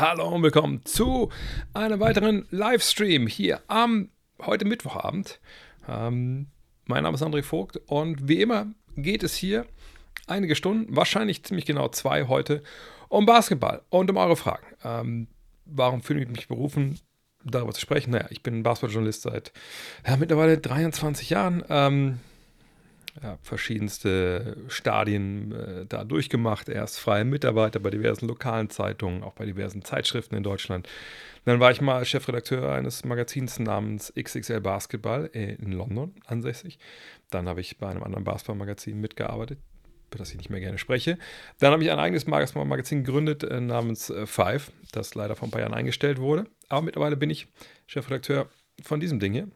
Hallo und willkommen zu einem weiteren Livestream hier am heute Mittwochabend. Ähm, mein Name ist André Vogt und wie immer geht es hier einige Stunden, wahrscheinlich ziemlich genau zwei heute, um Basketball und um eure Fragen. Ähm, warum fühle ich mich berufen, darüber zu sprechen? Naja, ich bin Basketballjournalist seit ja, mittlerweile 23 Jahren. Ähm, ja, verschiedenste Stadien äh, da durchgemacht. Erst freie Mitarbeiter bei diversen lokalen Zeitungen, auch bei diversen Zeitschriften in Deutschland. Dann war ich mal Chefredakteur eines Magazins namens XXL Basketball in London ansässig. Dann habe ich bei einem anderen Basketballmagazin mitgearbeitet, über das ich nicht mehr gerne spreche. Dann habe ich ein eigenes Magazin gegründet äh, namens äh, Five, das leider vor ein paar Jahren eingestellt wurde. Aber mittlerweile bin ich Chefredakteur von diesem Ding hier,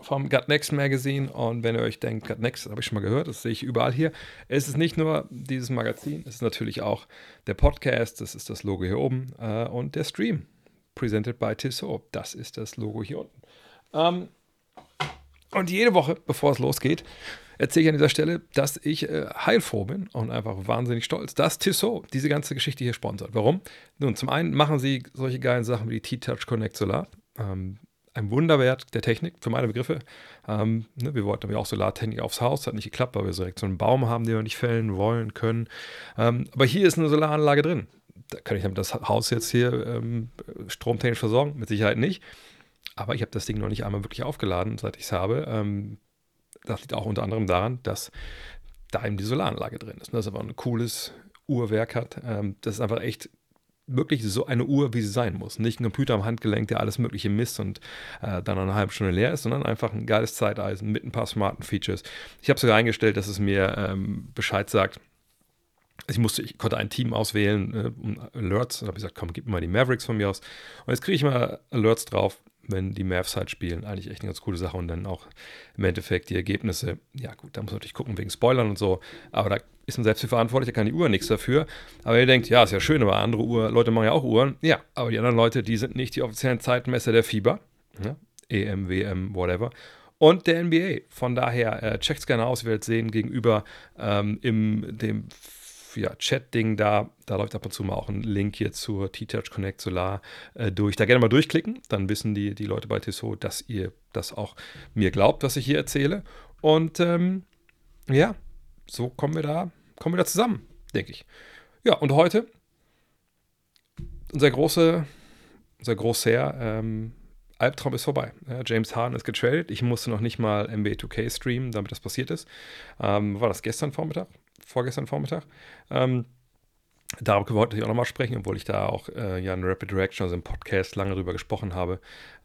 vom Gut Next Magazine. Und wenn ihr euch denkt, Gut Next, habe ich schon mal gehört, das sehe ich überall hier. Es ist nicht nur dieses Magazin, es ist natürlich auch der Podcast, das ist das Logo hier oben äh, und der Stream, presented by Tissot, das ist das Logo hier unten. Ähm, und jede Woche, bevor es losgeht, erzähle ich an dieser Stelle, dass ich äh, heilfroh bin und einfach wahnsinnig stolz, dass Tissot diese ganze Geschichte hier sponsert. Warum? Nun, zum einen machen sie solche geilen Sachen wie die T-Touch Connect Solar. Ähm, ein Wunderwert der Technik, für meine Begriffe. Ähm, ne, wir wollten ja auch Solartechnik aufs Haus, hat nicht geklappt, weil wir direkt so einen Baum haben, den wir nicht fällen wollen können. Ähm, aber hier ist eine Solaranlage drin. Da kann ich damit das Haus jetzt hier ähm, stromtechnisch versorgen? Mit Sicherheit nicht. Aber ich habe das Ding noch nicht einmal wirklich aufgeladen, seit ich es habe. Das liegt auch unter anderem daran, dass da eben die Solaranlage drin ist. Ne? Das aber ein cooles Uhrwerk hat. Ähm, das ist einfach echt wirklich so eine Uhr, wie sie sein muss. Nicht ein Computer am Handgelenk, der alles Mögliche misst und äh, dann eine halbe Stunde leer ist, sondern einfach ein geiles Zeiteisen mit ein paar smarten Features. Ich habe sogar eingestellt, dass es mir ähm, Bescheid sagt. Ich musste, ich konnte ein Team auswählen, äh, Alerts. Dann habe ich gesagt, komm, gib mir mal die Mavericks von mir aus. Und jetzt kriege ich mal Alerts drauf, wenn die Mavs halt spielen. Eigentlich echt eine ganz coole Sache und dann auch im Endeffekt die Ergebnisse. Ja, gut, da muss man natürlich gucken wegen Spoilern und so, aber da ist man selbst für verantwortlich, da kann die Uhr nichts dafür. Aber ihr denkt, ja, ist ja schön, aber andere Uhr, Leute machen ja auch Uhren. Ja, aber die anderen Leute, die sind nicht die offiziellen Zeitmesser der FIBA, ja, EM, WM, whatever. Und der NBA. Von daher äh, checkt es gerne aus, ihr werdet sehen, gegenüber ähm, im dem ja, Chat-Ding da. Da läuft ab und zu mal auch ein Link hier zur T-Touch Connect Solar äh, durch. Da gerne mal durchklicken, dann wissen die, die Leute bei Tissot, dass ihr das auch mir glaubt, was ich hier erzähle. Und ähm, ja, so kommen wir da, kommen wir da zusammen, denke ich. Ja, und heute unser großer, unser Großherr, ähm, Albtraum ist vorbei. Ja, James Harden ist getradet. Ich musste noch nicht mal NBA 2K streamen, damit das passiert ist. Ähm, war das gestern Vormittag? Vorgestern Vormittag. Ähm, Darüber wollte ich auch nochmal sprechen, obwohl ich da auch äh, ja in Rapid Reaction, also im Podcast, lange drüber gesprochen habe.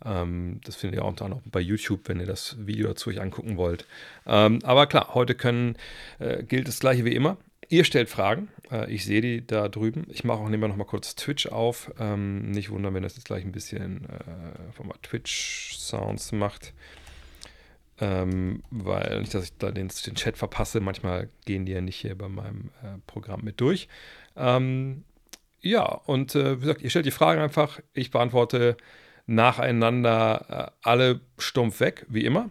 Ähm, das findet ihr auch unter anderem bei YouTube, wenn ihr das Video dazu euch angucken wollt. Ähm, aber klar, heute können, äh, gilt das gleiche wie immer. Ihr stellt Fragen. Äh, ich sehe die da drüben. Ich mache auch nebenbei nochmal kurz Twitch auf. Ähm, nicht wundern, wenn das jetzt gleich ein bisschen äh, Twitch-Sounds macht. Ähm, weil nicht, dass ich da den, den, Chat verpasse. Manchmal gehen die ja nicht hier bei meinem äh, Programm mit durch. Ähm, ja, und äh, wie gesagt, ihr stellt die Fragen einfach. Ich beantworte nacheinander äh, alle stumpf weg, wie immer.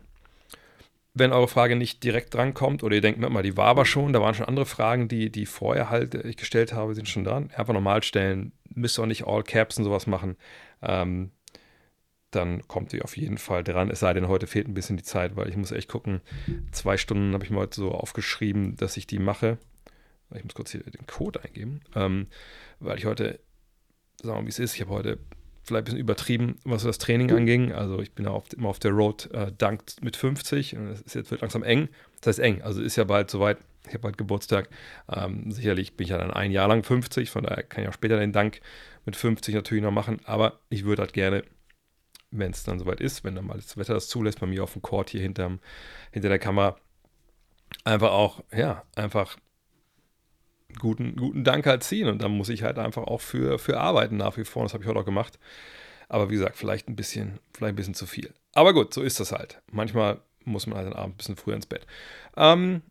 Wenn eure Frage nicht direkt drankommt oder ihr denkt, mal, die war aber schon, da waren schon andere Fragen, die, die vorher halt äh, ich gestellt habe, sind schon dran. Einfach normal stellen. Müsst ihr auch nicht All Caps und sowas machen. Ähm, dann kommt ihr auf jeden Fall dran. Es sei denn, heute fehlt ein bisschen die Zeit, weil ich muss echt gucken. Zwei Stunden habe ich mir heute so aufgeschrieben, dass ich die mache. Ich muss kurz hier den Code eingeben, ähm, weil ich heute, sagen wir mal, wie es ist, ich habe heute vielleicht ein bisschen übertrieben, was das Training anging. Also ich bin ja oft, immer auf der Road äh, Dank mit 50 und es jetzt wird langsam eng. Das heißt eng, also ist ja bald soweit. Ich habe bald Geburtstag. Ähm, sicherlich bin ich ja dann ein Jahr lang 50, von daher kann ich auch später den Dank mit 50 natürlich noch machen. Aber ich würde halt gerne wenn es dann soweit ist, wenn dann mal das Wetter das zulässt, bei mir auf dem Court hier hinterm, hinter der Kamera, einfach auch, ja, einfach guten, guten Dank halt ziehen. Und dann muss ich halt einfach auch für, für arbeiten nach wie vor. Das habe ich heute auch gemacht. Aber wie gesagt, vielleicht ein bisschen, vielleicht ein bisschen zu viel. Aber gut, so ist das halt. Manchmal muss man halt den Abend ein bisschen früher ins Bett. Ähm,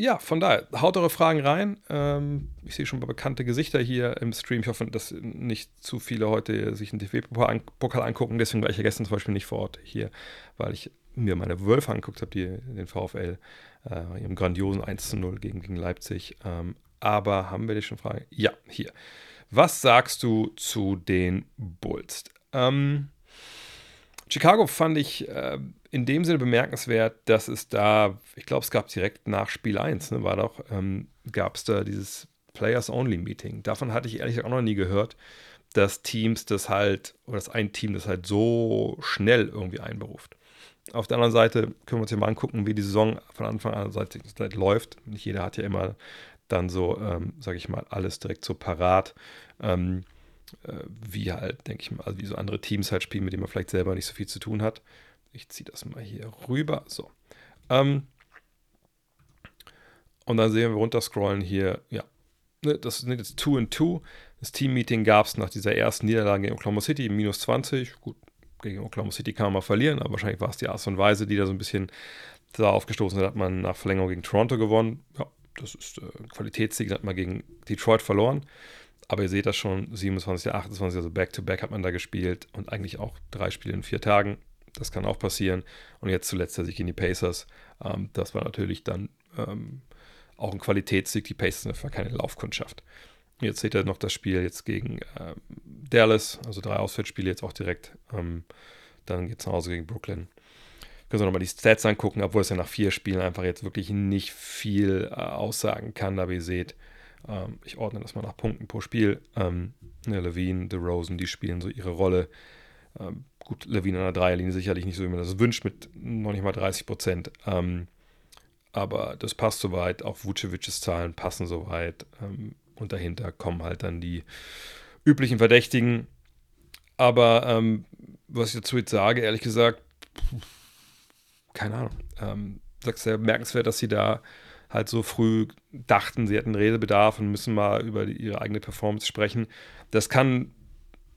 ja, von daher, haut eure Fragen rein. Ähm, ich sehe schon mal bekannte Gesichter hier im Stream. Ich hoffe, dass nicht zu viele heute sich einen TV-Pokal angucken. Deswegen war ich ja gestern zum Beispiel nicht vor Ort hier, weil ich mir meine Wölfe angeguckt habe, die den VfL äh, ihrem grandiosen 1 zu 0 gegen, gegen Leipzig. Ähm, aber haben wir dich schon Fragen? Ja, hier. Was sagst du zu den Bulls? Ähm, Chicago fand ich äh, in dem Sinne bemerkenswert, dass es da, ich glaube, es gab direkt nach Spiel 1, ne, war doch, ähm, gab es da dieses Players-Only-Meeting. Davon hatte ich ehrlich gesagt auch noch nie gehört, dass Teams das halt, oder dass ein Team das halt so schnell irgendwie einberuft. Auf der anderen Seite können wir uns ja mal angucken, wie die Saison von Anfang an seit, seit läuft. Nicht jeder hat ja immer dann so, ähm, sage ich mal, alles direkt so parat. Ähm, äh, wie halt, denke ich mal, also wie so andere Teams halt spielen, mit denen man vielleicht selber nicht so viel zu tun hat. Ich ziehe das mal hier rüber. So. Ähm, und dann sehen wir runterscrollen hier, ja, ne, das sind jetzt 2 and 2. Das Team-Meeting gab es nach dieser ersten Niederlage gegen Oklahoma City, minus 20. Gut, gegen Oklahoma City kann man mal verlieren, aber wahrscheinlich war es die Art und Weise, die da so ein bisschen da aufgestoßen hat, hat man nach Verlängerung gegen Toronto gewonnen. Ja, das ist äh, Qualitätssieg, hat man gegen Detroit verloren. Aber ihr seht das schon, 27, 28, also Back-to-Back -back hat man da gespielt und eigentlich auch drei Spiele in vier Tagen. Das kann auch passieren. Und jetzt zuletzt der Sieg gegen die Pacers. Ähm, das war natürlich dann ähm, auch ein Qualitätssieg. Die Pacers sind einfach keine Laufkundschaft. Jetzt seht ihr noch das Spiel jetzt gegen ähm, Dallas, also drei Auswärtsspiele jetzt auch direkt. Ähm, dann geht es nach Hause gegen Brooklyn. Können Sie nochmal die Stats angucken, obwohl es ja nach vier Spielen einfach jetzt wirklich nicht viel äh, aussagen kann, aber ihr seht, ähm, ich ordne das mal nach Punkten pro Spiel. Ähm, ne, Levine, DeRozan, die spielen so ihre Rolle. Ähm, gut, Levine an der Dreierlinie sicherlich nicht so, wie man das wünscht, mit noch nicht mal 30 Prozent. Ähm, aber das passt soweit. Auch Vucevic's Zahlen passen soweit. Ähm, und dahinter kommen halt dann die üblichen Verdächtigen. Aber ähm, was ich dazu jetzt sage, ehrlich gesagt, keine Ahnung. Ähm, sagst sehr bemerkenswert, dass sie da halt so früh dachten, sie hätten Redebedarf und müssen mal über die, ihre eigene Performance sprechen. Das kann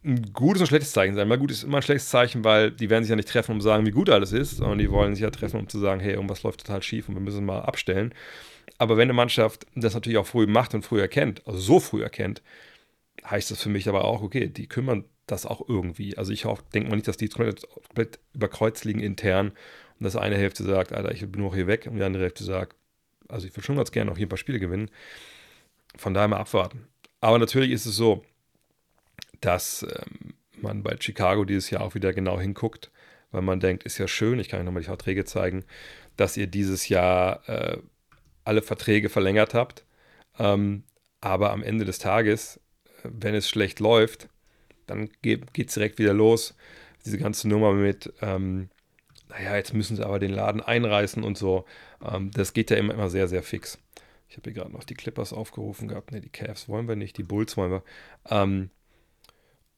ein gutes und schlechtes Zeichen sein. Mal gut ist immer ein schlechtes Zeichen, weil die werden sich ja nicht treffen, um zu sagen, wie gut alles ist, sondern die wollen sich ja treffen, um zu sagen, hey, irgendwas läuft total schief und wir müssen mal abstellen. Aber wenn eine Mannschaft das natürlich auch früh macht und früh erkennt, also so früh erkennt, heißt das für mich aber auch, okay, die kümmern das auch irgendwie. Also ich denke mal nicht, dass die komplett über Kreuz liegen intern und dass eine Hälfte sagt, Alter, ich bin nur hier weg und die andere Hälfte sagt, also ich würde schon ganz gerne auch hier ein paar Spiele gewinnen. Von daher mal abwarten. Aber natürlich ist es so, dass ähm, man bei Chicago dieses Jahr auch wieder genau hinguckt, weil man denkt, ist ja schön, ich kann euch nochmal die Verträge zeigen, dass ihr dieses Jahr äh, alle Verträge verlängert habt. Ähm, aber am Ende des Tages, äh, wenn es schlecht läuft, dann geht es direkt wieder los. Diese ganze Nummer mit, ähm, naja, jetzt müssen sie aber den Laden einreißen und so. Ähm, das geht ja immer, immer sehr, sehr fix. Ich habe hier gerade noch die Clippers aufgerufen gehabt. Ne, die Cavs wollen wir nicht, die Bulls wollen wir. Ähm,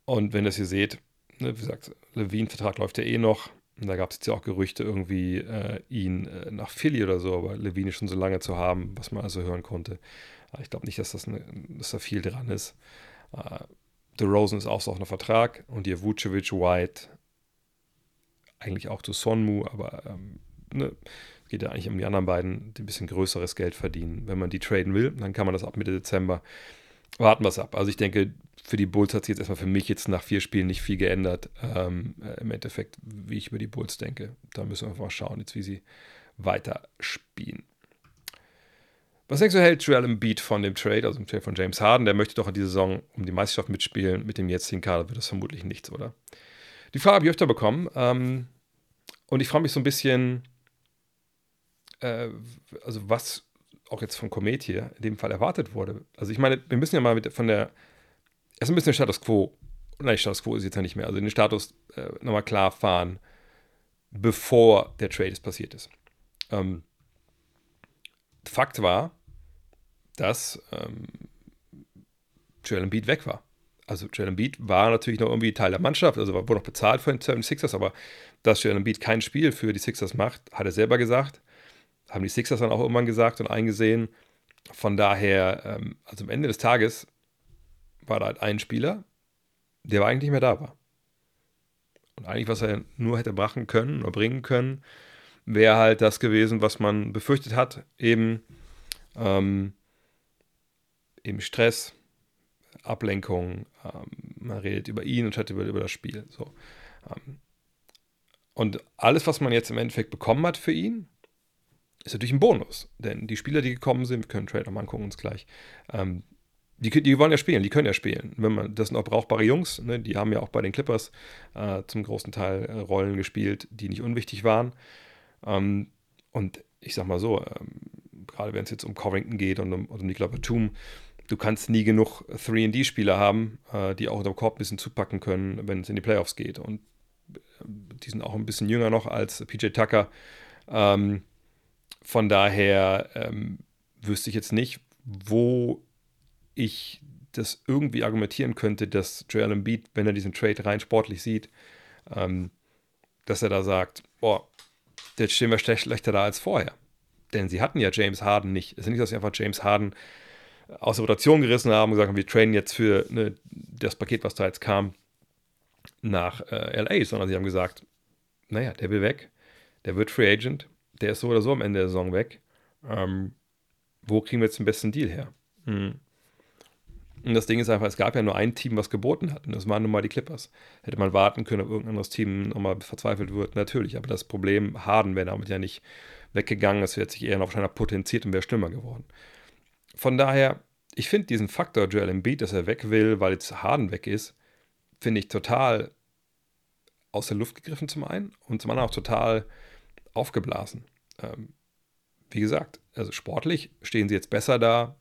und wenn ihr das hier seht, ne, wie gesagt, Levine-Vertrag läuft ja eh noch. Und da gab es jetzt ja auch Gerüchte, irgendwie äh, ihn äh, nach Philly oder so, aber Levine schon so lange zu haben, was man also hören konnte. ich glaube nicht, dass, das ne, dass da viel dran ist. Äh, Rosen ist auch so einem Vertrag und ihr Vucevic, White, eigentlich auch zu Sonmu, aber ähm, ne, es geht ja eigentlich um die anderen beiden, die ein bisschen größeres Geld verdienen. Wenn man die traden will, dann kann man das ab Mitte Dezember. Warten wir es ab. Also ich denke, für die Bulls hat sich jetzt erstmal für mich jetzt nach vier Spielen nicht viel geändert. Ähm, äh, Im Endeffekt, wie ich über die Bulls denke. Da müssen wir einfach mal schauen, jetzt wie sie weiter spielen. Was denkst du, hält Joel Embiid von dem Trade, also dem Trade von James Harden? Der möchte doch in dieser Saison um die Meisterschaft mitspielen. Mit dem jetzigen Kader wird das vermutlich nichts, oder? Die Frage habe ich öfter bekommen. Ähm, und ich frage mich so ein bisschen, äh, also was auch jetzt von Komet hier in dem Fall erwartet wurde. Also ich meine, wir müssen ja mal mit, von der, erst ein bisschen Status Quo, nein, Status Quo ist jetzt ja nicht mehr, also den Status äh, nochmal klar fahren, bevor der Trade passiert ist. Ähm, Fakt war, dass ähm, Joel Embiid weg war. Also Joel Embiid war natürlich noch irgendwie Teil der Mannschaft, also wurde noch bezahlt von den Sixers, aber dass Joel Embiid kein Spiel für die Sixers macht, hat er selber gesagt. Haben die Sixers dann auch irgendwann gesagt und eingesehen. Von daher, ähm, also am Ende des Tages war da halt ein Spieler, der war eigentlich nicht mehr da war. Und eigentlich, was er nur hätte machen können oder bringen können, wäre halt das gewesen, was man befürchtet hat, eben Ähm, eben Stress, Ablenkung, ähm, man redet über ihn und statt über, das Spiel. So. Ähm, und alles, was man jetzt im Endeffekt bekommen hat für ihn, ist natürlich ein Bonus. Denn die Spieler, die gekommen sind, wir können Trade nochmal angucken uns gleich, ähm, die, die, wollen ja spielen, die können ja spielen. Wenn man, das sind auch brauchbare Jungs, ne? die haben ja auch bei den Clippers äh, zum großen Teil äh, Rollen gespielt, die nicht unwichtig waren. Ähm, und ich sag mal so, ähm, gerade wenn es jetzt um Covington geht und um, und um Nikola Batum, du kannst nie genug 3D-Spieler haben, äh, die auch unter dem Korb ein bisschen zupacken können, wenn es in die Playoffs geht. Und äh, die sind auch ein bisschen jünger noch als PJ Tucker. Ähm, von daher ähm, wüsste ich jetzt nicht, wo ich das irgendwie argumentieren könnte, dass Joel Embiid, wenn er diesen Trade rein sportlich sieht, ähm, dass er da sagt, boah, jetzt stehen wir schlechter da als vorher. Denn sie hatten ja James Harden nicht. Es ist nicht, dass sie einfach James Harden aus der Rotation gerissen haben und gesagt haben, wir trainen jetzt für ne, das Paket, was da jetzt kam, nach äh, LA, sondern sie haben gesagt, naja, der will weg, der wird Free Agent, der ist so oder so am Ende der Saison weg. Ähm, wo kriegen wir jetzt den besten Deal her? Hm. Und das Ding ist einfach, es gab ja nur ein Team, was geboten hat. Und das waren nun mal die Clippers. Hätte man warten können, ob irgendein anderes Team nochmal verzweifelt wird, natürlich. Aber das Problem, Harden wäre damit ja nicht weggegangen. Es wird sich eher noch schneller potenziert und wäre schlimmer geworden. Von daher, ich finde diesen Faktor Joel Embiid, dass er weg will, weil jetzt Harden weg ist, finde ich total aus der Luft gegriffen zum einen und zum anderen auch total aufgeblasen. Ähm, wie gesagt, also sportlich stehen sie jetzt besser da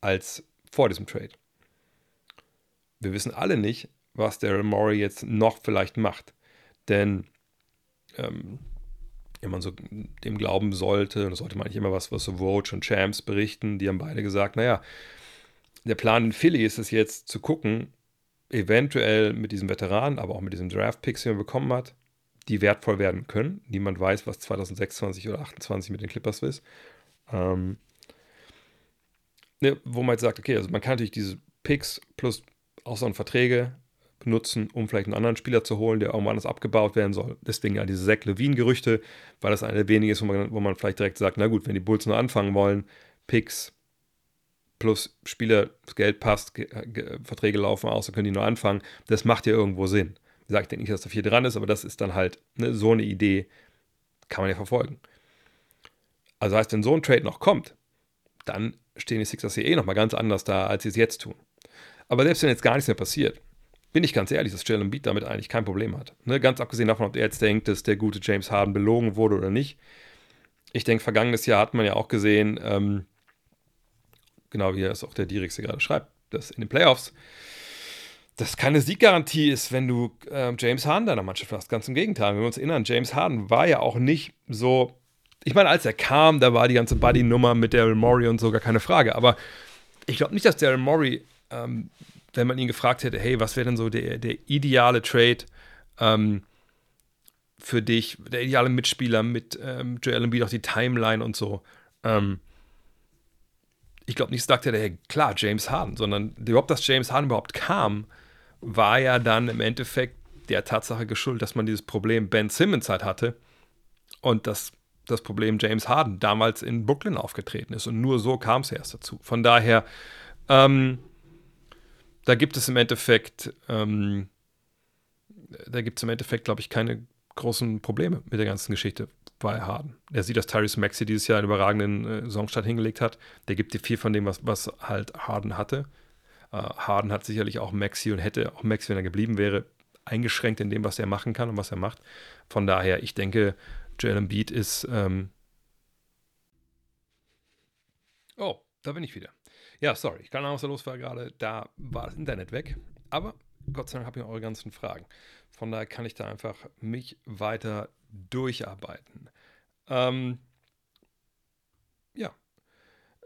als vor diesem Trade. Wir wissen alle nicht, was Daryl Morey jetzt noch vielleicht macht. Denn ähm, wenn man so dem glauben sollte, dann sollte man nicht immer was, was so Vogue und Champs berichten, die haben beide gesagt, naja, der Plan in Philly ist es jetzt zu gucken, eventuell mit diesem Veteran, aber auch mit diesen Draft-Picks, die man bekommen hat, die wertvoll werden können. Niemand weiß, was 2026 oder 2028 mit den Clippers ist. Ähm, ne, wo man jetzt sagt, okay, also man kann natürlich diese Picks plus auch so Verträge benutzen, um vielleicht einen anderen Spieler zu holen, der irgendwann anders abgebaut werden soll. Deswegen ja diese Zach Levine-Gerüchte, weil das eine der wenigen ist, wo man, wo man vielleicht direkt sagt, na gut, wenn die Bulls nur anfangen wollen, Picks plus Spieler, das Geld passt, Verträge laufen aus, dann können die nur anfangen. Das macht ja irgendwo Sinn. Wie gesagt, ich denke nicht, dass da viel dran ist, aber das ist dann halt ne, so eine Idee, kann man ja verfolgen. Also heißt, wenn so ein Trade noch kommt, dann stehen die Sixers hier eh nochmal ganz anders da, als sie es jetzt tun. Aber selbst wenn jetzt gar nichts mehr passiert, bin ich ganz ehrlich, dass Jalen Beat damit eigentlich kein Problem hat. Ne? Ganz abgesehen davon, ob er jetzt denkt, dass der gute James Harden belogen wurde oder nicht. Ich denke, vergangenes Jahr hat man ja auch gesehen, ähm, genau wie es auch der Dirix gerade schreibt, dass in den Playoffs das keine Sieggarantie ist, wenn du äh, James Harden deiner Mannschaft hast. Ganz im Gegenteil. Wenn wir uns erinnern, James Harden war ja auch nicht so ich meine, als er kam, da war die ganze Buddy-Nummer mit Daryl Morey und so gar keine Frage. Aber ich glaube nicht, dass Daryl Morey, ähm, wenn man ihn gefragt hätte, hey, was wäre denn so der, der ideale Trade ähm, für dich, der ideale Mitspieler mit ähm, Joel Embiid, auch die Timeline und so. Ähm, ich glaube nicht, sagt er, hey, klar, James Harden, sondern überhaupt, dass James Harden überhaupt kam, war ja dann im Endeffekt der Tatsache geschuldet, dass man dieses Problem Ben Simmons halt hatte und das das Problem James Harden damals in Brooklyn aufgetreten ist. Und nur so kam es erst dazu. Von daher, ähm, da gibt es im Endeffekt, ähm, da gibt es im Endeffekt, glaube ich, keine großen Probleme mit der ganzen Geschichte bei Harden. Er sieht, dass Tyrese Maxey dieses Jahr einen überragenden äh, Saisonstart hingelegt hat. Der gibt dir viel von dem, was, was halt Harden hatte. Äh, Harden hat sicherlich auch Maxi und hätte auch Maxi, wenn er geblieben wäre, eingeschränkt in dem, was er machen kann und was er macht. Von daher, ich denke, Joel Embiid ist. Ähm oh, da bin ich wieder. Ja, sorry, ich kann auch so los war gerade. Da war das Internet weg. Aber Gott sei Dank habe ich eure ganzen Fragen. Von daher kann ich da einfach mich weiter durcharbeiten. Ähm, ja.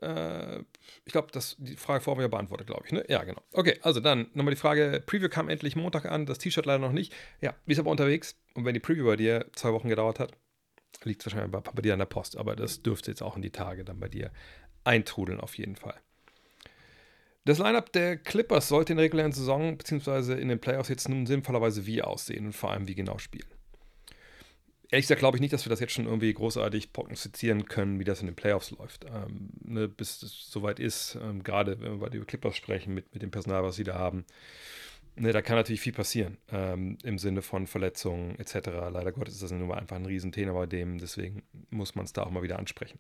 Äh, ich glaube, die Frage vorher beantwortet, glaube ich. Ne? Ja, genau. Okay, also dann nochmal die Frage: Preview kam endlich Montag an, das T-Shirt leider noch nicht. Ja, wie ist aber unterwegs? Und wenn die Preview bei dir zwei Wochen gedauert hat, Liegt wahrscheinlich bei, bei dir an der Post, aber das dürfte jetzt auch in die Tage dann bei dir eintrudeln auf jeden Fall. Das Lineup der Clippers sollte in der regulären Saison bzw. in den Playoffs jetzt nun sinnvollerweise wie aussehen und vor allem wie genau spielen. ehrlich gesagt glaube ich nicht, dass wir das jetzt schon irgendwie großartig prognostizieren können, wie das in den Playoffs läuft. Ähm, ne, bis es soweit ist, ähm, gerade wenn wir über die Clippers sprechen, mit, mit dem Personal, was sie da haben. Ne, da kann natürlich viel passieren ähm, im Sinne von Verletzungen etc. Leider Gottes ist das nun mal einfach ein Riesenthema bei dem, deswegen muss man es da auch mal wieder ansprechen.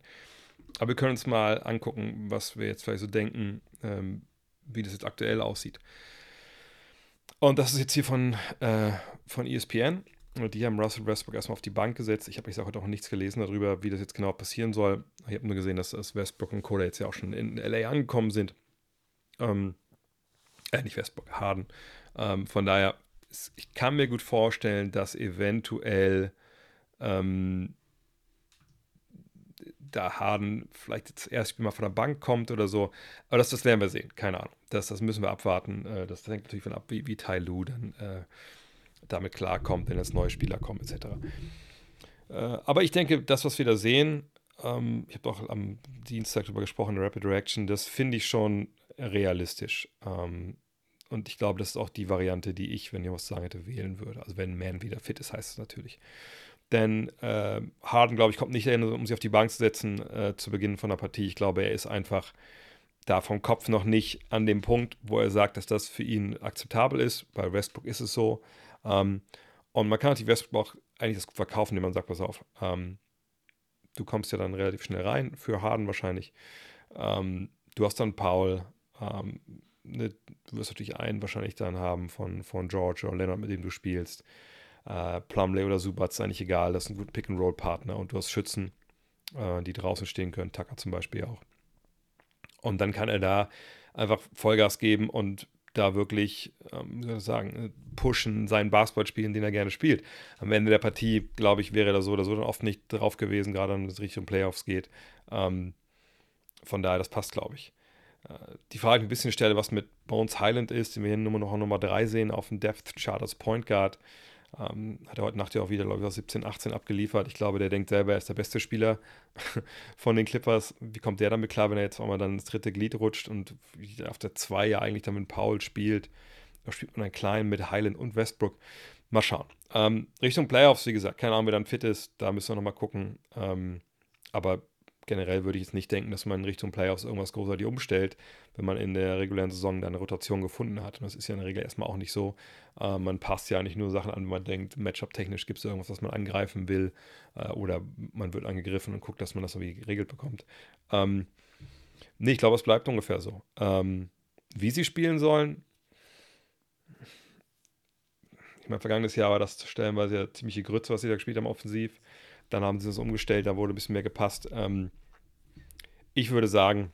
Aber wir können uns mal angucken, was wir jetzt vielleicht so denken, ähm, wie das jetzt aktuell aussieht. Und das ist jetzt hier von, äh, von ESPN. Die haben Russell Westbrook erstmal auf die Bank gesetzt. Ich habe jetzt auch noch nichts gelesen darüber, wie das jetzt genau passieren soll. Ich habe nur gesehen, dass, dass Westbrook und Koda jetzt ja auch schon in LA angekommen sind. Ähm, äh, nicht Westbrook, Harden. Ähm, von daher, ich kann mir gut vorstellen, dass eventuell ähm, da Harden vielleicht jetzt erst mal von der Bank kommt oder so. Aber das, das werden wir sehen. Keine Ahnung. Das, das müssen wir abwarten. Äh, das hängt natürlich von ab, wie, wie Tai Lu dann äh, damit klarkommt, wenn jetzt neue Spieler kommen, etc. Äh, aber ich denke, das, was wir da sehen, ähm, ich habe auch am Dienstag darüber gesprochen, Rapid Reaction, das finde ich schon realistisch. Ähm, und ich glaube, das ist auch die Variante, die ich, wenn ich was sagen hätte, wählen würde. Also wenn Man wieder fit ist, heißt es natürlich. Denn äh, Harden, glaube ich, kommt nicht dahin, um sich auf die Bank zu setzen äh, zu Beginn von der Partie. Ich glaube, er ist einfach da vom Kopf noch nicht an dem Punkt, wo er sagt, dass das für ihn akzeptabel ist. Bei Westbrook ist es so. Ähm, und man kann natürlich Westbrook auch eigentlich das gut verkaufen, indem man sagt, pass auf, ähm, du kommst ja dann relativ schnell rein, für Harden wahrscheinlich. Ähm, du hast dann Paul, ähm, ne, du wirst natürlich einen wahrscheinlich dann haben von, von George oder Leonard, mit dem du spielst. Äh, Plumley oder Subat ist eigentlich egal, das ist ein guter Pick-and-Roll-Partner und du hast Schützen, äh, die draußen stehen können, Tucker zum Beispiel auch. Und dann kann er da einfach Vollgas geben und da wirklich, ähm, wie soll ich sagen, äh, pushen, seinen Basketball spielen, den er gerne spielt. Am Ende der Partie, glaube ich, wäre er da so oder so dann oft nicht drauf gewesen, gerade wenn es Richtung Playoffs geht. Ähm, von daher, das passt, glaube ich. Äh, die Frage, die ich ein bisschen stelle, was mit Bones Highland ist, den wir hier Nummer noch Nummer 3 sehen auf dem Depth Chart als Point Guard. Ähm, hat er heute Nacht ja auch wieder, glaube ich, 17, 18 abgeliefert. Ich glaube, der denkt selber, er ist der beste Spieler von den Clippers. Wie kommt der damit klar, wenn er jetzt auch mal dann ins dritte Glied rutscht und auf der 2 ja eigentlich dann mit Paul spielt? Da spielt man einen kleinen mit Highland und Westbrook. Mal schauen. Ähm, Richtung Playoffs, wie gesagt, keine Ahnung, wer dann fit ist. Da müssen wir nochmal gucken. Ähm, aber generell würde ich jetzt nicht denken, dass man in Richtung Playoffs irgendwas großartig umstellt, wenn man in der regulären Saison dann eine Rotation gefunden hat. Und das ist ja in der Regel erstmal auch nicht so. Äh, man passt ja nicht nur Sachen an, wenn man denkt, Matchup-technisch gibt es irgendwas, was man angreifen will, äh, oder man wird angegriffen und guckt, dass man das irgendwie geregelt bekommt. Ähm, nee, ich glaube, es bleibt ungefähr so. Ähm, wie sie spielen sollen, ich meine, vergangenes Jahr war das stellenweise ja ziemliche Grütze, was sie da gespielt haben offensiv. Dann haben sie das umgestellt, da wurde ein bisschen mehr gepasst. Ähm, ich würde sagen,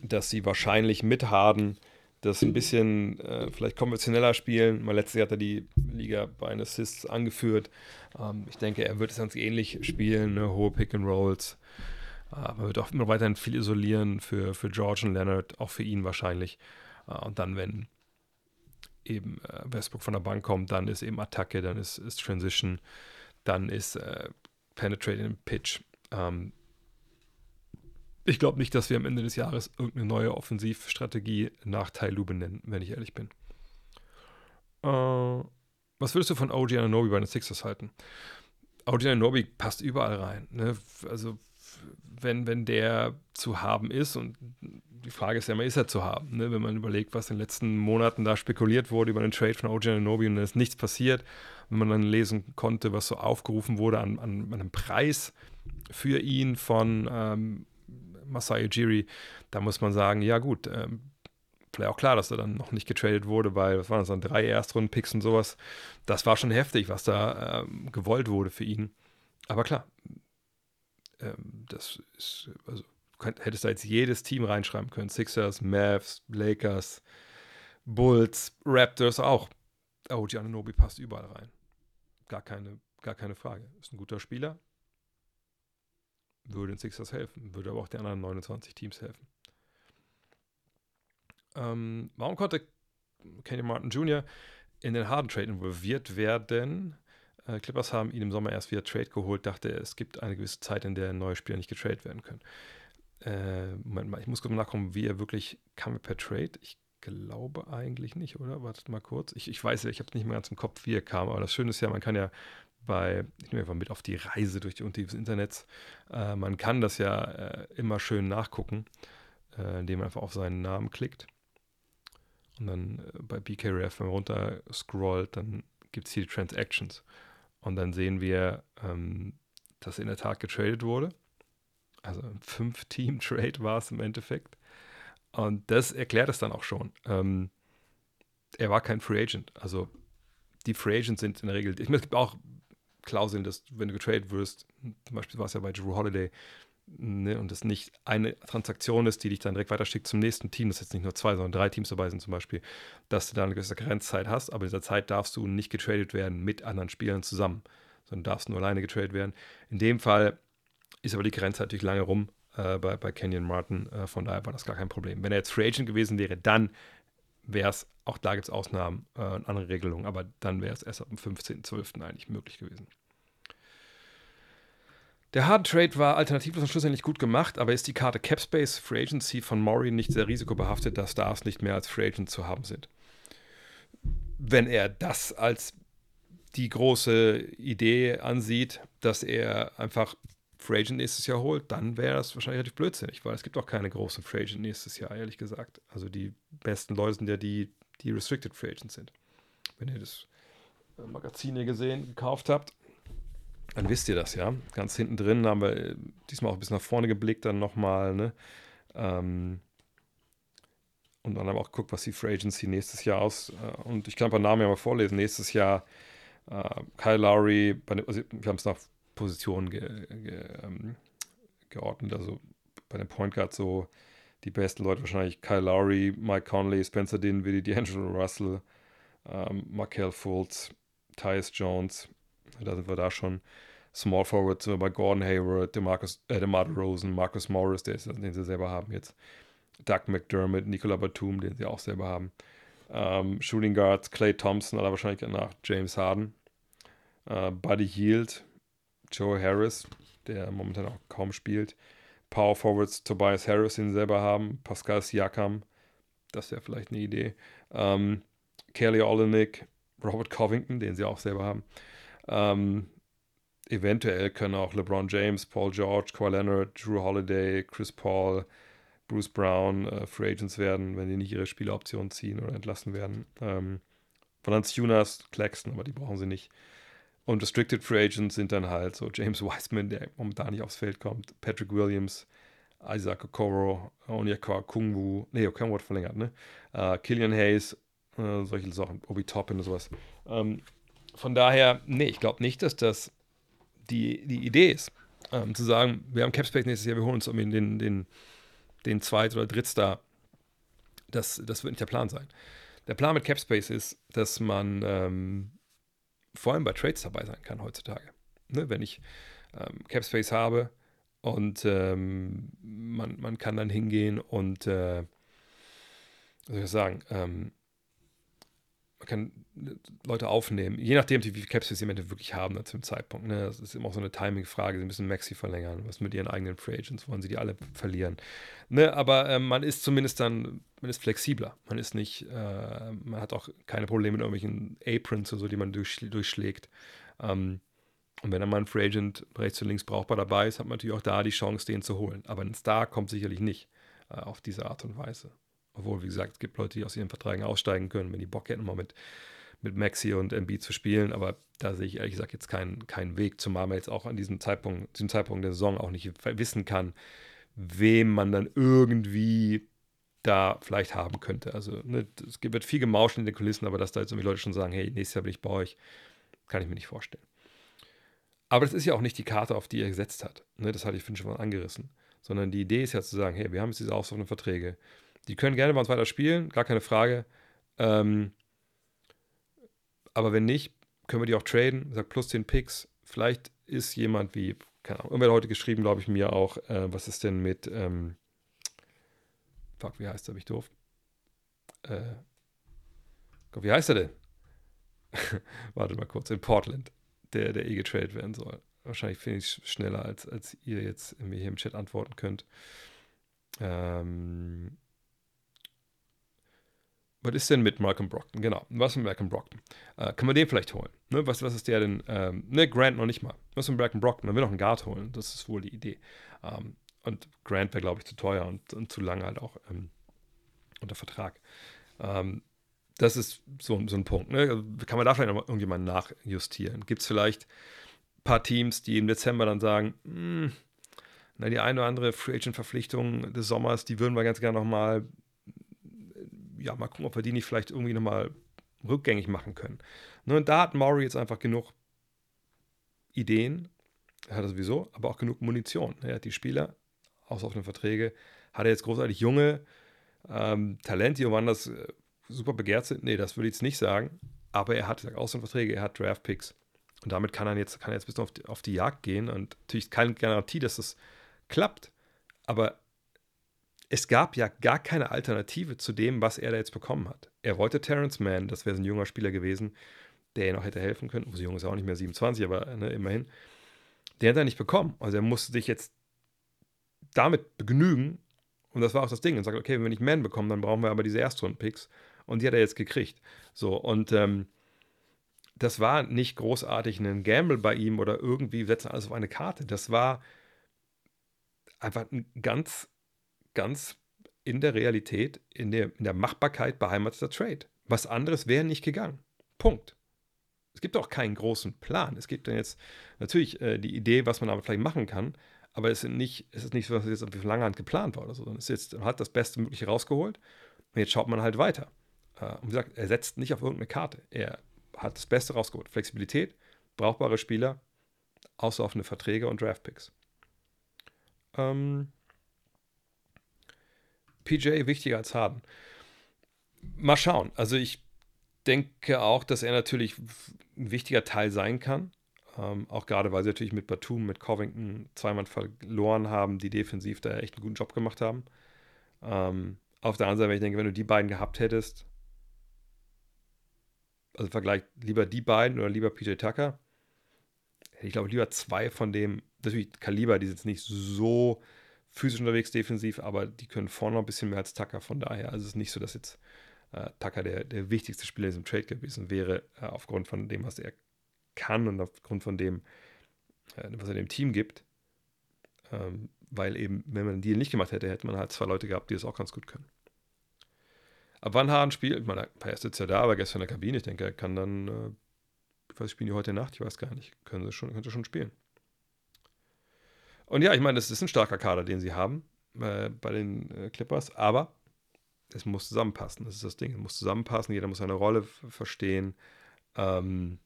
dass sie wahrscheinlich mit Harden das ein bisschen äh, vielleicht konventioneller spielen. Mal letztes Jahr hat er die Liga bei den Assists angeführt. Ähm, ich denke, er wird es ganz ähnlich spielen, ne? hohe Pick and Rolls. Äh, man wird auch immer weiterhin viel isolieren für, für George und Leonard, auch für ihn wahrscheinlich. Äh, und dann, wenn eben äh, Westbrook von der Bank kommt, dann ist eben Attacke, dann ist, ist Transition, dann ist äh, Penetrating Pitch. Ähm, ich glaube nicht, dass wir am Ende des Jahres irgendeine neue Offensivstrategie nach Tai Lu benennen, wenn ich ehrlich bin. Äh, was würdest du von OG Ananobi bei den Sixers halten? OG Ananobi passt überall rein. Ne? Also, wenn, wenn der zu haben ist, und die Frage ist ja immer, ist er zu haben? Ne? Wenn man überlegt, was in den letzten Monaten da spekuliert wurde über den Trade von OG Ananobi und es ist nichts passiert, wenn man dann lesen konnte, was so aufgerufen wurde an, an, einem Preis für ihn von ähm, Masai Ujiri, da muss man sagen, ja gut, ähm, vielleicht auch klar, dass er dann noch nicht getradet wurde, weil, was waren das dann, drei Erstrunden-Picks und sowas. Das war schon heftig, was da ähm, gewollt wurde für ihn. Aber klar, ähm, das ist, also hättest da jetzt jedes Team reinschreiben können. Sixers, Mavs, Lakers, Bulls, Raptors auch. Oh, Giannobi passt überall rein. Gar keine, gar keine Frage. Ist ein guter Spieler, würde den Sixers helfen, würde aber auch den anderen 29 Teams helfen. Ähm, warum konnte Kenny Martin Jr. in den harten Trade involviert werden? Äh, Clippers haben ihn im Sommer erst wieder Trade geholt, dachte, es gibt eine gewisse Zeit, in der neue Spieler nicht getradet werden können. Äh, Moment mal, ich muss kurz nachkommen, wie er wirklich kam per Trade. Ich glaube eigentlich nicht, oder? Wartet mal kurz. Ich, ich weiß ja, ich habe es nicht mehr ganz im Kopf, wie er kam, aber das Schöne ist ja, man kann ja bei, ich nehme einfach mit auf die Reise durch die Untiefen des Internets. Äh, man kann das ja äh, immer schön nachgucken, äh, indem man einfach auf seinen Namen klickt. Und dann äh, bei BKRF, wenn man runter scrollt, dann gibt es hier die Transactions. Und dann sehen wir, ähm, dass in der Tat getradet wurde. Also ein Fünf-Team-Trade war es im Endeffekt. Und das erklärt es dann auch schon. Ähm, er war kein Free Agent. Also die Free Agents sind in der Regel, ich meine, es gibt auch Klauseln, dass wenn du getradet wirst, zum Beispiel war es ja bei Drew Holiday, ne, und das nicht eine Transaktion ist, die dich dann direkt weiterschickt zum nächsten Team, dass jetzt nicht nur zwei, sondern drei Teams dabei sind zum Beispiel, dass du da eine gewisse Grenzzeit hast, aber in dieser Zeit darfst du nicht getradet werden mit anderen Spielern zusammen, sondern darfst nur alleine getradet werden. In dem Fall ist aber die Grenze natürlich lange rum äh, bei, bei Kenyon Martin, äh, von daher war das gar kein Problem. Wenn er jetzt Free Agent gewesen wäre, dann wäre es, auch da gibt es Ausnahmen äh, und andere Regelungen, aber dann wäre es erst ab dem 15.12. eigentlich möglich gewesen. Der Hard Trade war alternativlos und schlussendlich gut gemacht, aber ist die Karte Capspace Free Agency von Maury nicht sehr risikobehaftet, dass Stars nicht mehr als Free Agent zu haben sind. Wenn er das als die große Idee ansieht, dass er einfach Free Agent nächstes Jahr holt, dann wäre das wahrscheinlich relativ blödsinnig, weil es gibt auch keine großen Free Agent nächstes Jahr, ehrlich gesagt. Also die besten Leute sind ja die, die Restricted Free Agents sind. Wenn ihr das Magazin hier gesehen, gekauft habt, dann wisst ihr das, ja. Ganz hinten drin haben wir äh, diesmal auch ein bisschen nach vorne geblickt, dann nochmal, ne? Ähm, und dann haben wir auch geguckt, was die Free Agency nächstes Jahr aus. Äh, und ich kann ein paar Namen ja mal vorlesen. Nächstes Jahr äh, Kyle Lowry, also wir haben es nach Positionen ge, ge, ähm, geordnet. Also bei den Point Guards so die besten Leute wahrscheinlich Kyle Lowry, Mike Conley, Spencer Dinwiddie, D'Angelo Russell, ähm, Markel Fultz, Tyus Jones, da sind wir da schon. Small Forward sind wir bei Gordon Hayward, DeMarcus, äh, DeMar Rosen, Marcus Morris, der ist, den sie selber haben jetzt. Doug McDermott, Nicola Batum, den sie auch selber haben. Ähm, Shooting Guards, Clay Thompson, aller wahrscheinlich nach James Harden. Äh, Buddy Hield, Joe Harris, der momentan auch kaum spielt. Power Forwards, Tobias Harris, den sie selber haben. Pascal Siakam, das wäre vielleicht eine Idee. Ähm, Kelly Olenek, Robert Covington, den sie auch selber haben. Ähm, eventuell können auch LeBron James, Paul George, Kawhi Leonard, Drew Holiday, Chris Paul, Bruce Brown äh, Free Agents werden, wenn die nicht ihre Spieleroption ziehen oder entlassen werden. Ähm, Jonas, Claxton, aber die brauchen sie nicht. Und Restricted Free Agents sind dann halt so James Wiseman, der momentan nicht aufs Feld kommt, Patrick Williams, Isaac Okoro, Onyeka Kungwu, nee, Okoro hat verlängert, ne? Uh, Killian Hayes, uh, solche Sachen, Obi Toppin und sowas. Um, von daher, nee, ich glaube nicht, dass das die, die Idee ist, ähm, zu sagen, wir haben Capspace nächstes Jahr, wir holen uns um den, den, den Zweit- oder Drittstar. Das, das wird nicht der Plan sein. Der Plan mit Capspace ist, dass man ähm, vor allem bei Trades dabei sein kann heutzutage. Ne, wenn ich ähm, Capspace habe und ähm, man, man kann dann hingehen und, äh, was soll ich sagen, ähm, man kann äh, Leute aufnehmen, je nachdem, wie viel Caps sie im Endeffekt wirklich haben ne, zum Zeitpunkt. Ne? Das ist immer auch so eine Timing-Frage. Sie müssen Maxi verlängern. Was mit ihren eigenen Free Agents? Wollen sie die alle verlieren? Ne? Aber ähm, man ist zumindest dann, man ist flexibler. Man ist nicht, äh, man hat auch keine Probleme mit irgendwelchen Aprons oder so, die man durch, durchschlägt. Ähm, und wenn dann mal ein Free Agent rechts und links brauchbar dabei ist, hat man natürlich auch da die Chance, den zu holen. Aber ein Star kommt sicherlich nicht äh, auf diese Art und Weise. Obwohl, wie gesagt, es gibt Leute, die aus ihren Verträgen aussteigen können, wenn die Bock hätten, mal mit, mit Maxi und MB zu spielen. Aber da sehe ich ehrlich gesagt jetzt keinen, keinen Weg, zumal man jetzt auch an diesem Zeitpunkt, diesem Zeitpunkt der Saison auch nicht wissen kann, wem man dann irgendwie da vielleicht haben könnte. Also ne, es wird viel gemauscht in den Kulissen, aber dass da jetzt irgendwie Leute schon sagen, hey, nächstes Jahr bin ich bei euch, kann ich mir nicht vorstellen. Aber das ist ja auch nicht die Karte, auf die er gesetzt hat. Ne, das hatte ich schon mal angerissen. Sondern die Idee ist ja zu sagen, hey, wir haben jetzt diese auslaufenden Verträge. Die können gerne bei uns weiter spielen, gar keine Frage. Ähm, aber wenn nicht, können wir die auch traden. Sagt plus 10 Picks. Vielleicht ist jemand wie, keine Ahnung, irgendwer hat heute geschrieben, glaube ich, mir auch, äh, was ist denn mit, ähm, fuck, wie heißt der, bin ich doof? Äh, wie heißt er denn? Warte mal kurz, in Portland, der, der eh getradet werden soll. Wahrscheinlich finde ich es schneller, als, als ihr jetzt mir hier im Chat antworten könnt. Ähm, was ist denn mit Malcolm Brockton? Genau, was mit Malcolm Brockton? Äh, kann man den vielleicht holen? Ne? Was, was ist der denn? Ähm, ne, Grant noch nicht mal. Was mit Malcolm Brockton? Man will noch einen Guard holen. Das ist wohl die Idee. Ähm, und Grant wäre, glaube ich, zu teuer und, und, zu lange halt auch ähm, unter Vertrag. Ähm, das ist so, so ein Punkt. Ne? Kann man da vielleicht noch irgendjemanden nachjustieren? Gibt es vielleicht ein paar Teams, die im Dezember dann sagen, hm, na, die eine oder andere Free Agent Verpflichtung des Sommers, die würden wir ganz gerne nochmal, ja, mal gucken, ob wir die nicht vielleicht irgendwie nochmal rückgängig machen können. Ne, und da hat Maury jetzt einfach genug Ideen, hat er sowieso, aber auch genug Munition. Er hat die Spieler, aus offenen Verträge, hat er jetzt großartig junge ähm, Talente, die woanders äh, super begehrt sind. Nee, das würde ich jetzt nicht sagen. Aber er hat Außenverträge, er hat Draftpicks. Und damit kann er jetzt, kann er jetzt bis auf die, auf die Jagd gehen. Und natürlich keine Garantie, dass das klappt. Aber es gab ja gar keine Alternative zu dem, was er da jetzt bekommen hat. Er wollte Terrence Mann, das wäre so ein junger Spieler gewesen, der ihm noch hätte helfen können. Oh, so jung ist er auch nicht mehr 27, aber ne, immerhin. Der hat er nicht bekommen. Also er musste sich jetzt damit begnügen. Und das war auch das Ding. Und sagt, okay, wenn wir nicht Man bekommen, dann brauchen wir aber diese Erstrunden-Picks. Und die hat er jetzt gekriegt. So, und ähm, das war nicht großartig ein Gamble bei ihm oder irgendwie setzen alles auf eine Karte. Das war einfach ein ganz, ganz in der Realität, in der, in der Machbarkeit beheimateter Trade. Was anderes wäre nicht gegangen. Punkt. Es gibt auch keinen großen Plan. Es gibt dann jetzt natürlich äh, die Idee, was man aber vielleicht machen kann, aber es, sind nicht, es ist nicht so, dass es jetzt auf lange Hand geplant war oder so, sondern es jetzt, man hat das Beste Mögliche rausgeholt und jetzt schaut man halt weiter. Äh, und wie gesagt, er setzt nicht auf irgendeine Karte. Er hat das Beste rausgeholt. Flexibilität, brauchbare Spieler, auslaufende Verträge und Draftpicks. Ähm, PJ wichtiger als Harden. Mal schauen. Also ich denke auch, dass er natürlich ein wichtiger Teil sein kann. Ähm, auch gerade, weil sie natürlich mit Batum, mit Covington zweimal verloren haben, die defensiv da echt einen guten Job gemacht haben. Ähm, auf der anderen Seite, wenn ich denke, wenn du die beiden gehabt hättest, also Vergleich lieber die beiden oder lieber PJ Tucker, hätte ich glaube lieber zwei von dem, natürlich Kaliber, die sind jetzt nicht so physisch unterwegs defensiv, aber die können vorne ein bisschen mehr als Tucker, von daher, also es ist nicht so, dass jetzt äh, Tucker der, der wichtigste Spieler in diesem Trade gewesen wäre, äh, aufgrund von dem, was er kann und aufgrund von dem, äh, was er dem Team gibt. Ähm, weil eben, wenn man den Deal nicht gemacht hätte, hätte man halt zwei Leute gehabt, die das auch ganz gut können. Ab wann Hahn spielt, ich meine, er sitzt ja da, aber gestern in der Kabine, ich denke, er kann dann, äh, ich weiß, spielen die heute Nacht, ich weiß gar nicht, können sie schon, könnte schon spielen. Und ja, ich meine, das ist ein starker Kader, den sie haben äh, bei den äh, Clippers, aber es muss zusammenpassen, das ist das Ding, es muss zusammenpassen, jeder muss seine Rolle verstehen. Ähm,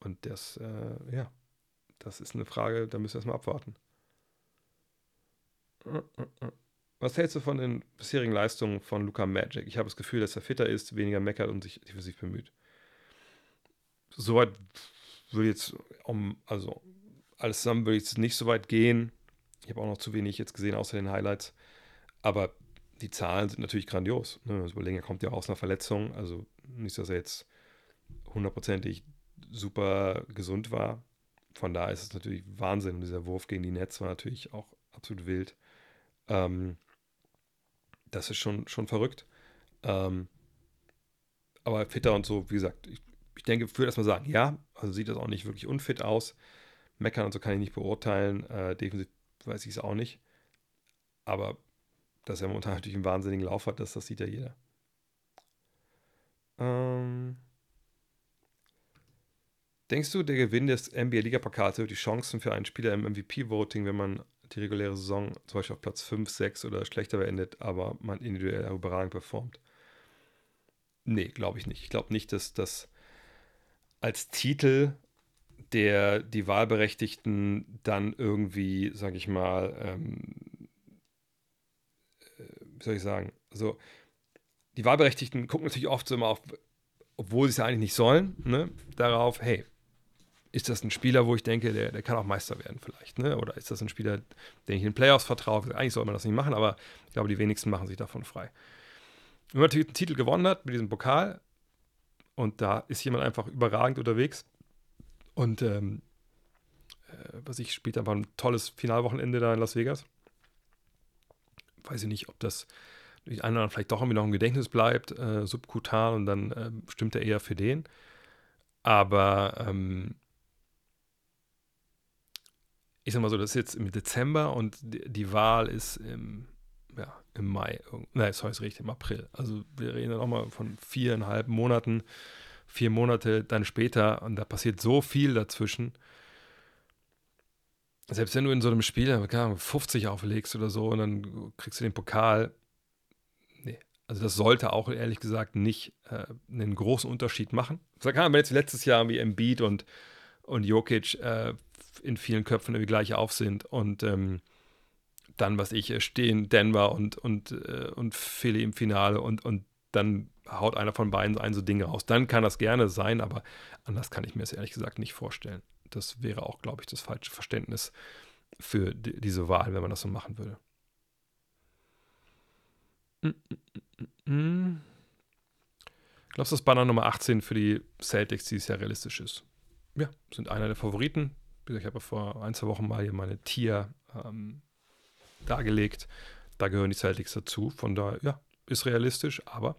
und das, äh, ja, das ist eine Frage, da müssen wir erstmal abwarten. Was hältst du von den bisherigen Leistungen von Luca Magic? Ich habe das Gefühl, dass er fitter ist, weniger meckert und sich defensiv bemüht. Soweit würde jetzt, um, also alles zusammen würde ich jetzt nicht so weit gehen. Ich habe auch noch zu wenig jetzt gesehen, außer den Highlights. Aber die Zahlen sind natürlich grandios. Ne? Also überlegen, er kommt ja aus einer Verletzung. Also nicht, dass er jetzt hundertprozentig super gesund war. Von daher ist es natürlich Wahnsinn. Und dieser Wurf gegen die Nets war natürlich auch absolut wild. Ähm, das ist schon, schon verrückt. Ähm, aber fitter und so, wie gesagt, ich, ich denke, ich würde erstmal sagen, ja, also sieht das auch nicht wirklich unfit aus. Meckern und so kann ich nicht beurteilen. Äh, defensiv weiß ich es auch nicht. Aber dass er momentan natürlich einen wahnsinnigen Lauf hat, das, das sieht ja jeder. Ähm, Denkst du, der Gewinn des NBA-Liga-Pokals wird die Chancen für einen Spieler im MVP-Voting, wenn man die reguläre Saison zum Beispiel auf Platz 5, 6 oder schlechter beendet, aber man individuell überragend performt? Nee, glaube ich nicht. Ich glaube nicht, dass das als Titel der die Wahlberechtigten dann irgendwie, sage ich mal, ähm, äh, wie soll ich sagen, also die Wahlberechtigten gucken natürlich oft so immer auf, obwohl sie es ja eigentlich nicht sollen, ne, darauf, hey, ist das ein Spieler, wo ich denke, der, der kann auch Meister werden vielleicht, ne? Oder ist das ein Spieler, den ich in den Playoffs vertraue? Eigentlich soll man das nicht machen, aber ich glaube, die wenigsten machen sich davon frei. Wenn man natürlich einen Titel gewonnen hat mit diesem Pokal und da ist jemand einfach überragend unterwegs und ähm, äh, was ich spielt einfach ein tolles Finalwochenende da in Las Vegas. Weiß ich nicht, ob das die einen oder anderen vielleicht doch irgendwie noch im Gedächtnis bleibt, äh, subkutan und dann äh, stimmt er eher für den. Aber ähm, ich sag mal so, das ist jetzt im Dezember und die, die Wahl ist im, ja, im Mai. Nein, sorry, ist richtig, im April. Also wir reden dann auch mal von viereinhalb Monaten, vier Monate dann später und da passiert so viel dazwischen. Selbst wenn du in so einem Spiel Ahnung, 50 auflegst oder so und dann kriegst du den Pokal, nee, also das sollte auch ehrlich gesagt nicht äh, einen großen Unterschied machen. Sag mal, wenn jetzt letztes Jahr wie Embiid und, und Jokic äh, in vielen Köpfen irgendwie gleich auf sind und ähm, dann, was ich, äh, stehen Denver und, und, äh, und Philly im Finale und, und dann haut einer von beiden ein so Dinge raus. Dann kann das gerne sein, aber anders kann ich mir es ehrlich gesagt nicht vorstellen. Das wäre auch, glaube ich, das falsche Verständnis für die, diese Wahl, wenn man das so machen würde. Glaubst du, dass Banner Nummer 18 für die Celtics dieses Jahr realistisch ist? Ja, sind einer der Favoriten. Ich habe vor ein, zwei Wochen mal hier meine Tier ähm, dargelegt. Da gehören die Celtics dazu. Von daher, ja, ist realistisch, aber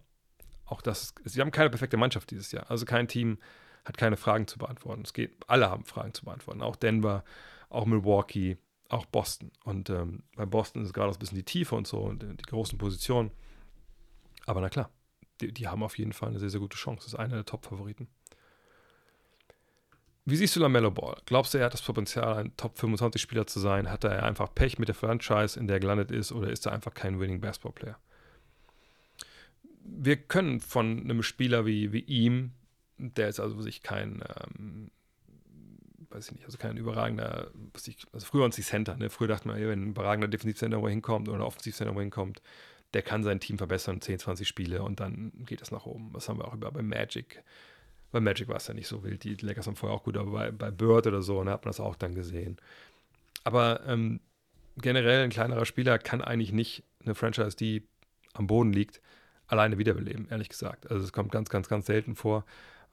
auch das, sie haben keine perfekte Mannschaft dieses Jahr. Also kein Team hat keine Fragen zu beantworten. Es geht, alle haben Fragen zu beantworten. Auch Denver, auch Milwaukee, auch Boston. Und ähm, bei Boston ist gerade auch ein bisschen die Tiefe und so und die großen Positionen. Aber na klar, die, die haben auf jeden Fall eine sehr, sehr gute Chance. Das ist einer der Top-Favoriten. Wie siehst du LaMelo Ball? Glaubst du, er hat das Potenzial, ein Top 25 Spieler zu sein? Hat er einfach Pech mit der Franchise, in der er gelandet ist, oder ist er einfach kein Winning Basketball Player? Wir können von einem Spieler wie, wie ihm, der ist also sich kein, ähm, weiß ich nicht, also kein überragender, ich, also früher uns die Center, ne? Früher dachte man, wenn ein überragender Defensivcenter wo hinkommt oder ein Offensivcenter wo hinkommt, der kann sein Team verbessern, 10, 20 Spiele und dann geht es nach oben. Das haben wir auch über bei Magic bei Magic war es ja nicht so wild. Die Lakers waren vorher auch gut, aber bei, bei Bird oder so, ne, hat man das auch dann gesehen. Aber ähm, generell ein kleinerer Spieler kann eigentlich nicht eine Franchise, die am Boden liegt, alleine wiederbeleben, ehrlich gesagt. Also es kommt ganz, ganz, ganz selten vor.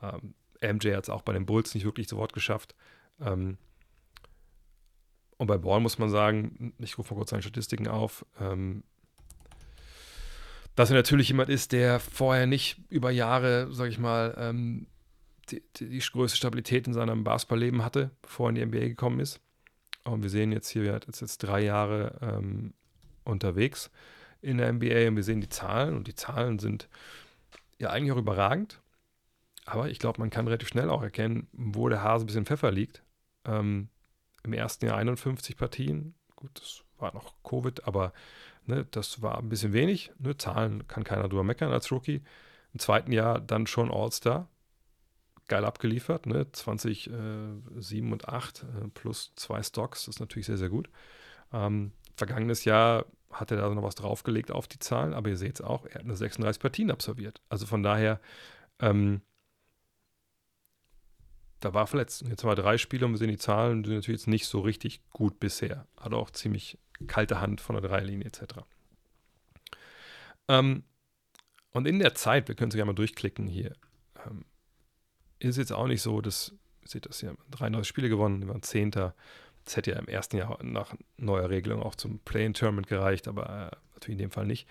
Ähm, MJ hat es auch bei den Bulls nicht wirklich zu Wort geschafft. Ähm, und bei Ball muss man sagen, ich rufe mal kurz seine Statistiken auf, ähm, dass er natürlich jemand ist, der vorher nicht über Jahre, sag ich mal, ähm, die, die, größte Stabilität in seinem Basketballleben hatte, bevor er in die NBA gekommen ist. Und wir sehen jetzt hier, er ist jetzt drei Jahre ähm, unterwegs in der NBA und wir sehen die Zahlen und die Zahlen sind ja eigentlich auch überragend. Aber ich glaube, man kann relativ schnell auch erkennen, wo der Hase ein bisschen Pfeffer liegt. Ähm, Im ersten Jahr 51 Partien. Gut, das war noch Covid, aber ne, das war ein bisschen wenig. Ne, Zahlen kann keiner drüber meckern als Rookie. Im zweiten Jahr dann schon All-Star geil abgeliefert, ne? 20, äh, 7 und 8 äh, plus zwei Stocks, das ist natürlich sehr, sehr gut. Ähm, vergangenes Jahr hat er da noch was draufgelegt auf die Zahlen, aber ihr seht es auch, er hat nur 36 Partien absolviert. Also von daher, ähm, da war verletzt. Jetzt haben wir drei Spiele und wir sehen die Zahlen, sind natürlich jetzt nicht so richtig gut bisher. Hat auch ziemlich kalte Hand von der Dreilinie etc. Ähm, und in der Zeit, wir können es gerne mal durchklicken hier, ähm, ist jetzt auch nicht so, dass, ihr seht das hier, drei neue Spiele gewonnen, wir waren Zehnter. Das hätte ja im ersten Jahr nach neuer Regelung auch zum Play-in-Tournament gereicht, aber äh, natürlich in dem Fall nicht.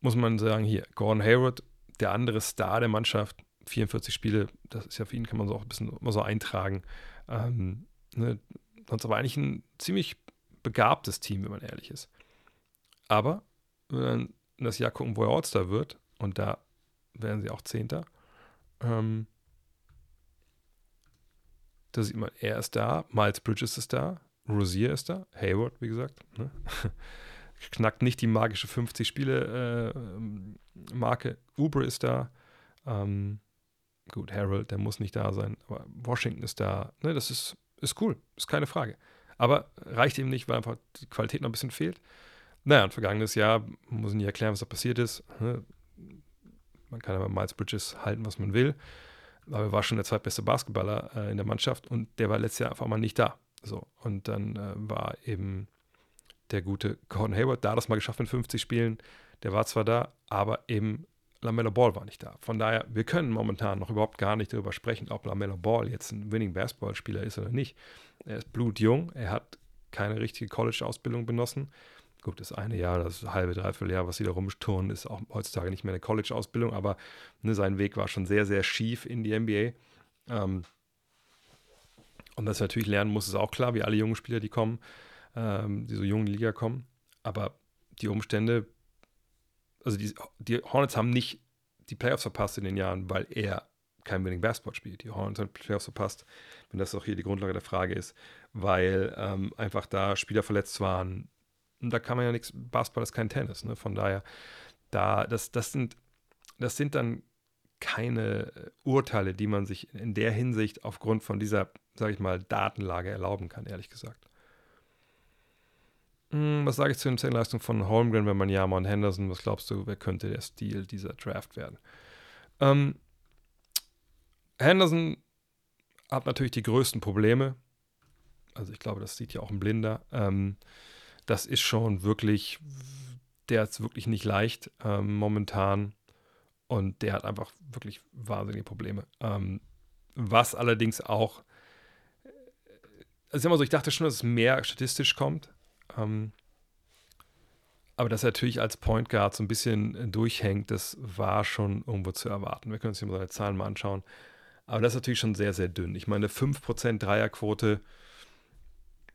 Muss man sagen, hier, Gordon Hayward, der andere Star der Mannschaft, 44 Spiele, das ist ja für ihn, kann man so auch ein bisschen immer so eintragen. Ähm, ne, sonst aber eigentlich ein ziemlich begabtes Team, wenn man ehrlich ist. Aber wenn wir dann in das Jahr gucken, wo er All-Star wird, und da werden sie auch Zehnter, ähm, da sieht man, er ist da, Miles Bridges ist da, Rosier ist da, Hayward, wie gesagt. Ne? Knackt nicht die magische 50-Spiele-Marke. Äh, Uber ist da. Ähm, gut, Harold, der muss nicht da sein, aber Washington ist da. Ne, das ist, ist cool, ist keine Frage. Aber reicht ihm nicht, weil einfach die Qualität noch ein bisschen fehlt. Naja, und vergangenes Jahr muss ich nicht erklären, was da passiert ist. Ne? Man kann aber Miles Bridges halten, was man will. Aber er war schon der zweitbeste Basketballer äh, in der Mannschaft und der war letztes Jahr einfach mal nicht da. So. Und dann äh, war eben der gute Gordon Hayward da, das mal geschafft in 50 Spielen. Der war zwar da, aber eben LaMelo Ball war nicht da. Von daher, wir können momentan noch überhaupt gar nicht darüber sprechen, ob LaMelo Ball jetzt ein Winning Basketball-Spieler ist oder nicht. Er ist blutjung, er hat keine richtige College-Ausbildung benossen. Gut, das eine Jahr, das halbe, dreiviertel Jahr, was sie da rumturnen, ist auch heutzutage nicht mehr eine College-Ausbildung, aber ne, sein Weg war schon sehr, sehr schief in die NBA. Ähm, und dass er natürlich lernen muss, ist auch klar, wie alle jungen Spieler, die kommen, ähm, die so jungen Liga kommen. Aber die Umstände, also die, die Hornets haben nicht die Playoffs verpasst in den Jahren, weil er kein Winning Basketball spielt. Die Hornets haben Playoffs verpasst, wenn das auch hier die Grundlage der Frage ist, weil ähm, einfach da Spieler verletzt waren. Da kann man ja nichts, Basketball ist kein Tennis. Ne? Von daher, da, das, das, sind, das sind dann keine äh, Urteile, die man sich in der Hinsicht aufgrund von dieser, sage ich mal, Datenlage erlauben kann, ehrlich gesagt. Hm, was sage ich zu den Zählleistungen von Holmgren, wenn man Yama und Henderson, was glaubst du, wer könnte der Stil dieser Draft werden? Ähm, Henderson hat natürlich die größten Probleme. Also ich glaube, das sieht ja auch ein Blinder. Ähm, das ist schon wirklich, der ist wirklich nicht leicht ähm, momentan. Und der hat einfach wirklich wahnsinnige Probleme. Ähm, was allerdings auch, also immer so, ich dachte schon, dass es mehr statistisch kommt. Ähm, aber dass er natürlich als Point Guard so ein bisschen durchhängt, das war schon irgendwo zu erwarten. Wir können uns hier mal seine Zahlen mal anschauen. Aber das ist natürlich schon sehr, sehr dünn. Ich meine, 5% Dreierquote,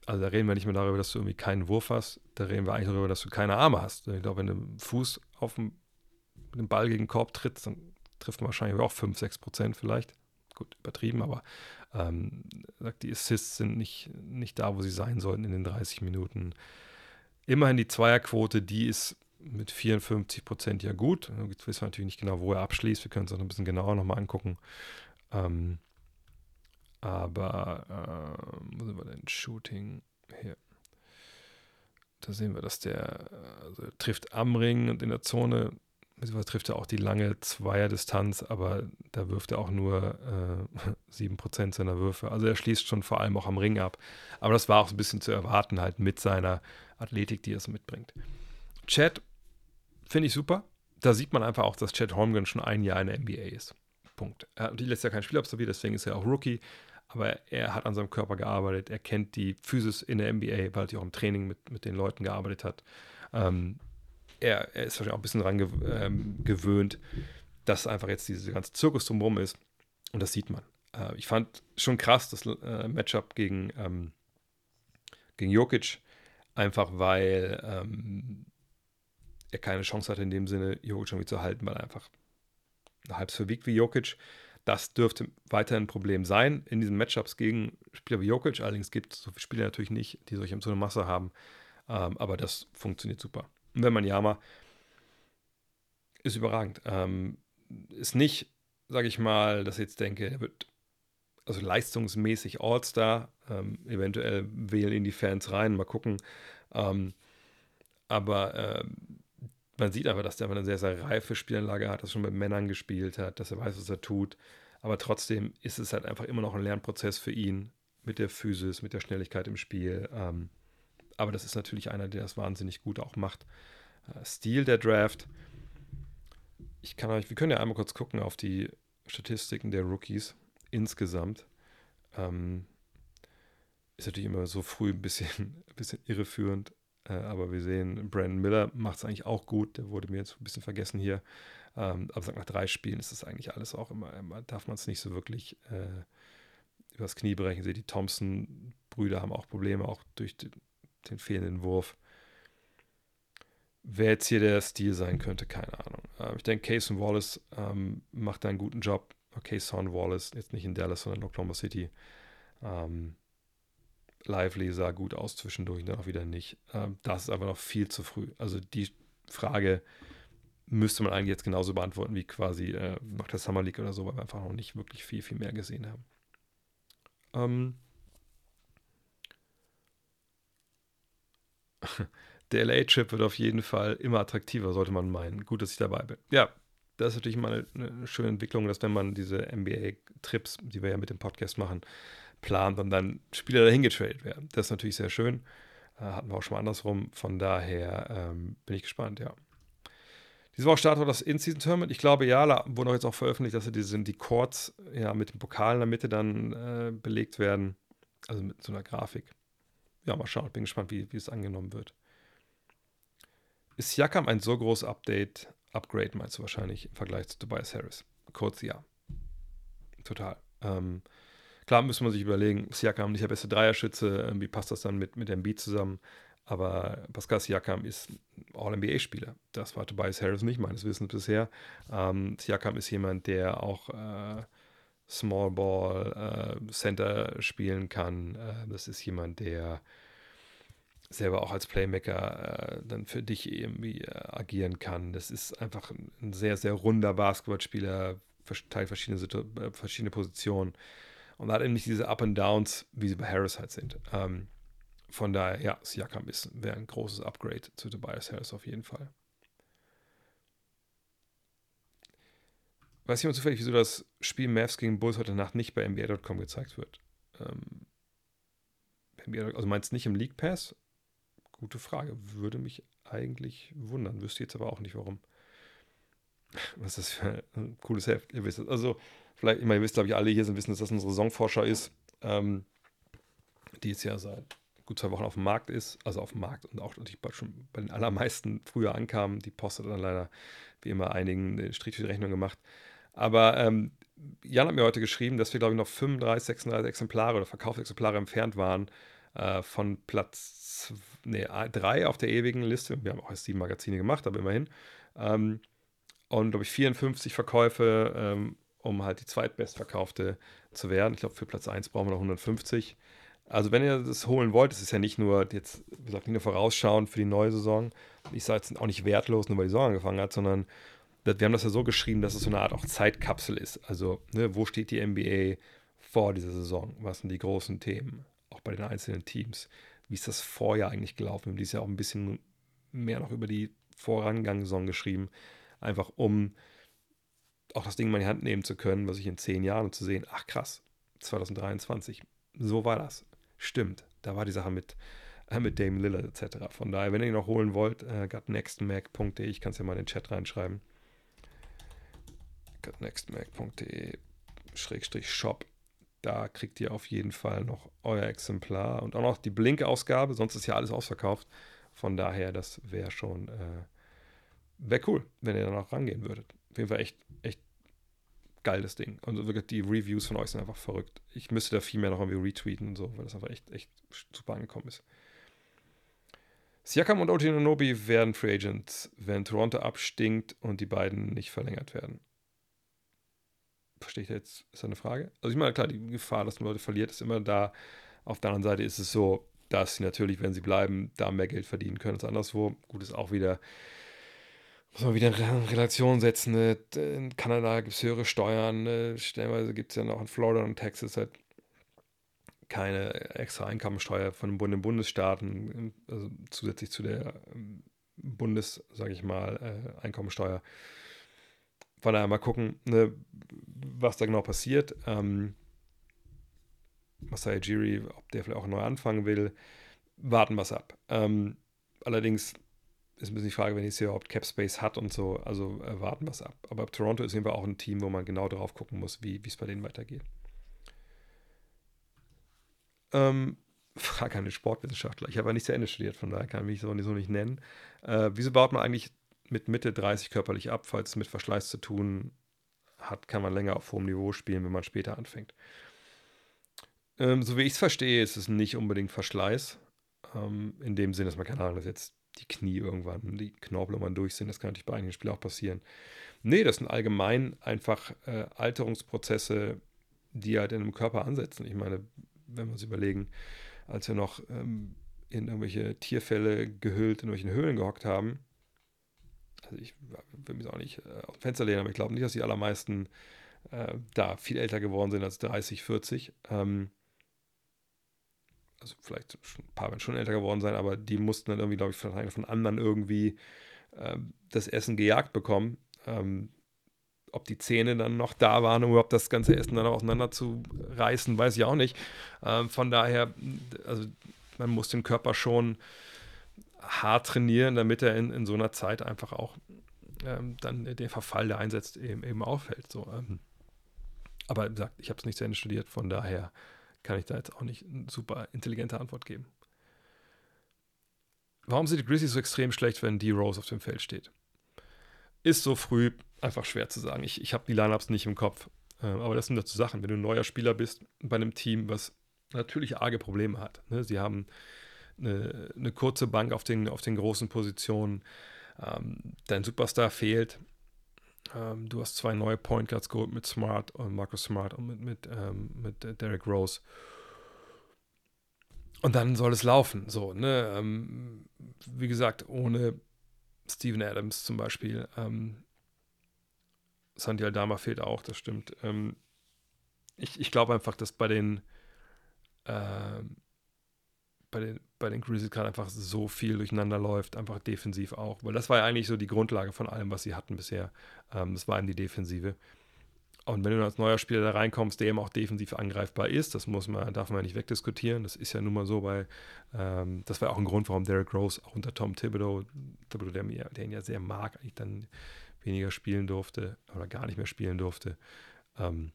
also da reden wir nicht mehr darüber, dass du irgendwie keinen Wurf hast. Da reden wir eigentlich darüber, dass du keine Arme hast. Ich glaube, wenn du Fuß auf mit dem Ball gegen den Korb tritt, dann trifft man wahrscheinlich auch 5, 6 Prozent vielleicht. Gut, übertrieben, aber ähm, die Assists sind nicht, nicht da, wo sie sein sollten in den 30 Minuten. Immerhin die Zweierquote, die ist mit 54 Prozent ja gut. Jetzt wissen wir natürlich nicht genau, wo er abschließt. Wir können es auch ein bisschen genauer nochmal angucken. Ähm, aber, äh, wo sind wir denn? Shooting. Hier. Da sehen wir, dass der also trifft am Ring und in der Zone beziehungsweise trifft er auch die lange Zweierdistanz, aber da wirft er auch nur äh, 7% seiner Würfe. Also er schließt schon vor allem auch am Ring ab. Aber das war auch ein bisschen zu erwarten, halt mit seiner Athletik, die er so mitbringt. Chad finde ich super. Da sieht man einfach auch, dass Chad Holmgren schon ein Jahr in der NBA ist. Punkt. Er hat natürlich letztes Jahr kein Spiel absolviert, deswegen ist er auch Rookie. Aber er hat an seinem Körper gearbeitet. Er kennt die Physis in der NBA, weil er auch im Training mit, mit den Leuten gearbeitet hat. Ähm, er, er ist wahrscheinlich auch ein bisschen daran gew ähm, gewöhnt, dass einfach jetzt diese ganze Zirkus drumherum ist. Und das sieht man. Äh, ich fand schon krass das äh, Matchup gegen, ähm, gegen Jokic, einfach weil ähm, er keine Chance hatte, in dem Sinne Jokic irgendwie zu halten, weil er einfach halb so wiegt wie Jokic. Das dürfte weiterhin ein Problem sein in diesen Matchups gegen Spieler wie Jokic. Allerdings gibt es so viele Spieler natürlich nicht, die solche so eine Masse haben. Ähm, aber das funktioniert super. Und wenn man Yama ist überragend. Ähm, ist nicht, sage ich mal, dass ich jetzt denke, er wird also leistungsmäßig All-Star. Ähm, eventuell wählen ihn die Fans rein, mal gucken. Ähm, aber äh, man sieht einfach, dass der eine sehr, sehr reife Spielanlage hat, dass er schon mit Männern gespielt hat, dass er weiß, was er tut. Aber trotzdem ist es halt einfach immer noch ein Lernprozess für ihn mit der Physis, mit der Schnelligkeit im Spiel. Ähm, aber das ist natürlich einer, der das wahnsinnig gut auch macht. Äh, Stil der Draft. Ich kann euch, wir können ja einmal kurz gucken auf die Statistiken der Rookies insgesamt. Ähm, ist natürlich immer so früh ein bisschen, ein bisschen irreführend, aber wir sehen, Brandon Miller macht es eigentlich auch gut. Der wurde mir jetzt ein bisschen vergessen hier. Ähm, aber nach drei Spielen ist das eigentlich alles auch immer, immer darf man es nicht so wirklich äh, übers Knie brechen. Die Thompson-Brüder haben auch Probleme, auch durch die, den fehlenden Wurf. Wer jetzt hier der Stil sein könnte, keine Ahnung. Äh, ich denke, Case Wallace ähm, macht da einen guten Job. Okay, Son Wallace, jetzt nicht in Dallas, sondern in Oklahoma City. Ähm, Lively sah gut aus zwischendurch, dann auch wieder nicht. Ähm, das ist aber noch viel zu früh. Also die Frage müsste man eigentlich jetzt genauso beantworten wie quasi äh, nach der Summer League oder so, weil wir einfach noch nicht wirklich viel, viel mehr gesehen haben. Ähm, der LA-Trip wird auf jeden Fall immer attraktiver, sollte man meinen. Gut, dass ich dabei bin. Ja, das ist natürlich mal eine, eine schöne Entwicklung, dass wenn man diese NBA-Trips, die wir ja mit dem Podcast machen, plant und dann Spieler dahin getradet werden. Das ist natürlich sehr schön. Äh, hatten wir auch schon mal andersrum. Von daher ähm, bin ich gespannt, ja. Diese Woche startet das In-Season-Tournament. Ich glaube, ja, da wurde auch jetzt auch veröffentlicht, dass die, die Courts ja, mit dem Pokal in der Mitte dann äh, belegt werden. Also mit so einer Grafik. Ja, mal schauen. Bin gespannt, wie, wie es angenommen wird. ist Siakam ein so großes Update, Upgrade meinst du wahrscheinlich im Vergleich zu Tobias Harris? Kurz ja. Total. Ähm, klar müsste man sich überlegen, Siakam nicht der beste Dreierschütze, wie passt das dann mit, mit Beat zusammen? Aber Pascal Siakam ist All-NBA-Spieler. Das war Tobias Harris nicht, meines Wissens bisher. Ähm, Siakam ist jemand, der auch äh, Small Ball äh, Center spielen kann. Äh, das ist jemand, der selber auch als Playmaker äh, dann für dich irgendwie äh, agieren kann. Das ist einfach ein sehr, sehr runder Basketballspieler, teilt verschiedene, äh, verschiedene Positionen und hat eben nicht diese Up and Downs, wie sie bei Harris halt sind. Ähm, von daher, ja, Siakam wäre ein großes Upgrade zu Tobias Harris auf jeden Fall. Weiß jemand zufällig, wieso das Spiel Mavs gegen Bulls heute Nacht nicht bei NBA.com gezeigt wird? Ähm, also meinst du nicht im League Pass? Gute Frage. Würde mich eigentlich wundern. Wüsste jetzt aber auch nicht, warum. Was ist das für ein cooles Heft? Ihr wisst es. Also, vielleicht, ich meine, ihr wisst, glaube ich, alle hier sind, wissen, dass das unsere Saisonforscher ist, ähm, die jetzt ja seit gut zwei Wochen auf dem Markt ist, also auf dem Markt und auch natürlich schon bei den allermeisten früher ankamen. Die Post hat dann leider wie immer einigen eine Strich für die Rechnung gemacht. Aber ähm, Jan hat mir heute geschrieben, dass wir, glaube ich, noch 35, 36 Exemplare oder Verkaufsexemplare entfernt waren äh, von Platz nee, drei auf der ewigen Liste. Wir haben auch erst sieben Magazine gemacht, aber immerhin. Ähm, und, glaube ich, 54 Verkäufe, ähm, um halt die zweitbestverkaufte zu werden. Ich glaube, für Platz 1 brauchen wir noch 150. Also, wenn ihr das holen wollt, das ist ja nicht nur jetzt, wie gesagt, nicht nur vorausschauend für die neue Saison. Ich sage jetzt auch nicht wertlos, nur weil die Saison angefangen hat, sondern wir haben das ja so geschrieben, dass es so eine Art auch Zeitkapsel ist. Also, ne, wo steht die NBA vor dieser Saison? Was sind die großen Themen? Auch bei den einzelnen Teams. Wie ist das Vorjahr eigentlich gelaufen? Wir haben dieses Jahr auch ein bisschen mehr noch über die vorangegangene Saison geschrieben. Einfach um auch das Ding mal in die Hand nehmen zu können, was ich in zehn Jahren und zu sehen, ach krass, 2023, so war das. Stimmt, da war die Sache mit, äh, mit Dame Lillard etc. Von daher, wenn ihr ihn noch holen wollt, äh, gotnextmac.de, ich kann es ja mal in den Chat reinschreiben. gotnextmac.de Schrägstrich Shop. Da kriegt ihr auf jeden Fall noch euer Exemplar und auch noch die Blink-Ausgabe, sonst ist ja alles ausverkauft. Von daher, das wäre schon, äh, wäre cool, wenn ihr da noch rangehen würdet. Auf jeden Fall echt, echt geil, das Ding. Und wirklich die Reviews von euch sind einfach verrückt. Ich müsste da viel mehr noch irgendwie retweeten und so, weil das einfach echt, echt super angekommen ist. Siakam und Otinonobi werden Free Agents, wenn Toronto abstinkt und die beiden nicht verlängert werden. Verstehe ich jetzt? Ist das eine Frage? Also ich meine, klar, die Gefahr, dass man Leute verliert, ist immer da. Auf der anderen Seite ist es so, dass sie natürlich, wenn sie bleiben, da mehr Geld verdienen können als anderswo. Gut, ist auch wieder muss man wieder in Relation setzen. Ne? In Kanada gibt es höhere Steuern. Ne? Stellenweise gibt es ja noch in Florida und Texas halt keine extra Einkommensteuer von den Bundesstaaten, also zusätzlich zu der ähm, Bundes, sage ich mal, äh, Einkommensteuer. Von daher mal gucken, ne, was da genau passiert. Ähm, Masai Jiri, ob der vielleicht auch neu anfangen will, warten wir es ab. Ähm, allerdings ist ein bisschen die Frage, wenn jetzt hier überhaupt Cap Space hat und so. Also äh, warten wir es ab. Aber Toronto ist jedenfalls auch ein Team, wo man genau darauf gucken muss, wie es bei denen weitergeht. Ähm, frage an den Sportwissenschaftler. Ich habe ja nicht zu Ende studiert, von daher kann ich mich so, so nicht nennen. Äh, wieso baut man eigentlich mit Mitte 30 körperlich ab? Falls es mit Verschleiß zu tun hat, kann man länger auf hohem Niveau spielen, wenn man später anfängt. Ähm, so wie ich es verstehe, ist es nicht unbedingt Verschleiß. Ähm, in dem Sinne, dass man keine Ahnung, dass jetzt die Knie irgendwann, die Knorpel irgendwann durch sind. Das kann natürlich bei einigen Spielen auch passieren. Nee, das sind allgemein einfach äh, Alterungsprozesse, die halt in einem Körper ansetzen. Ich meine, wenn wir uns überlegen, als wir noch ähm, in irgendwelche Tierfälle gehüllt in irgendwelchen Höhlen gehockt haben, also ich will mich auch nicht äh, auf dem Fenster lehnen, aber ich glaube nicht, dass die allermeisten äh, da viel älter geworden sind als 30, 40. Ähm, also vielleicht ein paar werden schon älter geworden sein, aber die mussten dann irgendwie, glaube ich, von anderen irgendwie äh, das Essen gejagt bekommen. Ähm, ob die Zähne dann noch da waren, um überhaupt das ganze Essen dann auseinanderzureißen, weiß ich auch nicht. Ähm, von daher, also man muss den Körper schon hart trainieren, damit er in, in so einer Zeit einfach auch ähm, dann den Verfall, der einsetzt, eben, eben auffällt. So, ähm. Aber wie gesagt, ich habe es nicht zu Ende studiert, von daher kann ich da jetzt auch nicht eine super intelligente Antwort geben. warum sind die Grizzlies so extrem schlecht, wenn D. Rose auf dem Feld steht? Ist so früh einfach schwer zu sagen. Ich, ich habe die Lineups nicht im Kopf. Äh, aber das sind dazu Sachen, wenn du ein neuer Spieler bist bei einem Team, was natürlich arge Probleme hat. Ne? Sie haben eine, eine, kurze Bank auf den, auf den großen Positionen. Ähm, dein Superstar fehlt. Ähm, du hast zwei neue Point Guards geholt mit Smart und Marcus Smart und mit, mit, ähm, mit Derek Rose. Und dann soll es laufen. So, ne? Ähm, wie gesagt, ohne Steven Adams zum Beispiel. Ähm, Sandy Aldama fehlt auch, das stimmt. Ähm, ich ich glaube einfach, dass bei den, äh, bei den, bei den Grizzlies gerade einfach so viel durcheinander läuft, einfach defensiv auch. Weil das war ja eigentlich so die Grundlage von allem, was sie hatten bisher. Ähm, das war eben die Defensive. Und wenn du als neuer Spieler da reinkommst, der eben auch defensiv angreifbar ist, das muss man, darf man nicht wegdiskutieren. Das ist ja nun mal so bei, ähm, das war auch ein Grund, warum Derek Rose auch unter Tom Thibodeau, Thibodeau der, der ihn ja sehr mag, eigentlich dann weniger spielen durfte oder gar nicht mehr spielen durfte. Ähm,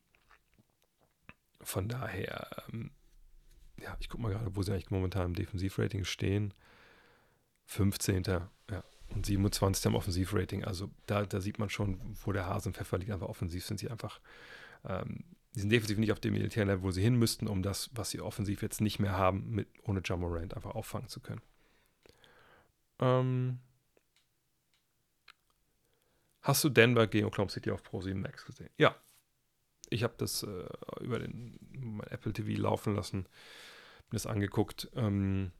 von daher, ähm, ja, ich gucke mal gerade, wo sie eigentlich momentan im Defensivrating stehen. 15. Ja, und 27 am Offensivrating. Also da, da sieht man schon, wo der Hase im Pfeffer liegt. Einfach offensiv sind sie einfach, ähm, die sind defensiv nicht auf dem militären Level, wo sie hin müssten, um das, was sie offensiv jetzt nicht mehr haben, mit, ohne Jamorant einfach auffangen zu können. Ähm, hast du Denver gegen Oklahoma City auf Pro 7 Max gesehen? Ja. Ich habe das äh, über den mein Apple TV laufen lassen, mir das angeguckt. Ähm,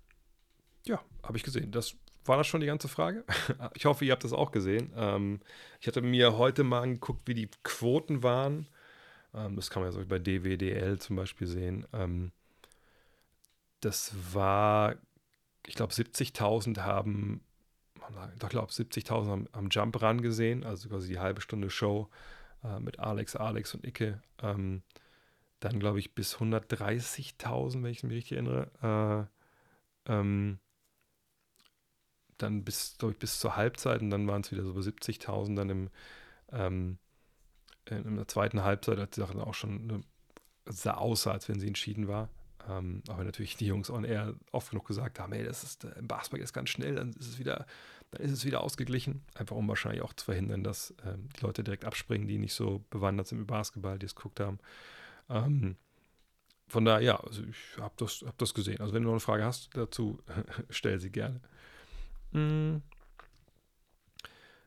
ja, habe ich gesehen. Das war das schon die ganze Frage? Ich hoffe, ihr habt das auch gesehen. Ähm, ich hatte mir heute mal angeguckt, wie die Quoten waren. Ähm, das kann man ja so bei DWDL zum Beispiel sehen. Ähm, das war, ich glaube, 70.000 haben, ich glaube, 70.000 haben am Jump Run gesehen, also quasi die halbe Stunde Show äh, mit Alex, Alex und Icke. Dann, glaube ich, bis 130.000, wenn ich mich richtig erinnere. Äh, ähm, dann bis, ich, bis zur Halbzeit und dann waren es wieder so bei 70.000 dann im, ähm, in der zweiten Halbzeit, als die Sache auch schon ne, sah aus, als wenn sie entschieden war. Ähm, aber natürlich die Jungs on air oft genug gesagt haben, hey, das ist äh, im Basketball ist ganz schnell, dann ist es wieder, dann ist es wieder ausgeglichen. Einfach um wahrscheinlich auch zu verhindern, dass ähm, die Leute direkt abspringen, die nicht so bewandert sind im Basketball, die es geguckt haben. Ähm, von daher, ja, also ich habe das, hab das gesehen. Also wenn du noch eine Frage hast dazu, stell sie gerne. Hm.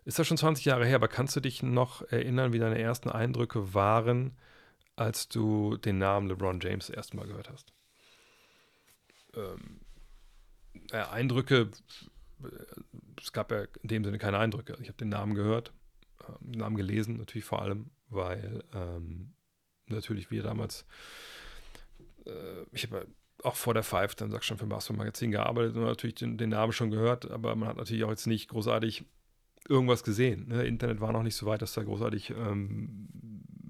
Ist das schon 20 Jahre her, aber kannst du dich noch erinnern, wie deine ersten Eindrücke waren, als du den Namen LeBron James das erste Mal gehört hast? Ähm, äh, Eindrücke, es gab ja in dem Sinne keine Eindrücke. Ich habe den Namen gehört, äh, den Namen gelesen, natürlich vor allem, weil ähm, natürlich wir damals, äh, ich habe auch vor der Five, dann du schon für ein Basketball-Magazin gearbeitet und natürlich den, den, Namen schon gehört, aber man hat natürlich auch jetzt nicht großartig irgendwas gesehen. Ne? Internet war noch nicht so weit, dass da großartig ähm,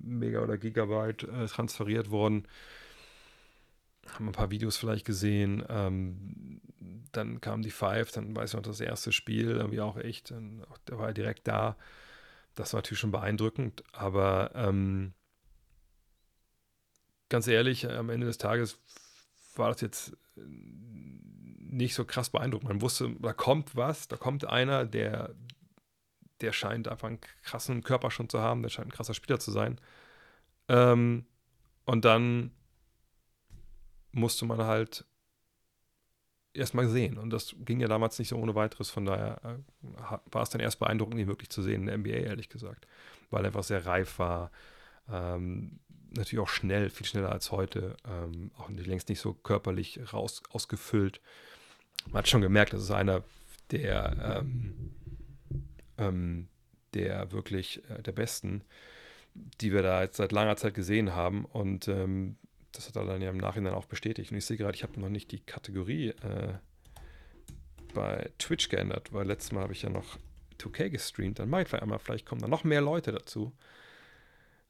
Mega oder Gigabyte äh, transferiert wurden. Haben ein paar Videos vielleicht gesehen. Ähm, dann kam die Five, dann weiß ich noch das erste Spiel, irgendwie auch echt, dann, der war direkt da. Das war natürlich schon beeindruckend, aber ähm, ganz ehrlich, am Ende des Tages war das jetzt äh, nicht so krass beeindruckend. Man wusste, da kommt was, da kommt einer, der, der scheint einfach einen krassen Körper schon zu haben, der scheint ein krasser Spieler zu sein. Ähm, und dann musste man halt erstmal sehen. Und das ging ja damals nicht so ohne weiteres. Von daher äh, war es dann erst beeindruckend, ihn wirklich zu sehen in der NBA, ehrlich gesagt. Weil er einfach sehr reif war. Ähm, natürlich auch schnell, viel schneller als heute, ähm, auch längst nicht so körperlich raus, ausgefüllt. Man hat schon gemerkt, das ist einer der, ähm, ähm, der wirklich äh, der Besten, die wir da jetzt seit langer Zeit gesehen haben. Und ähm, das hat er dann ja im Nachhinein auch bestätigt. Und ich sehe gerade, ich habe noch nicht die Kategorie äh, bei Twitch geändert, weil letztes Mal habe ich ja noch 2K gestreamt. Dann mache ich vielleicht einmal, vielleicht kommen da noch mehr Leute dazu.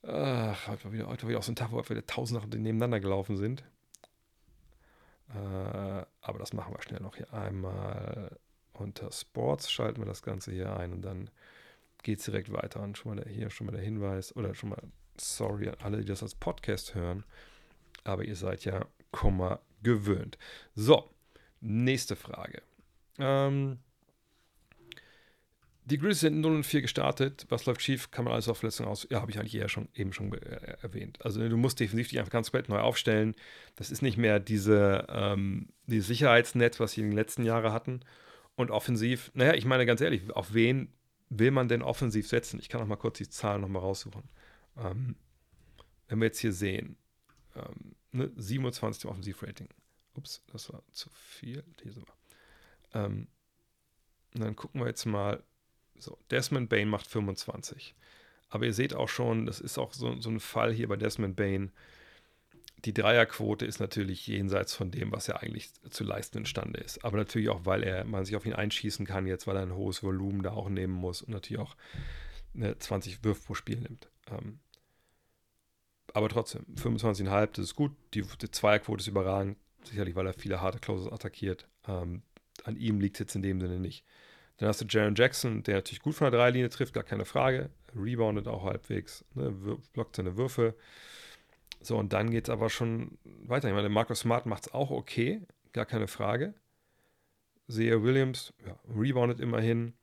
Ach, heute war wieder, heute war wieder auch so ein Tag, wo wieder tausend Sachen nebeneinander gelaufen sind. Äh, aber das machen wir schnell noch hier einmal unter Sports, schalten wir das Ganze hier ein und dann geht es direkt weiter. Und schon mal der, hier schon mal der Hinweis, oder schon mal sorry an alle, die das als Podcast hören, aber ihr seid ja Komma gewöhnt. So, nächste Frage. Ähm, die Grizzlies sind 0 und 4 gestartet. Was läuft schief? Kann man alles auf Verletzungen aus. Ja, habe ich eigentlich eher schon eben schon äh, erwähnt. Also du musst defensiv dich einfach ganz komplett neu aufstellen. Das ist nicht mehr diese ähm, dieses Sicherheitsnetz, was sie in den letzten Jahren hatten. Und offensiv, naja, ich meine ganz ehrlich, auf wen will man denn offensiv setzen? Ich kann auch mal kurz die Zahlen nochmal raussuchen. Ähm, wenn wir jetzt hier sehen, ähm, ne, 27 Offensivrating. Ups, das war zu viel. Ähm, dann gucken wir jetzt mal, so, Desmond Bain macht 25. Aber ihr seht auch schon, das ist auch so, so ein Fall hier bei Desmond Bain. Die Dreierquote ist natürlich jenseits von dem, was er eigentlich zu leisten imstande ist. Aber natürlich auch, weil er, man sich auf ihn einschießen kann, jetzt, weil er ein hohes Volumen da auch nehmen muss und natürlich auch eine 20 Würfe pro Spiel nimmt. Ähm, aber trotzdem, 25,5, das ist gut. Die, die Zweierquote ist überragend. Sicherlich, weil er viele harte Closes attackiert. Ähm, an ihm liegt es jetzt in dem Sinne nicht. Dann hast du Jaron Jackson, der natürlich gut von der Dreilinie trifft, gar keine Frage. Reboundet auch halbwegs, ne, blockt seine Würfe. So, und dann geht es aber schon weiter. Ich meine, Marcus Smart macht es auch okay, gar keine Frage. Sehe Williams, ja, reboundet immerhin,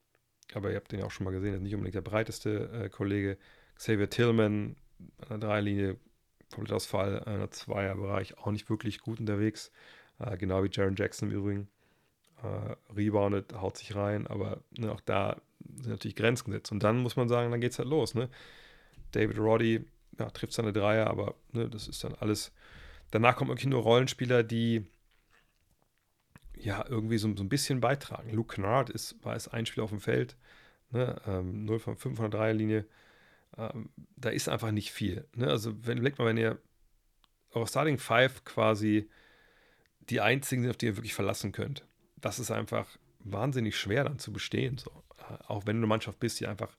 aber ihr habt den ja auch schon mal gesehen, ist nicht unbedingt der breiteste äh, Kollege. Xavier Tillman an der Dreilinie, Komplettausfall, äh, Zweierbereich, auch nicht wirklich gut unterwegs. Äh, genau wie Jaron Jackson im Übrigen äh, reboundet, haut sich rein, aber ne, auch da sind natürlich Grenzen gesetzt. Und dann muss man sagen, dann geht es halt los. Ne? David Roddy ja, trifft seine Dreier, aber ne, das ist dann alles. Danach kommen irgendwie nur Rollenspieler, die ja irgendwie so, so ein bisschen beitragen. Luke Kennard ist, war es ein Spieler auf dem Feld, ne, ähm, 0 von 5 von der Dreierlinie. Ähm, da ist einfach nicht viel. Ne? Also, wenn, überlegt mal, wenn ihr eure Starting Five quasi die einzigen sind, auf die ihr wirklich verlassen könnt das ist einfach wahnsinnig schwer dann zu bestehen. So. Auch wenn du eine Mannschaft bist, die einfach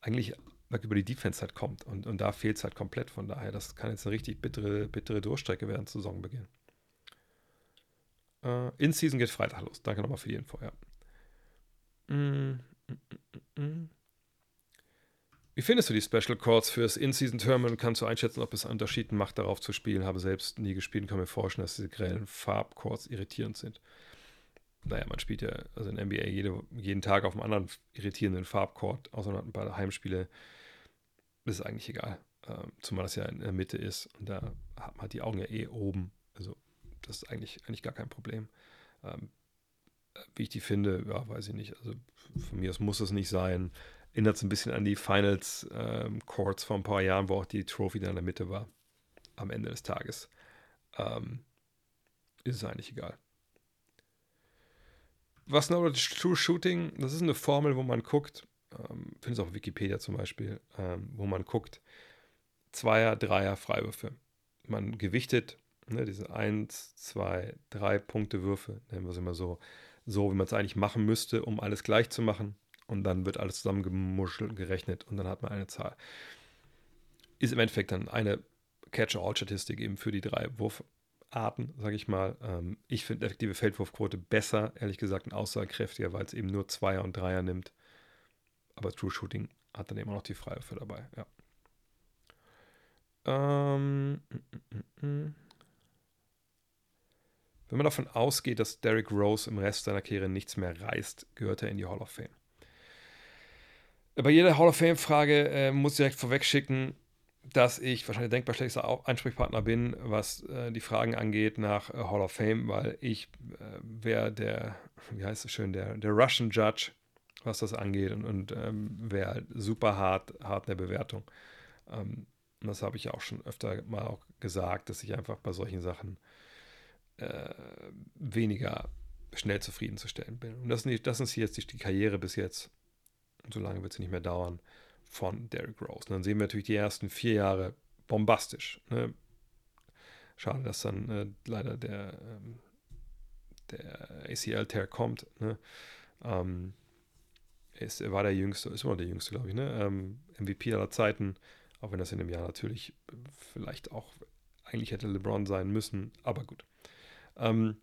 eigentlich über die Defense halt kommt. Und, und da fehlt es halt komplett. Von daher, das kann jetzt eine richtig bittere, bittere Durchstrecke während der Saisonbeginn. Äh, In-Season geht Freitag los. Danke nochmal für die Info, ja. Mm, mm, mm, Wie findest du die Special Chords fürs In-Season-Tournament? Kannst du einschätzen, ob es einen Unterschied macht, darauf zu spielen? Habe selbst nie gespielt und kann mir vorstellen, dass diese grellen Farbchords irritierend sind naja, man spielt ja also in NBA jede, jeden Tag auf einem anderen irritierenden Farbcourt, außer man hat ein paar Heimspiele. Das ist eigentlich egal. Ähm, zumal das ja in der Mitte ist und da hat man die Augen ja eh oben. Also das ist eigentlich, eigentlich gar kein Problem. Ähm, wie ich die finde, ja, weiß ich nicht. Also von mir aus muss es nicht sein. Erinnert es ein bisschen an die Finals ähm, Courts vor ein paar Jahren, wo auch die Trophy da in der Mitte war. Am Ende des Tages. Ähm, ist es eigentlich egal. Was Knowledge True Shooting, das ist eine Formel, wo man guckt, ähm, finde es auch auf Wikipedia zum Beispiel, ähm, wo man guckt, Zweier, Dreier, Freiwürfe. Man gewichtet ne, diese 1, 2, 3 Punkte Würfe, nennen wir es immer so, so wie man es eigentlich machen müsste, um alles gleich zu machen. Und dann wird alles zusammengemuschelt, gerechnet und dann hat man eine Zahl. Ist im Endeffekt dann eine Catch-all-Statistik eben für die drei Wurf, Arten, sage ich mal. Ähm, ich finde effektive Feldwurfquote besser, ehrlich gesagt, und aussagekräftiger, weil es eben nur Zweier und Dreier nimmt. Aber True Shooting hat dann immer noch die Freiwürfe dabei, ja. Ähm, mm, mm, mm. Wenn man davon ausgeht, dass Derrick Rose im Rest seiner Karriere nichts mehr reißt, gehört er in die Hall of Fame. Bei jeder Hall of Fame-Frage äh, muss ich direkt vorweg schicken, dass ich wahrscheinlich denkbar schlechtester Ansprechpartner bin, was äh, die Fragen angeht nach äh, Hall of Fame, weil ich äh, wäre der, wie heißt es schön, der, der Russian Judge, was das angeht und, und ähm, wäre halt super hart, hart in der Bewertung. Ähm, und das habe ich auch schon öfter mal auch gesagt, dass ich einfach bei solchen Sachen äh, weniger schnell zufriedenzustellen bin. Und das, das ist jetzt die, die Karriere bis jetzt. Und so lange wird sie nicht mehr dauern von Derrick Rose. Und dann sehen wir natürlich die ersten vier Jahre bombastisch. Ne? Schade, dass dann äh, leider der, ähm, der ACL-Tear kommt. Ne? Ähm, ist, er war der Jüngste, ist immer noch der Jüngste, glaube ich, ne? Ähm, MVP aller Zeiten, auch wenn das in dem Jahr natürlich vielleicht auch, eigentlich hätte LeBron sein müssen, aber gut. Ähm,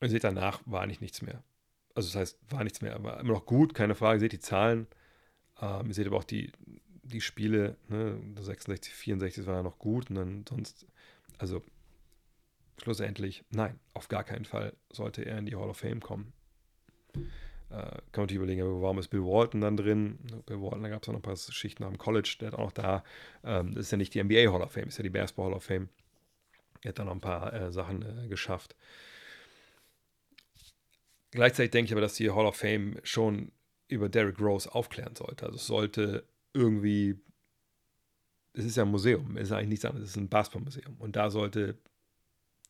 und ihr seht, danach war eigentlich nichts mehr. Also das heißt, war nichts mehr, aber immer noch gut, keine Frage. Ihr seht die Zahlen, ähm, ihr seht aber auch die, die Spiele, ne, 66, 64 war ja noch gut und dann sonst, also schlussendlich, nein, auf gar keinen Fall sollte er in die Hall of Fame kommen. Äh, kann man natürlich überlegen, warum ist Bill Walton dann drin? Bill Walton, da gab es auch noch ein paar Schichten dem College, der hat auch noch da, ähm, das ist ja nicht die NBA Hall of Fame, ist ja die Basketball Hall of Fame. Er hat da noch ein paar äh, Sachen äh, geschafft. Gleichzeitig denke ich aber, dass die Hall of Fame schon über Derrick Rose aufklären sollte. Also es sollte irgendwie, es ist ja ein Museum, es ist eigentlich nichts anderes, es ist ein Basketballmuseum. Und da sollte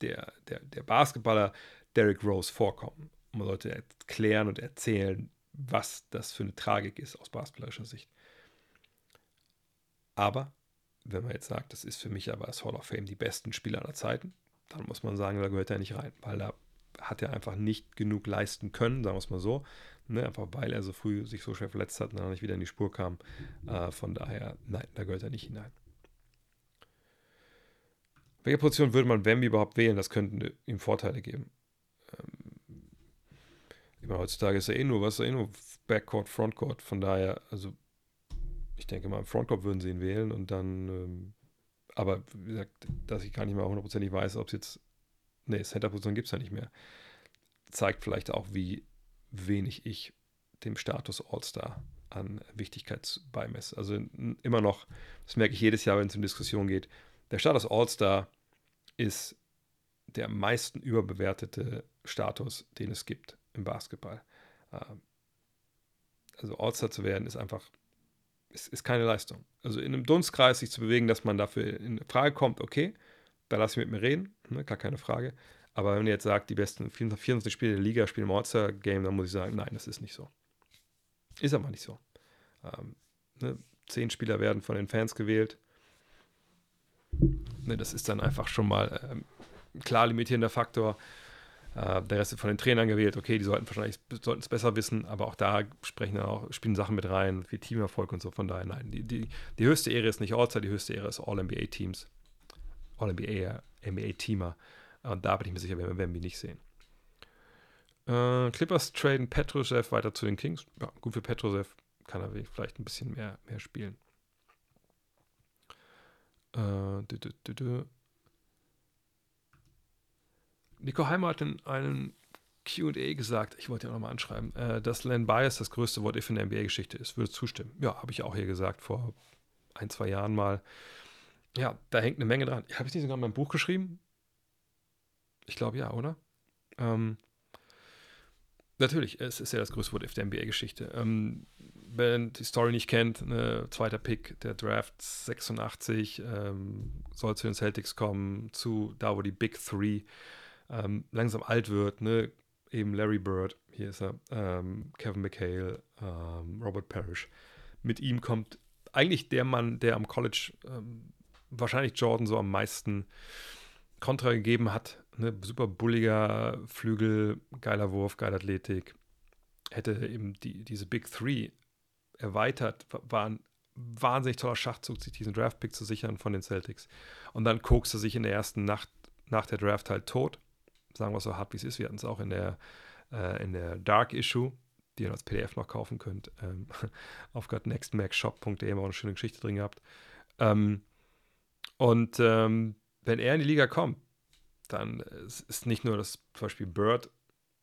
der, der, der Basketballer Derrick Rose vorkommen. Man sollte erklären und erzählen, was das für eine Tragik ist aus basketballerischer Sicht. Aber wenn man jetzt sagt, das ist für mich aber als Hall of Fame die besten Spieler aller Zeiten, dann muss man sagen, da gehört er nicht rein, weil da hat er einfach nicht genug leisten können, sagen wir es mal so. Ne? Einfach weil er so früh sich so schwer verletzt hat und dann nicht wieder in die Spur kam. Äh, von daher, nein, da gehört er nicht hinein. Welche Position würde man Wemby überhaupt wählen? Das könnte ihm Vorteile geben. Ähm, ich heutzutage ist er eh nur, was er eh nur Backcourt, Frontcourt. Von daher, also ich denke mal, im Frontcourt würden sie ihn wählen und dann, ähm, aber wie gesagt, dass ich gar nicht mal hundertprozentig weiß, ob es jetzt nee, Center-Position gibt es ja nicht mehr. Zeigt vielleicht auch, wie wenig ich dem Status All-Star an Wichtigkeit beimesse. Also immer noch, das merke ich jedes Jahr, wenn es um Diskussion geht, der Status All-Star ist der meisten überbewertete Status, den es gibt im Basketball. Ähm, also All-Star zu werden, ist einfach, ist, ist keine Leistung. Also in einem Dunstkreis sich zu bewegen, dass man dafür in Frage kommt, okay, da lass ich mit mir reden, ne, gar keine Frage. Aber wenn ihr jetzt sagt, die besten 24 Spiele der Liga spielen im All-Star-Game, dann muss ich sagen, nein, das ist nicht so. Ist aber nicht so. Ähm, ne, zehn Spieler werden von den Fans gewählt. Ne, das ist dann einfach schon mal ähm, klar limitierender Faktor. Äh, der Rest wird von den Trainern gewählt. Okay, die sollten wahrscheinlich es besser wissen, aber auch da sprechen dann auch, spielen Sachen mit rein, wie Teamerfolg und so. Von daher, nein, die, die, die höchste Ehre ist nicht All-Star, die höchste Ehre ist All-NBA-Teams. All-NBA-Teamer. Und da bin ich mir sicher, werden wir nicht sehen. Äh, Clippers traden Petrosev weiter zu den Kings. Ja, gut für Petrosev. Kann er vielleicht ein bisschen mehr, mehr spielen. Äh, dü, dü, dü, Nico Heimer hat in einem QA gesagt, ich wollte ja nochmal anschreiben, äh, dass Len Bias das größte Wort if in der NBA-Geschichte ist. Würde zustimmen. Ja, habe ich auch hier gesagt vor ein, zwei Jahren mal. Ja, da hängt eine Menge dran. Habe ich nicht sogar in meinem Buch geschrieben? Ich glaube ja, oder? Ähm, natürlich, es ist ja das größte Wort der NBA-Geschichte. Ähm, wenn die Story nicht kennt, ne, zweiter Pick der Draft 86 ähm, soll zu den Celtics kommen, zu da, wo die Big Three ähm, langsam alt wird, ne? eben Larry Bird, hier ist er, ähm, Kevin McHale, ähm, Robert Parrish. Mit ihm kommt eigentlich der Mann, der am College ähm, wahrscheinlich Jordan so am meisten Kontra gegeben hat. Ne? Super bulliger Flügel, geiler Wurf, geile Athletik. Hätte eben die, diese Big Three erweitert, war ein wahnsinnig toller Schachzug, sich diesen Draftpick zu sichern von den Celtics. Und dann kokste sich in der ersten Nacht nach der Draft halt tot. Sagen wir so hart, wie es ist. Wir hatten es auch in der, äh, in der Dark Issue, die ihr als PDF noch kaufen könnt. Ähm, auf gotnextmaxshop.de haben wir auch eine schöne Geschichte drin gehabt. Ähm, und ähm, wenn er in die Liga kommt, dann ist nicht nur, dass zum Beispiel Bird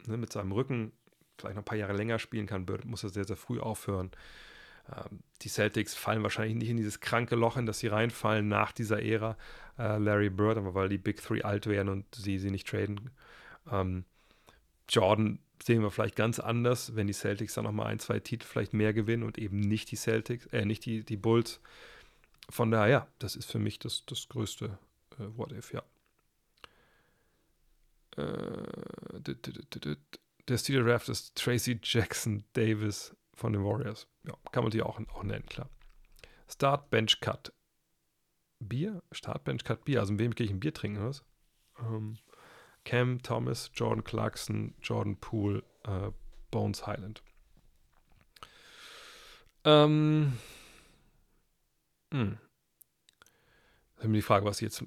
ne, mit seinem Rücken vielleicht noch ein paar Jahre länger spielen kann. Bird muss ja sehr, sehr früh aufhören. Ähm, die Celtics fallen wahrscheinlich nicht in dieses kranke Loch, in das sie reinfallen nach dieser Ära äh, Larry Bird, aber weil die Big Three alt werden und sie sie nicht traden. Ähm, Jordan sehen wir vielleicht ganz anders, wenn die Celtics dann nochmal ein, zwei Titel vielleicht mehr gewinnen und eben nicht die Celtics, äh, nicht die, die Bulls von daher, ja, das ist für mich das, das größte äh, What If, ja. Äh, der Steel Draft ist Tracy Jackson Davis von den Warriors. Ja, kann man die auch, auch nennen, klar. Start Bench Cut. Bier? Start Bench Cut Bier. Also, in wem gehe ich ein Bier trinken, was? Ähm, Cam Thomas, Jordan Clarkson, Jordan Poole, äh, Bones Highland. Ähm, hm. Ist die Frage, was ich jetzt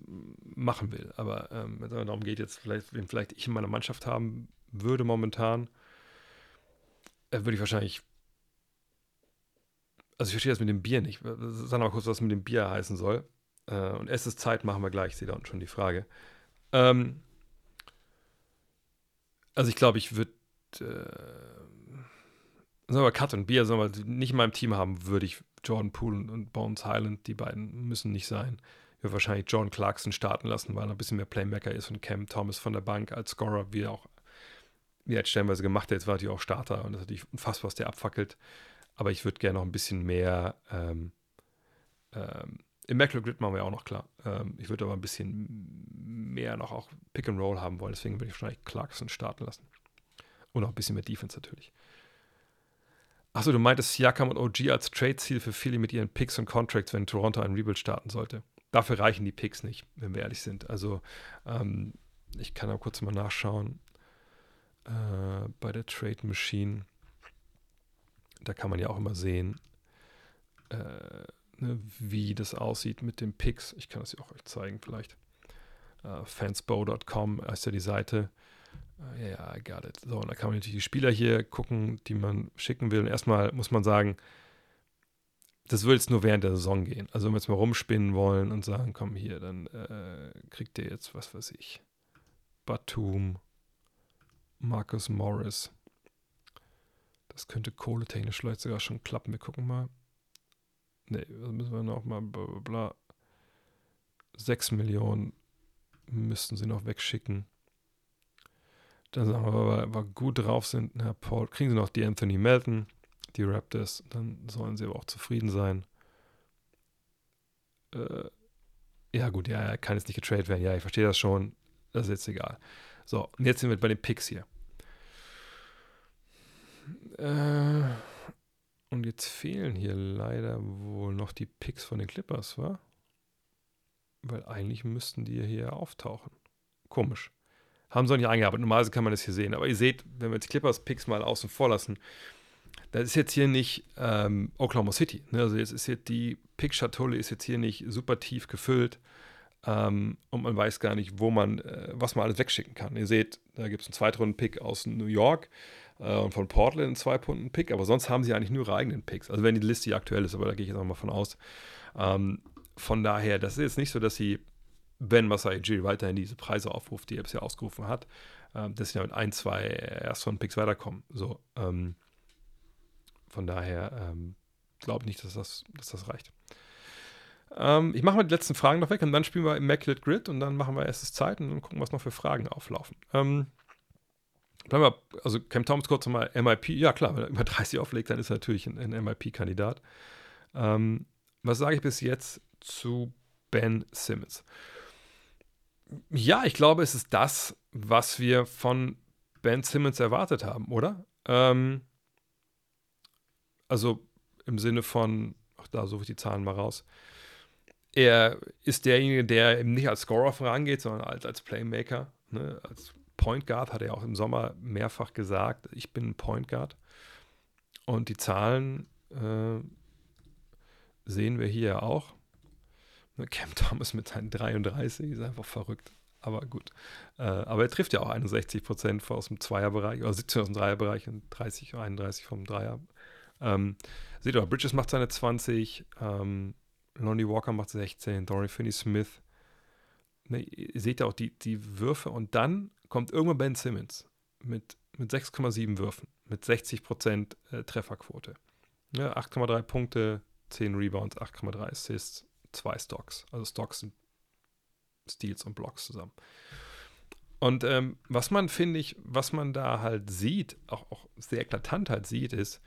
machen will. Aber ähm, wenn es darum geht, jetzt vielleicht, wen vielleicht ich in meiner Mannschaft haben würde momentan, äh, würde ich wahrscheinlich. Also ich verstehe das mit dem Bier nicht. Sag mal kurz, was mit dem Bier heißen soll. Äh, und es Zeit, machen wir gleich. Ich sehe da unten schon die Frage. Ähm, also ich glaube, ich würde. Äh, Sollen wir Cut und Bier, sollen wir nicht in meinem Team haben, würde ich Jordan Poole und Bones Highland, die beiden müssen nicht sein. Würde wahrscheinlich John Clarkson starten lassen, weil er ein bisschen mehr Playmaker ist und Cam Thomas von der Bank als Scorer, wie er auch wie er jetzt stellenweise gemacht hat, jetzt war natürlich auch Starter und das ist natürlich unfassbar, was der abfackelt. Aber ich würde gerne noch ein bisschen mehr ähm, ähm, Immaculate Grid machen wir auch noch klar. Ähm, ich würde aber ein bisschen mehr noch auch Pick and Roll haben wollen, deswegen würde ich wahrscheinlich Clarkson starten lassen. Und auch ein bisschen mehr Defense natürlich. Achso, du meintest Siakam und OG als Trade-Ziel für Philly mit ihren Picks und Contracts, wenn Toronto einen Rebuild starten sollte. Dafür reichen die Picks nicht, wenn wir ehrlich sind. Also, ähm, ich kann auch kurz mal nachschauen äh, bei der Trade Machine. Da kann man ja auch immer sehen, äh, ne, wie das aussieht mit den Picks. Ich kann das ja auch euch zeigen vielleicht. Uh, fansbow.com ist ja die Seite. Uh, ja, ja, I got it. So, und da kann man natürlich die Spieler hier gucken, die man schicken will. Und erstmal muss man sagen, das wird jetzt nur während der Saison gehen. Also wenn wir jetzt mal rumspinnen wollen und sagen, komm hier, dann äh, kriegt ihr jetzt, was weiß ich, Batum, Marcus Morris. Das könnte kohletechnisch vielleicht sogar schon klappen. Wir gucken mal. Ne, müssen wir noch mal bla, bla, bla. 6 Millionen müssten sie noch wegschicken. Dann sagen wir, aber, wir gut drauf sind, Herr Paul, kriegen sie noch die Anthony Melton, die Raptors, dann sollen sie aber auch zufrieden sein. Äh, ja, gut, ja, er kann jetzt nicht getradet werden. Ja, ich verstehe das schon. Das ist jetzt egal. So, und jetzt sind wir bei den Picks hier. Äh, und jetzt fehlen hier leider wohl noch die Picks von den Clippers, wa? Weil eigentlich müssten die hier auftauchen. Komisch. Haben sie auch nicht eingearbeitet. Normalerweise kann man das hier sehen. Aber ihr seht, wenn wir jetzt Clippers-Picks mal außen vor lassen, das ist jetzt hier nicht ähm, Oklahoma City. Ne? Also jetzt ist jetzt die Pick-Schatulle ist jetzt hier nicht super tief gefüllt. Ähm, und man weiß gar nicht, wo man, äh, was man alles wegschicken kann. Ihr seht, da gibt es einen Zweitrunden-Pick aus New York äh, und von Portland einen Zwei-Punkten-Pick, aber sonst haben sie eigentlich nur ihre eigenen Picks. Also wenn die Liste hier aktuell ist, aber da gehe ich jetzt auch mal von aus. Ähm, von daher, das ist jetzt nicht so, dass sie, wenn Masai Ujiri weiterhin diese Preise aufruft, die er bisher ausgerufen hat, ähm, dass sie mit ein, zwei Erstrunden-Picks weiterkommen. So, ähm, von daher ähm, glaube ich nicht, dass das, dass das reicht. Ähm, ich mache mal die letzten Fragen noch weg und dann spielen wir Immaculate Grid und dann machen wir erstes Zeit und gucken, was noch für Fragen auflaufen. Ähm, bleiben wir, also Cam Thomas kurz nochmal MIP. Ja, klar, wenn er über 30 auflegt, dann ist er natürlich ein, ein MIP-Kandidat. Ähm, was sage ich bis jetzt zu Ben Simmons? Ja, ich glaube, es ist das, was wir von Ben Simmons erwartet haben, oder? Ähm, also im Sinne von, ach da suche ich die Zahlen mal raus er ist derjenige, der eben nicht als Scorer vorangeht, sondern als, als Playmaker. Ne? Als Point Guard hat er auch im Sommer mehrfach gesagt, ich bin ein Point Guard. Und die Zahlen äh, sehen wir hier auch. Ne, Cam Thomas mit seinen 33 ist einfach verrückt. Aber gut. Äh, aber er trifft ja auch 61 Prozent aus dem Zweierbereich, oder 17 aus dem Dreierbereich und 30, 31 vom Dreier. Ähm, seht ihr, Bridges macht seine 20, ähm, Lonnie Walker macht 16, Dorian Finney-Smith. Ne, ihr seht ja auch die, die Würfe und dann kommt irgendwann Ben Simmons mit, mit 6,7 Würfen, mit 60% äh, Trefferquote. Ja, 8,3 Punkte, 10 Rebounds, 8,3 Assists, 2 Stocks. Also Stocks sind Steals und Blocks zusammen. Und ähm, was man, finde ich, was man da halt sieht, auch, auch sehr eklatant halt sieht, ist,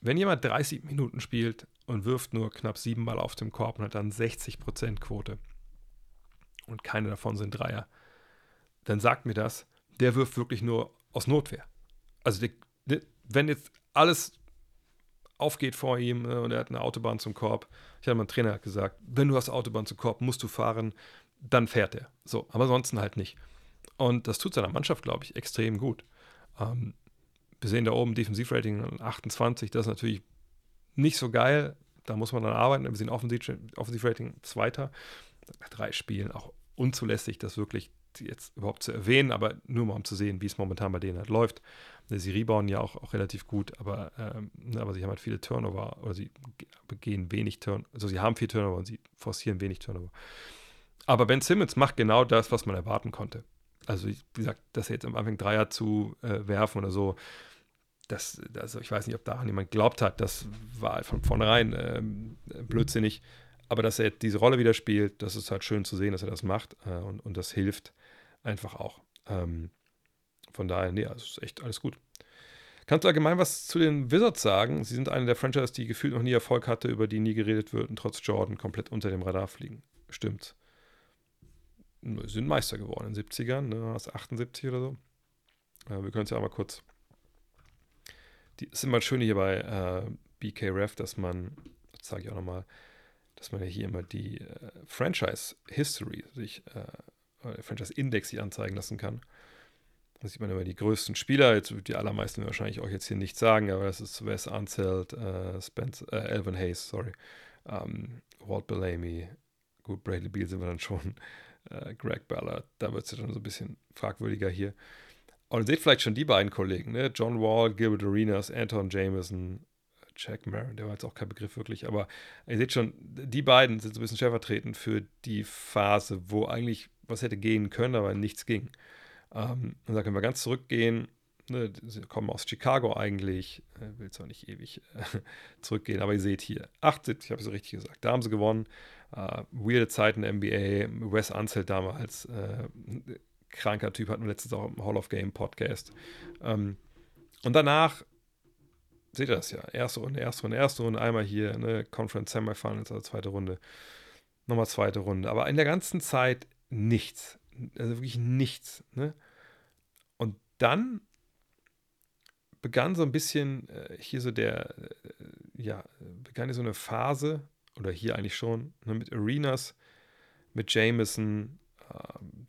wenn jemand 30 Minuten spielt und wirft nur knapp siebenmal auf dem Korb und hat dann 60% Quote und keine davon sind Dreier, dann sagt mir das, der wirft wirklich nur aus Notwehr. Also die, die, wenn jetzt alles aufgeht vor ihm äh, und er hat eine Autobahn zum Korb, ich hatte mal einen Trainer gesagt, wenn du hast Autobahn zum Korb, musst du fahren, dann fährt er. So, aber ansonsten halt nicht. Und das tut seiner Mannschaft, glaube ich, extrem gut. Ähm, wir sehen da oben Defensivrating 28, das ist natürlich nicht so geil. Da muss man dann arbeiten. Wir sehen Offensivrating zweiter. Nach drei Spielen auch unzulässig, das wirklich jetzt überhaupt zu erwähnen, aber nur mal um zu sehen, wie es momentan bei denen halt läuft. Sie rebound ja auch, auch relativ gut, aber, ähm, ne, aber sie haben halt viele Turnover oder sie begehen wenig Turnover. Also sie haben viel Turnover und sie forcieren wenig Turnover. Aber Ben Simmons macht genau das, was man erwarten konnte. Also, wie gesagt, dass er jetzt am Anfang Dreier zu äh, werfen oder so, das, also ich weiß nicht, ob daran jemand glaubt hat, das war von vornherein ähm, blödsinnig. Aber dass er diese Rolle wieder spielt, das ist halt schön zu sehen, dass er das macht äh, und, und das hilft einfach auch. Ähm, von daher, nee, also ist echt alles gut. Kannst du allgemein was zu den Wizards sagen? Sie sind eine der Franchises, die gefühlt noch nie Erfolg hatte, über die nie geredet wird und trotz Jordan komplett unter dem Radar fliegen. Stimmt. Sie sind Meister geworden in den 70ern, ne, aus 78 oder so. Äh, wir können es ja auch mal kurz. Es ist immer schön hier bei äh, BK Ref, dass man, das sage ich auch nochmal, dass man ja hier immer die äh, Franchise History, sich, äh, Franchise Index sich anzeigen lassen kann. Da sieht man immer die größten Spieler. Jetzt die allermeisten wahrscheinlich auch jetzt hier nicht sagen, aber das ist Wes Unseld, äh, Spence, äh, Elvin Hayes, sorry, ähm, Walt Bellamy, gut, Bradley Beal sind wir dann schon, äh, Greg Ballard, da wird es ja dann so ein bisschen fragwürdiger hier. Und ihr seht vielleicht schon die beiden Kollegen, ne? John Wall, Gilbert Arenas, Anton Jameson, Jack Maron, der war jetzt auch kein Begriff wirklich, aber ihr seht schon, die beiden sind so ein bisschen stellvertretend für die Phase, wo eigentlich was hätte gehen können, aber nichts ging. Ähm, und da können wir ganz zurückgehen. Ne, sie kommen aus Chicago eigentlich, äh, will zwar nicht ewig äh, zurückgehen, aber ihr seht hier, 78, habe so richtig gesagt, da haben sie gewonnen. Äh, weirde Zeiten der NBA, Wes Unseld damals, äh, kranker Typ, hatten wir letztens auch im Hall of Game Podcast. Ähm, und danach, seht ihr das ja, erste Runde, erste Runde, erste Runde, einmal hier, ne, Conference Semifinals, also zweite Runde, nochmal zweite Runde. Aber in der ganzen Zeit nichts. Also wirklich nichts. Ne? Und dann begann so ein bisschen äh, hier so der, äh, ja, begann hier so eine Phase, oder hier eigentlich schon, ne, mit Arenas, mit Jameson,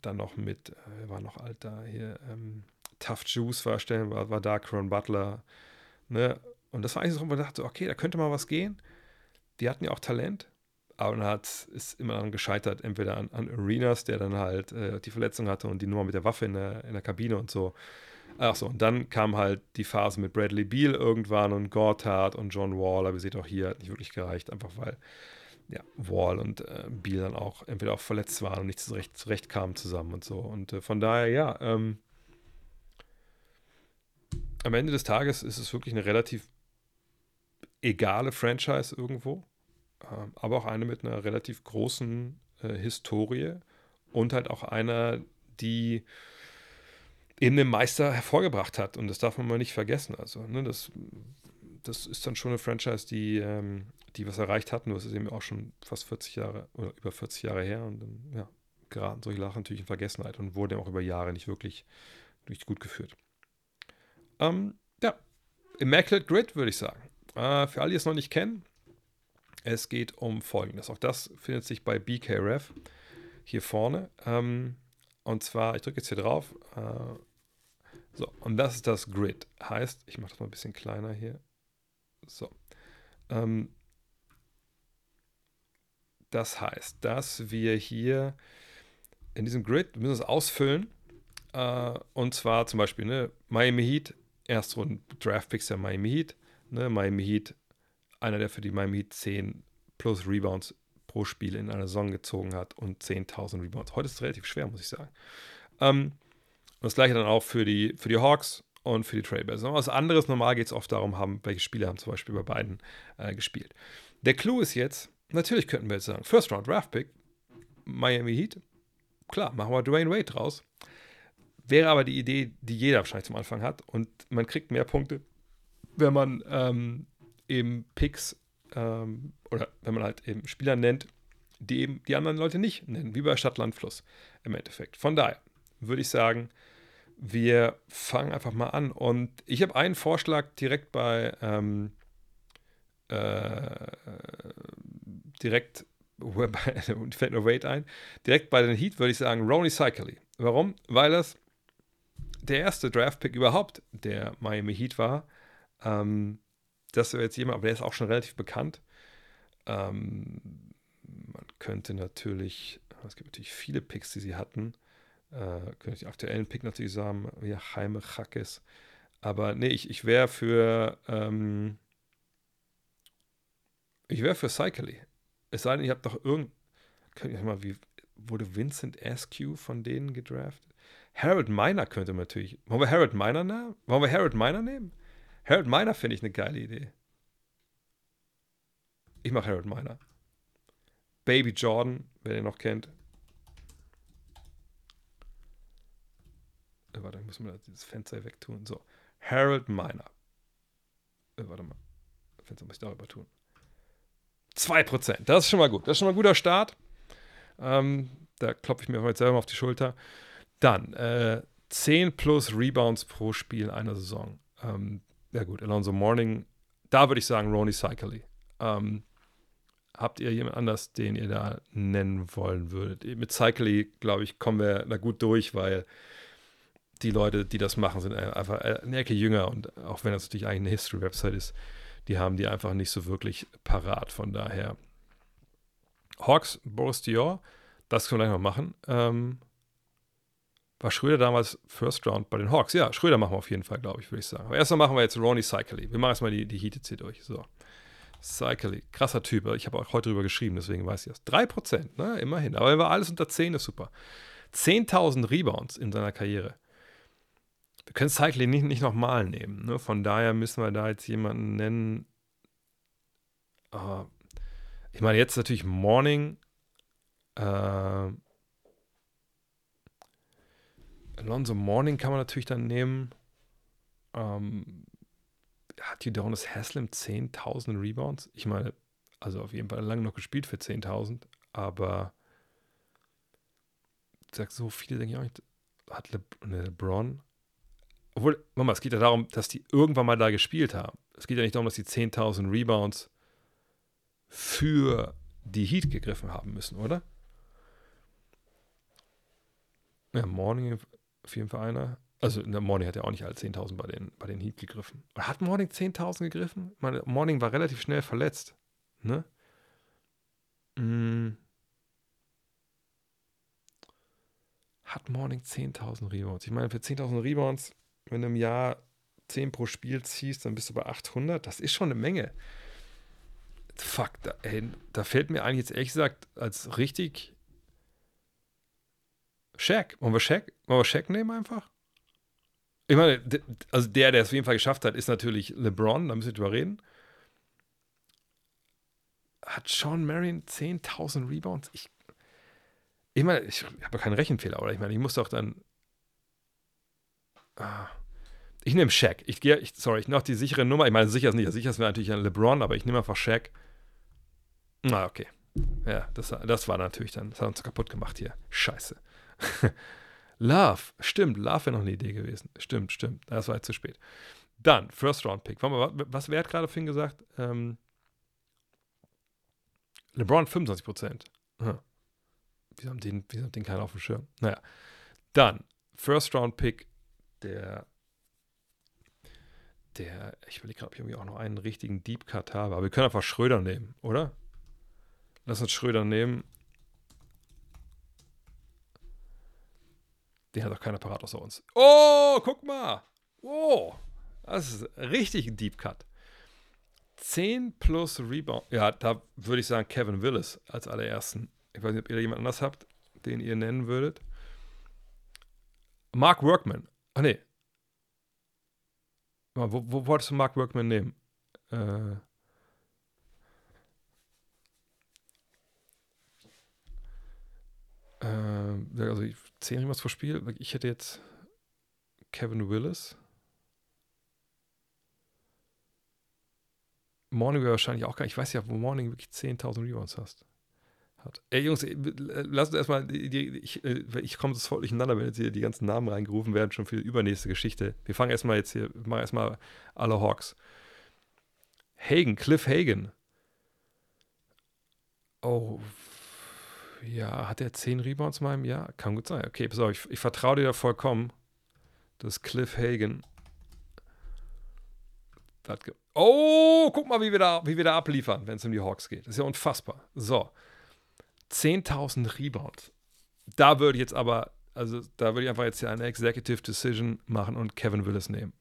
dann noch mit, äh, war noch alter hier, ähm, Tough Juice war, stellen, war, war da, Cron Butler, ne? Und das war eigentlich so, wo man dachte, okay, da könnte mal was gehen. Die hatten ja auch Talent, aber dann hat, ist immer dann gescheitert, entweder an, an Arenas, der dann halt äh, die Verletzung hatte und die Nummer mit der Waffe in der, in der Kabine und so. Ach so, und dann kam halt die Phase mit Bradley Beal irgendwann und Gortat und John Wall, aber ihr seht auch hier, hat nicht wirklich gereicht, einfach weil ja, Wall und äh, Beal dann auch entweder auch verletzt waren und nicht zurecht, zurecht kamen zusammen und so. Und äh, von daher, ja, ähm, am Ende des Tages ist es wirklich eine relativ egale Franchise irgendwo. Ähm, aber auch eine mit einer relativ großen äh, Historie und halt auch einer, die eben den Meister hervorgebracht hat. Und das darf man mal nicht vergessen. Also, ne, das, das ist dann schon eine Franchise, die, ähm, die was erreicht hat. Nur es ist eben auch schon fast 40 Jahre oder über 40 Jahre her. Und dann, ja, geraten solche Sachen natürlich in Vergessenheit und wurden auch über Jahre nicht wirklich, wirklich gut geführt. Ähm, ja, Immaculate Grid würde ich sagen. Äh, für alle, die es noch nicht kennen, es geht um Folgendes. Auch das findet sich bei BKRF hier vorne. Ähm, und zwar, ich drücke jetzt hier drauf. Äh, so, und das ist das Grid. Heißt, ich mache das mal ein bisschen kleiner hier. So. Ähm, das heißt, dass wir hier in diesem Grid, müssen es ausfüllen. Äh, und zwar zum Beispiel ne, Miami Heat, Erstrunden Draftpicks der Miami Heat. Ne, Miami Heat einer, der für die Miami Heat 10 plus Rebounds pro Spiel in einer Saison gezogen hat und 10.000 Rebounds. Heute ist es relativ schwer, muss ich sagen. Ähm, und das gleiche dann auch für die, für die Hawks und für die Trailblazers. Was anderes, normal geht es oft darum, haben, welche Spieler haben zum Beispiel bei beiden äh, gespielt. Der Clou ist jetzt, natürlich könnten wir jetzt sagen, First Round Draft Pick, Miami Heat, klar, machen wir Dwayne Wade draus. Wäre aber die Idee, die jeder wahrscheinlich zum Anfang hat und man kriegt mehr Punkte, wenn man ähm, eben Picks ähm, oder wenn man halt eben Spieler nennt, die eben die anderen Leute nicht nennen, wie bei Stadt-Land-Fluss im Endeffekt. Von daher würde ich sagen, wir fangen einfach mal an. Und ich habe einen Vorschlag direkt bei ähm, äh, direkt fällt nur Wade ein. Direkt bei den Heat würde ich sagen Ronnie Cycley. Warum? Weil das der erste Draft-Pick überhaupt der Miami Heat war. Ähm, das wäre jetzt jemand, aber der ist auch schon relativ bekannt. Ähm, man könnte natürlich, es gibt natürlich viele Picks, die sie hatten. Äh, könnte ich die aktuellen Pick natürlich sagen, wie Jaime Jaques. Aber nee, ich, ich wäre für, ähm, ich wäre für Cycly. Es sei denn, ihr habt doch irgend, könnt ihr mal, wie, wurde Vincent Askew von denen gedraftet? Harold Miner könnte man natürlich, wollen wir Harold Miner nehmen? Wollen wir Harold Miner nehmen? Harold Miner finde ich eine geile Idee. Ich mache Harold Miner. Baby Jordan, wer den noch kennt. Äh, warte, ich muss mir dieses Fenster wegtun. So. Harold Miner. Äh, warte mal. Fenster muss ich darüber tun. 2%. Das ist schon mal gut. Das ist schon mal ein guter Start. Ähm, da klopfe ich mir heute selber auf die Schulter. Dann äh, 10 plus Rebounds pro Spiel in einer Saison. Ähm, ja gut, Alonso Morning, da würde ich sagen Ronnie Cycley. Ähm, habt ihr jemand anders, den ihr da nennen wollen würdet? Mit Cycley, glaube ich, kommen wir da gut durch, weil die Leute, die das machen, sind einfach eine Ecke jünger und auch wenn das natürlich eigentlich eine History-Website ist, die haben die einfach nicht so wirklich parat. Von daher Hawks, Boris Dior, das können wir gleich noch machen. Ähm, war Schröder damals First Round bei den Hawks? Ja, Schröder machen wir auf jeden Fall, glaube ich, würde ich sagen. Aber erstmal machen wir jetzt Ronnie Cycley. Wir machen erstmal die, die Heat jetzt hier durch. So. Cycley, krasser Typ. Ich habe auch heute drüber geschrieben, deswegen weiß ich das. 3%, ne? immerhin. Aber er war alles unter 10, ist super. 10.000 Rebounds in seiner Karriere. Wir können Cycley nicht, nicht nochmal nehmen. Ne? Von daher müssen wir da jetzt jemanden nennen. Uh, ich meine, jetzt natürlich Morning. Uh, Alonso Morning kann man natürlich dann nehmen. Ähm, hat Udonis Haslem 10.000 Rebounds? Ich meine, also auf jeden Fall lange noch gespielt für 10.000, aber ich sag so viele, denke ich auch nicht. Hat Le ne, LeBron? Obwohl, Mama, es geht ja darum, dass die irgendwann mal da gespielt haben. Es geht ja nicht darum, dass die 10.000 Rebounds für die Heat gegriffen haben müssen, oder? Ja, Morning auf jeden Fall einer. Also in Morning hat er auch nicht alle 10.000 bei den, bei den Heat gegriffen. Hat Morning 10.000 gegriffen? Ich meine, Morning war relativ schnell verletzt. Ne? Hm. Hat Morning 10.000 Rebounds? Ich meine, für 10.000 Rebounds, wenn du im Jahr 10 pro Spiel ziehst, dann bist du bei 800. Das ist schon eine Menge. Fuck, da, ey, da fällt mir eigentlich jetzt ehrlich gesagt als richtig Shaq. Wollen wir Shaq? Wollen wir Shaq nehmen einfach? Ich meine, also der, der es auf jeden Fall geschafft hat, ist natürlich LeBron, da müssen wir drüber reden. Hat Sean Marion 10.000 Rebounds? Ich, ich meine, ich habe keinen Rechenfehler, oder? Ich meine, ich muss doch dann. Ich nehme Shaq. Ich gehe, ich, sorry, ich nehme die sichere Nummer. Ich meine, sicher ist nicht. Sicher ist natürlich ein LeBron, aber ich nehme einfach Shaq. Na, ah, okay. Ja, das, das war natürlich dann, das hat uns kaputt gemacht hier. Scheiße. Love, stimmt, Love wäre noch eine Idee gewesen. Stimmt, stimmt, das war jetzt zu spät. Dann, First Round Pick. Was, wer hat gerade Finn gesagt? Ähm, LeBron 25 Prozent. Hm. Wieso haben den, den keiner auf dem Schirm? Naja. Dann, First Round Pick, der, der, ich will gerade, ob ich irgendwie auch noch einen richtigen Deep Cut habe, aber wir können einfach Schröder nehmen, oder? Lass uns Schröder nehmen. Den hat doch keiner parat außer uns. Oh, guck mal. Oh, das ist richtig ein Deep Cut. 10 plus Rebound. Ja, da würde ich sagen Kevin Willis als allerersten. Ich weiß nicht, ob ihr da jemand anders habt, den ihr nennen würdet. Mark Workman. Ach nee. Wo, wo wolltest du Mark Workman nehmen? Äh, äh, also ich 10 irgendwas pro Spiel. Ich hätte jetzt Kevin Willis. Morning wäre wahrscheinlich auch gar nicht. Ich weiß ja, wo Morning wirklich 10.000 Rebounds hast. Hat. Ey, Jungs, lasst uns erstmal. ich, äh, ich komme voll durcheinander, wenn jetzt hier die ganzen Namen reingerufen werden, schon für die übernächste Geschichte. Wir fangen erstmal jetzt hier, machen erstmal alle Hawks. Hagen, Cliff Hagen. Oh, ja, hat er 10 Rebounds mal im Jahr? Kann gut sein. Okay, pass auf, ich, ich vertraue dir vollkommen. Das ist Cliff Hagen. Oh, guck mal, wie wir da, wie wir da abliefern, wenn es um die Hawks geht. Das ist ja unfassbar. So. 10.000 Rebounds. Da würde ich jetzt aber, also da würde ich einfach jetzt hier eine Executive Decision machen und Kevin Willis nehmen.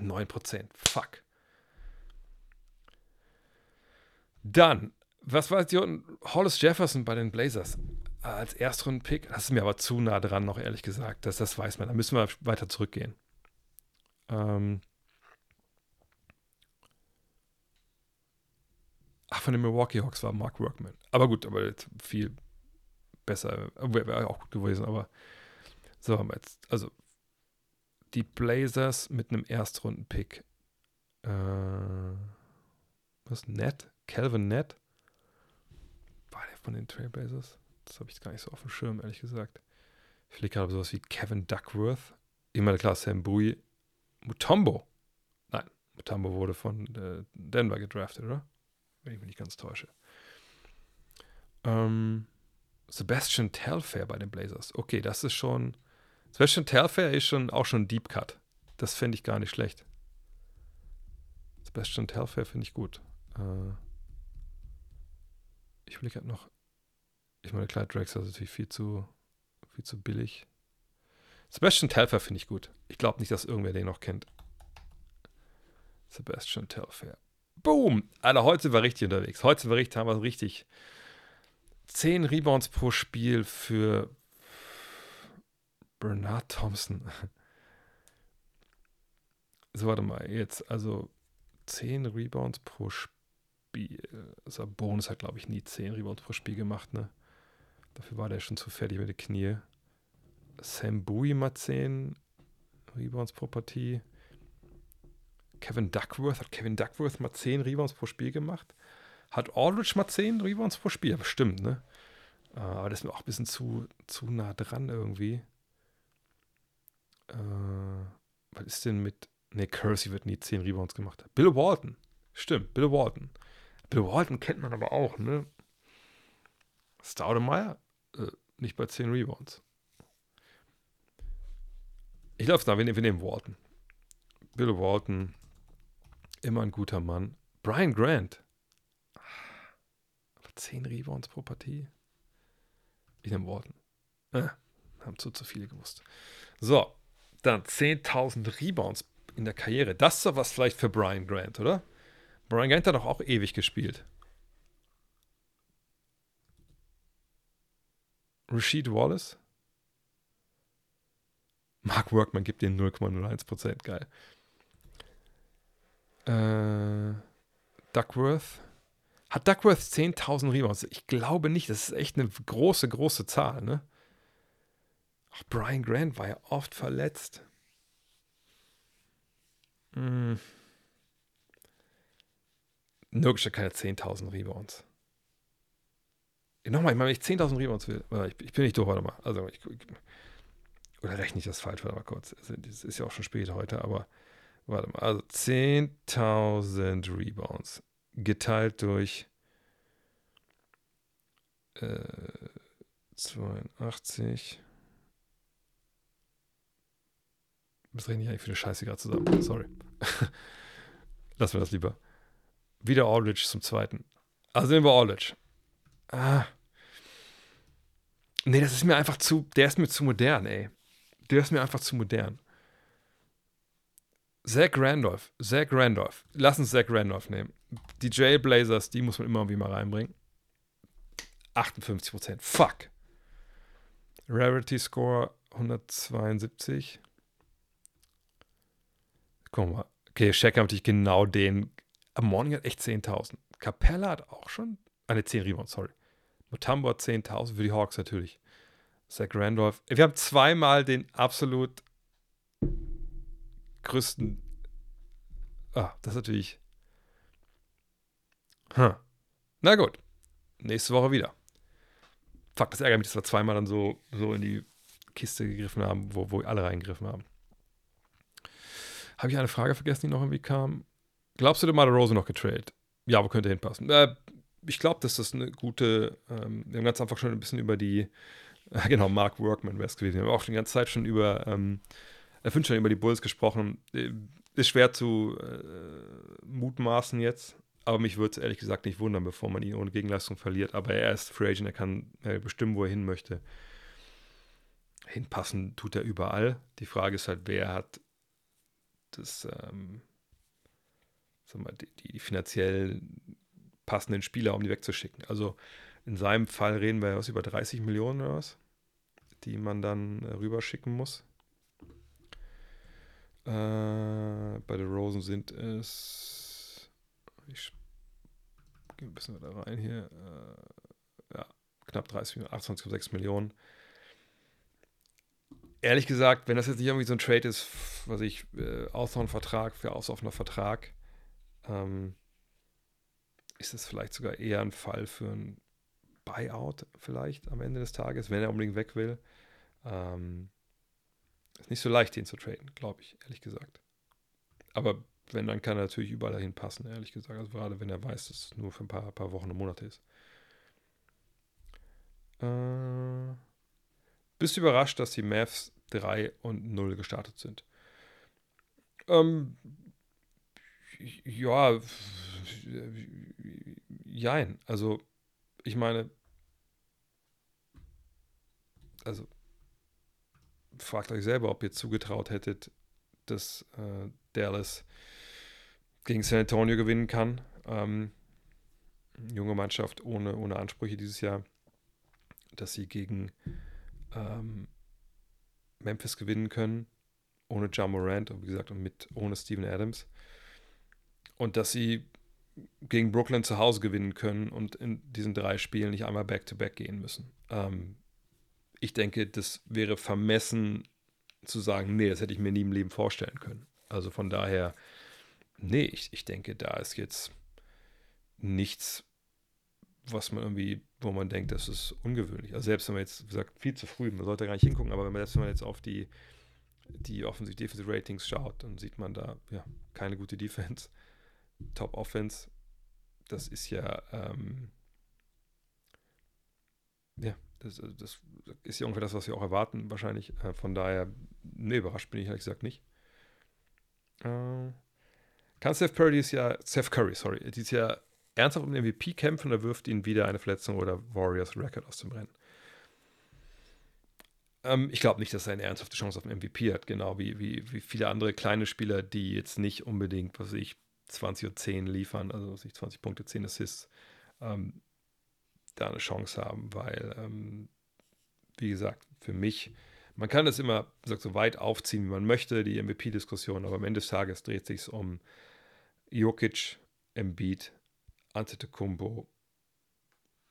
9%. Fuck. Dann was war jetzt hier unten? Hollis Jefferson bei den Blazers als Erstrunden-Pick. Das ist mir aber zu nah dran, noch ehrlich gesagt. Das, das weiß man. Da müssen wir weiter zurückgehen. Ähm, Ach, von den Milwaukee Hawks war Mark Workman. Aber gut, aber jetzt viel besser. Wäre wär auch gut gewesen, aber so haben wir jetzt. Also, die Blazers mit einem Erstrunden-Pick. Äh, was? Net? Calvin Net? War der von den Trailblazers? Das habe ich gar nicht so auf dem Schirm, ehrlich gesagt. Ich lege gerade sowas wie Kevin Duckworth. Meine, klar, Sam Bowie. Mutombo. Nein, Mutombo wurde von äh, Denver gedraftet, oder? Wenn ich mich nicht ganz täusche. Ähm, Sebastian Telfair bei den Blazers. Okay, das ist schon. Sebastian Telfair ist schon auch schon Deep Cut. Das fände ich gar nicht schlecht. Sebastian Telfair finde ich gut. Äh, ich will gerade noch. Ich meine, Clyde Drexler ist natürlich viel zu, viel zu billig. Sebastian Telfair finde ich gut. Ich glaube nicht, dass irgendwer den noch kennt. Sebastian Telfair. Boom! Alter, heute sind wir richtig unterwegs. Heute sind wir richtig, haben wir richtig 10 Rebounds pro Spiel für Bernard Thompson. So, warte mal, jetzt, also 10 Rebounds pro Spiel. Also Bonus hat, glaube ich, nie 10 Rebounds pro Spiel gemacht, ne? Dafür war der schon zu fertig mit den Knie. Sam Bowie mal 10 Rebounds pro Partie. Kevin Duckworth, hat Kevin Duckworth mal 10 Rebounds pro Spiel gemacht? Hat Aldridge mal 10 Rebounds pro Spiel? Bestimmt, ne? Äh, aber das ist mir auch ein bisschen zu, zu nah dran irgendwie. Äh, was ist denn mit. Ne, Kersey wird nie 10 Rebounds gemacht. Bill Walton. Stimmt, Bill Walton. Bill Walton kennt man aber auch, ne? Staudemeyer? Äh, nicht bei 10 Rebounds. Ich glaube, wir, wir nehmen Walton. Bill Walton. Immer ein guter Mann. Brian Grant. 10 Rebounds pro Partie. Ich nehme Walton. Äh, haben zu, zu viele gewusst. So, dann 10.000 Rebounds in der Karriere. Das ist doch was vielleicht für Brian Grant, oder? Brian Grant hat doch auch ewig gespielt. Rashid Wallace? Mark Workman gibt den 0,01%. Geil. Äh, Duckworth? Hat Duckworth 10.000 Rebounds? Ich glaube nicht. Das ist echt eine große, große Zahl, ne? Auch Brian Grant war ja oft verletzt. Hm. Nirgends keine 10.000 Rebounds. Nochmal, ich meine, wenn ich 10.000 Rebounds will, ich, ich, bin nicht durch, warte mal. Also, ich, oder rechne ich das falsch, warte mal kurz. Es ist ja auch schon spät heute, aber warte mal. Also 10.000 Rebounds geteilt durch äh, 82. Was reden hier eigentlich für eine Scheiße gerade zusammen? Sorry. Lassen wir das lieber. Wieder Aldridge zum zweiten. Also nehmen wir Aldridge. Ah. Nee, das ist mir einfach zu. Der ist mir zu modern, ey. Der ist mir einfach zu modern. Zach Randolph. Zach Randolph. Lass uns Zach Randolph nehmen. Die Jailblazers, die muss man immer irgendwie mal reinbringen. 58%. Fuck. Rarity Score 172. Guck mal. Okay, Shaq hat natürlich genau den. Am Morning hat echt 10.000. Capella hat auch schon. Eine ah, 10 Rebounds, sorry. Mutombo hat 10.000 für die Hawks natürlich. Zach Randolph. Wir haben zweimal den absolut größten. Ah, das ist natürlich. Huh. Na gut. Nächste Woche wieder. Fuck, das ärgert mich, dass wir zweimal dann so, so in die Kiste gegriffen haben, wo, wo alle reingegriffen haben. Habe ich eine Frage vergessen, die noch irgendwie kam? Glaubst du, der Mother Rose noch getradet? Ja, wo könnte hinpassen? Äh, ich glaube, dass das eine gute. Ähm, wir haben ganz einfach schon ein bisschen über die. Äh, genau, Mark Workman wäre es gewesen. Wir haben auch schon die ganze Zeit schon über. Ähm, er schon über die Bulls gesprochen. Äh, ist schwer zu äh, mutmaßen jetzt, aber mich würde es ehrlich gesagt nicht wundern, bevor man ihn ohne Gegenleistung verliert. Aber er ist Free Agent, er kann äh, bestimmen, wo er hin möchte. Hinpassen tut er überall. Die Frage ist halt, wer hat das, ähm, sag mal, die, die finanziell passenden Spieler, um die wegzuschicken. Also in seinem Fall reden wir was über 30 Millionen oder was, die man dann äh, rüberschicken muss. Äh, bei den Rosen sind es. Ich gehen ein bisschen da rein hier. Äh, ja, knapp 30 Millionen, 28,6 Millionen. Ehrlich gesagt, wenn das jetzt nicht irgendwie so ein Trade ist, was ich, äh, Auslaufvertrag für auslaufender Vertrag, ähm, ist es vielleicht sogar eher ein Fall für ein Buyout vielleicht am Ende des Tages, wenn er unbedingt weg will. Ähm, ist nicht so leicht, den zu traden, glaube ich, ehrlich gesagt. Aber wenn, dann kann er natürlich überall dahin passen, ehrlich gesagt. Also gerade wenn er weiß, dass es nur für ein paar, paar Wochen und Monate ist. Äh, bist du überrascht, dass die Mavs 3 und 0 gestartet sind? Ähm, ja, jein. Also, ich meine, also fragt euch selber, ob ihr zugetraut hättet, dass äh, Dallas gegen San Antonio gewinnen kann. Ähm, junge Mannschaft ohne, ohne Ansprüche dieses Jahr, dass sie gegen ähm, Memphis gewinnen können, ohne John Morant und wie gesagt und mit ohne Steven Adams. Und dass sie gegen Brooklyn zu Hause gewinnen können und in diesen drei Spielen nicht einmal back-to-back -back gehen müssen. Ähm, ich denke, das wäre vermessen zu sagen, nee, das hätte ich mir nie im Leben vorstellen können. Also von daher, nee, ich, ich denke, da ist jetzt nichts, was man irgendwie, wo man denkt, das ist ungewöhnlich. Also selbst wenn man jetzt, wie gesagt, viel zu früh, man sollte gar nicht hingucken, aber wenn man, selbst wenn man jetzt auf die, die Offensiv-Defensive-Ratings schaut, dann sieht man da, ja, keine gute Defense, Top-Offense, das ist ja, ähm, ja, das, äh, das, ist ja ungefähr das, was wir auch erwarten, wahrscheinlich. Äh, von daher, ne, überrascht bin ich ehrlich gesagt nicht. Äh, kann Steph Curry dieses Jahr, Steph Curry, sorry, dieses Jahr ernsthaft um den MVP kämpfen oder wirft ihn wieder eine Verletzung oder Warriors Record aus dem Rennen? Ähm, ich glaube nicht, dass er eine ernsthafte Chance auf den MVP hat, genau wie, wie, wie viele andere kleine Spieler, die jetzt nicht unbedingt, was weiß ich, 20 und 10 liefern, also was ich, 20 Punkte, 10 Assists. Ähm, da eine Chance haben, weil, ähm, wie gesagt, für mich, man kann das immer gesagt, so weit aufziehen, wie man möchte, die MVP-Diskussion, aber am Ende des Tages dreht sich um Jokic, Embiid, Antetokounmpo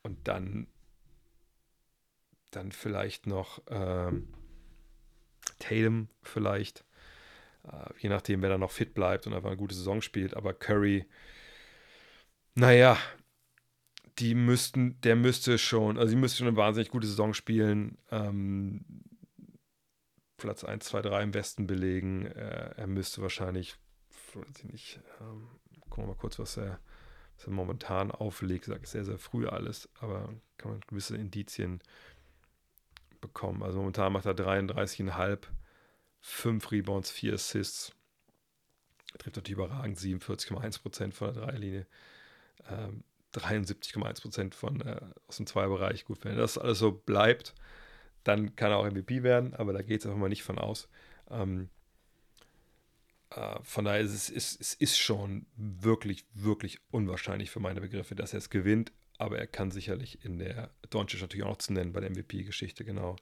und dann, dann vielleicht noch ähm, Tatum vielleicht, äh, je nachdem, wer da noch fit bleibt und einfach eine gute Saison spielt, aber Curry, naja, die müssten, der müsste schon, also die müsste schon eine wahnsinnig gute Saison spielen. Ähm, Platz 1, 2, 3 im Westen belegen. Äh, er müsste wahrscheinlich, weiß ich nicht, ähm, gucken wir mal kurz, was er, was er momentan auflegt. Ich sage sehr, sehr früh alles, aber kann man gewisse Indizien bekommen. Also momentan macht er 33,5, 5 Rebounds, 4 Assists. Er trifft natürlich überragend 47,1% von der Dreierlinie. Ähm, 73,1 Prozent von äh, aus dem Zweierbereich. Gut, wenn das alles so bleibt, dann kann er auch MVP werden, aber da geht es einfach mal nicht von aus. Ähm, äh, von daher ist es, ist, es ist schon wirklich, wirklich unwahrscheinlich für meine Begriffe, dass er es gewinnt, aber er kann sicherlich in der Doncic natürlich auch noch zu nennen bei der MVP-Geschichte, genau.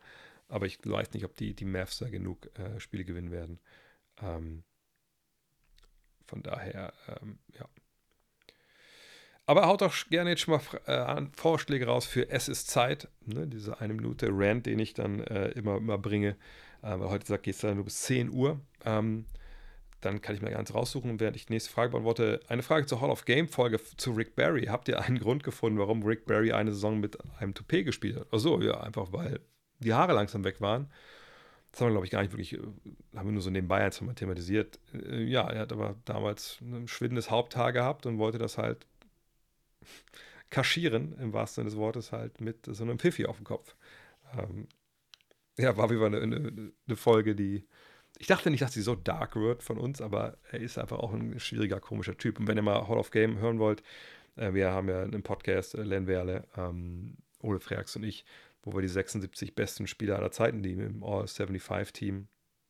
Aber ich weiß nicht, ob die, die Mavs da genug äh, Spiele gewinnen werden. Ähm, von daher, ähm, ja. Aber haut doch gerne jetzt schon mal äh, Vorschläge raus für Es ist Zeit, ne, diese eine Minute Rant, den ich dann äh, immer, immer bringe. Äh, weil heute sagt, geht es dann nur bis 10 Uhr. Ähm, dann kann ich mir ganz raussuchen, während ich die nächste Frage beantworte. Eine Frage zur Hall of Game-Folge zu Rick Barry. Habt ihr einen Grund gefunden, warum Rick Barry eine Saison mit einem Toupet gespielt hat? Achso, ja, einfach weil die Haare langsam weg waren. Das haben wir, glaube ich, gar nicht wirklich, äh, haben wir nur so nebenbei einfach mal thematisiert. Äh, ja, er hat aber damals ein schwindendes Haupthaar gehabt und wollte das halt kaschieren, im wahrsten Sinne des Wortes, halt mit so einem Pfiffi auf dem Kopf. Ähm, ja, war wie eine, eine, eine, Folge, die. Ich dachte nicht, dass sie so dark wird von uns, aber er ist einfach auch ein schwieriger, komischer Typ. Und wenn ihr mal Hall of Game hören wollt, äh, wir haben ja einen Podcast, äh, Len Werle, ähm, Ole Freaks und ich, wo wir die 76 besten Spieler aller Zeiten, die im All-75-Team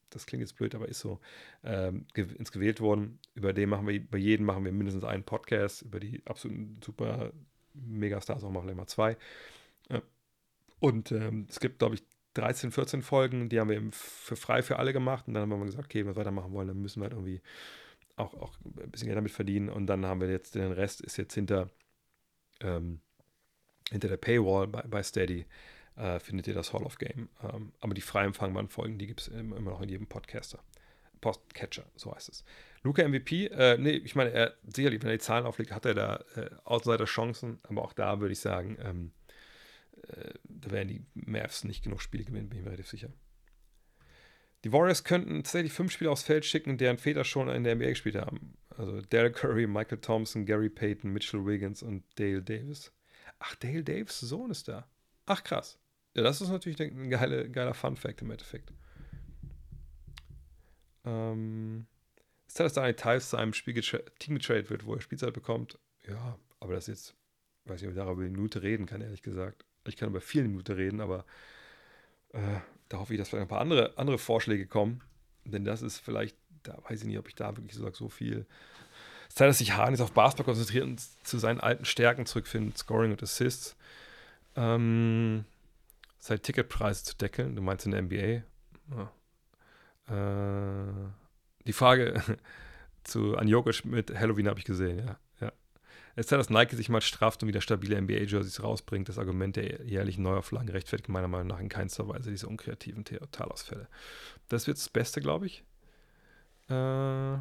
das klingt jetzt blöd, aber ist so, ähm, ins gewählt worden. Über den machen wir, bei jedem machen wir mindestens einen Podcast, über die absoluten super Megastars auch machen wir immer zwei. Äh, und ähm, es gibt, glaube ich, 13, 14 Folgen, die haben wir eben für frei für alle gemacht. Und dann haben wir gesagt, okay, wenn wir weitermachen wollen, dann müssen wir halt irgendwie auch, auch ein bisschen Geld damit verdienen. Und dann haben wir jetzt, den Rest ist jetzt hinter ähm, hinter der Paywall bei, bei Steady äh, findet ihr das Hall of Game. Ähm, aber die frei empfangbaren Folgen, die gibt es immer noch in jedem Podcaster. Postcatcher, so heißt es. Luca MVP, äh, nee, ich meine, er, sicherlich, wenn er die Zahlen auflegt, hat er da äh, Outsider-Chancen, aber auch da würde ich sagen, ähm, äh, da werden die Mavs nicht genug Spiele gewinnen, bin ich mir relativ sicher. Die Warriors könnten tatsächlich fünf Spieler aufs Feld schicken, deren Väter schon in der NBA gespielt haben. Also Derek Curry, Michael Thompson, Gary Payton, Mitchell Wiggins und Dale Davis. Ach, Dale Davis Sohn ist da. Ach, krass. Ja, das ist natürlich ein geile, geiler Fun-Fact im Endeffekt. Ähm, ist dass Daniel Tiles zu einem Spiel Team getradet wird, wo er Spielzeit bekommt. Ja, aber das ist jetzt, weiß nicht, ob ich darüber eine Minute reden kann, ehrlich gesagt. Ich kann über viele Minuten reden, aber äh, da hoffe ich, dass vielleicht ein paar andere, andere Vorschläge kommen. Denn das ist vielleicht, da weiß ich nicht, ob ich da wirklich so, so viel. Es ist Zeit, dass sich Hahn jetzt auf Basketball konzentriert und zu seinen alten Stärken zurückfindet, Scoring und Assists. Ähm, seine Ticketpreise zu deckeln. Du meinst in der NBA? Ja. Äh, die Frage zu Anjokic mit Halloween habe ich gesehen, ja. ja. Es ist ja, dass Nike sich mal strafft und wieder stabile NBA-Jerseys rausbringt. Das Argument der jährlichen Neuauflagen rechtfertigt meiner Meinung nach in keinster Weise diese unkreativen Totalausfälle. Das wird das Beste, glaube ich. Äh,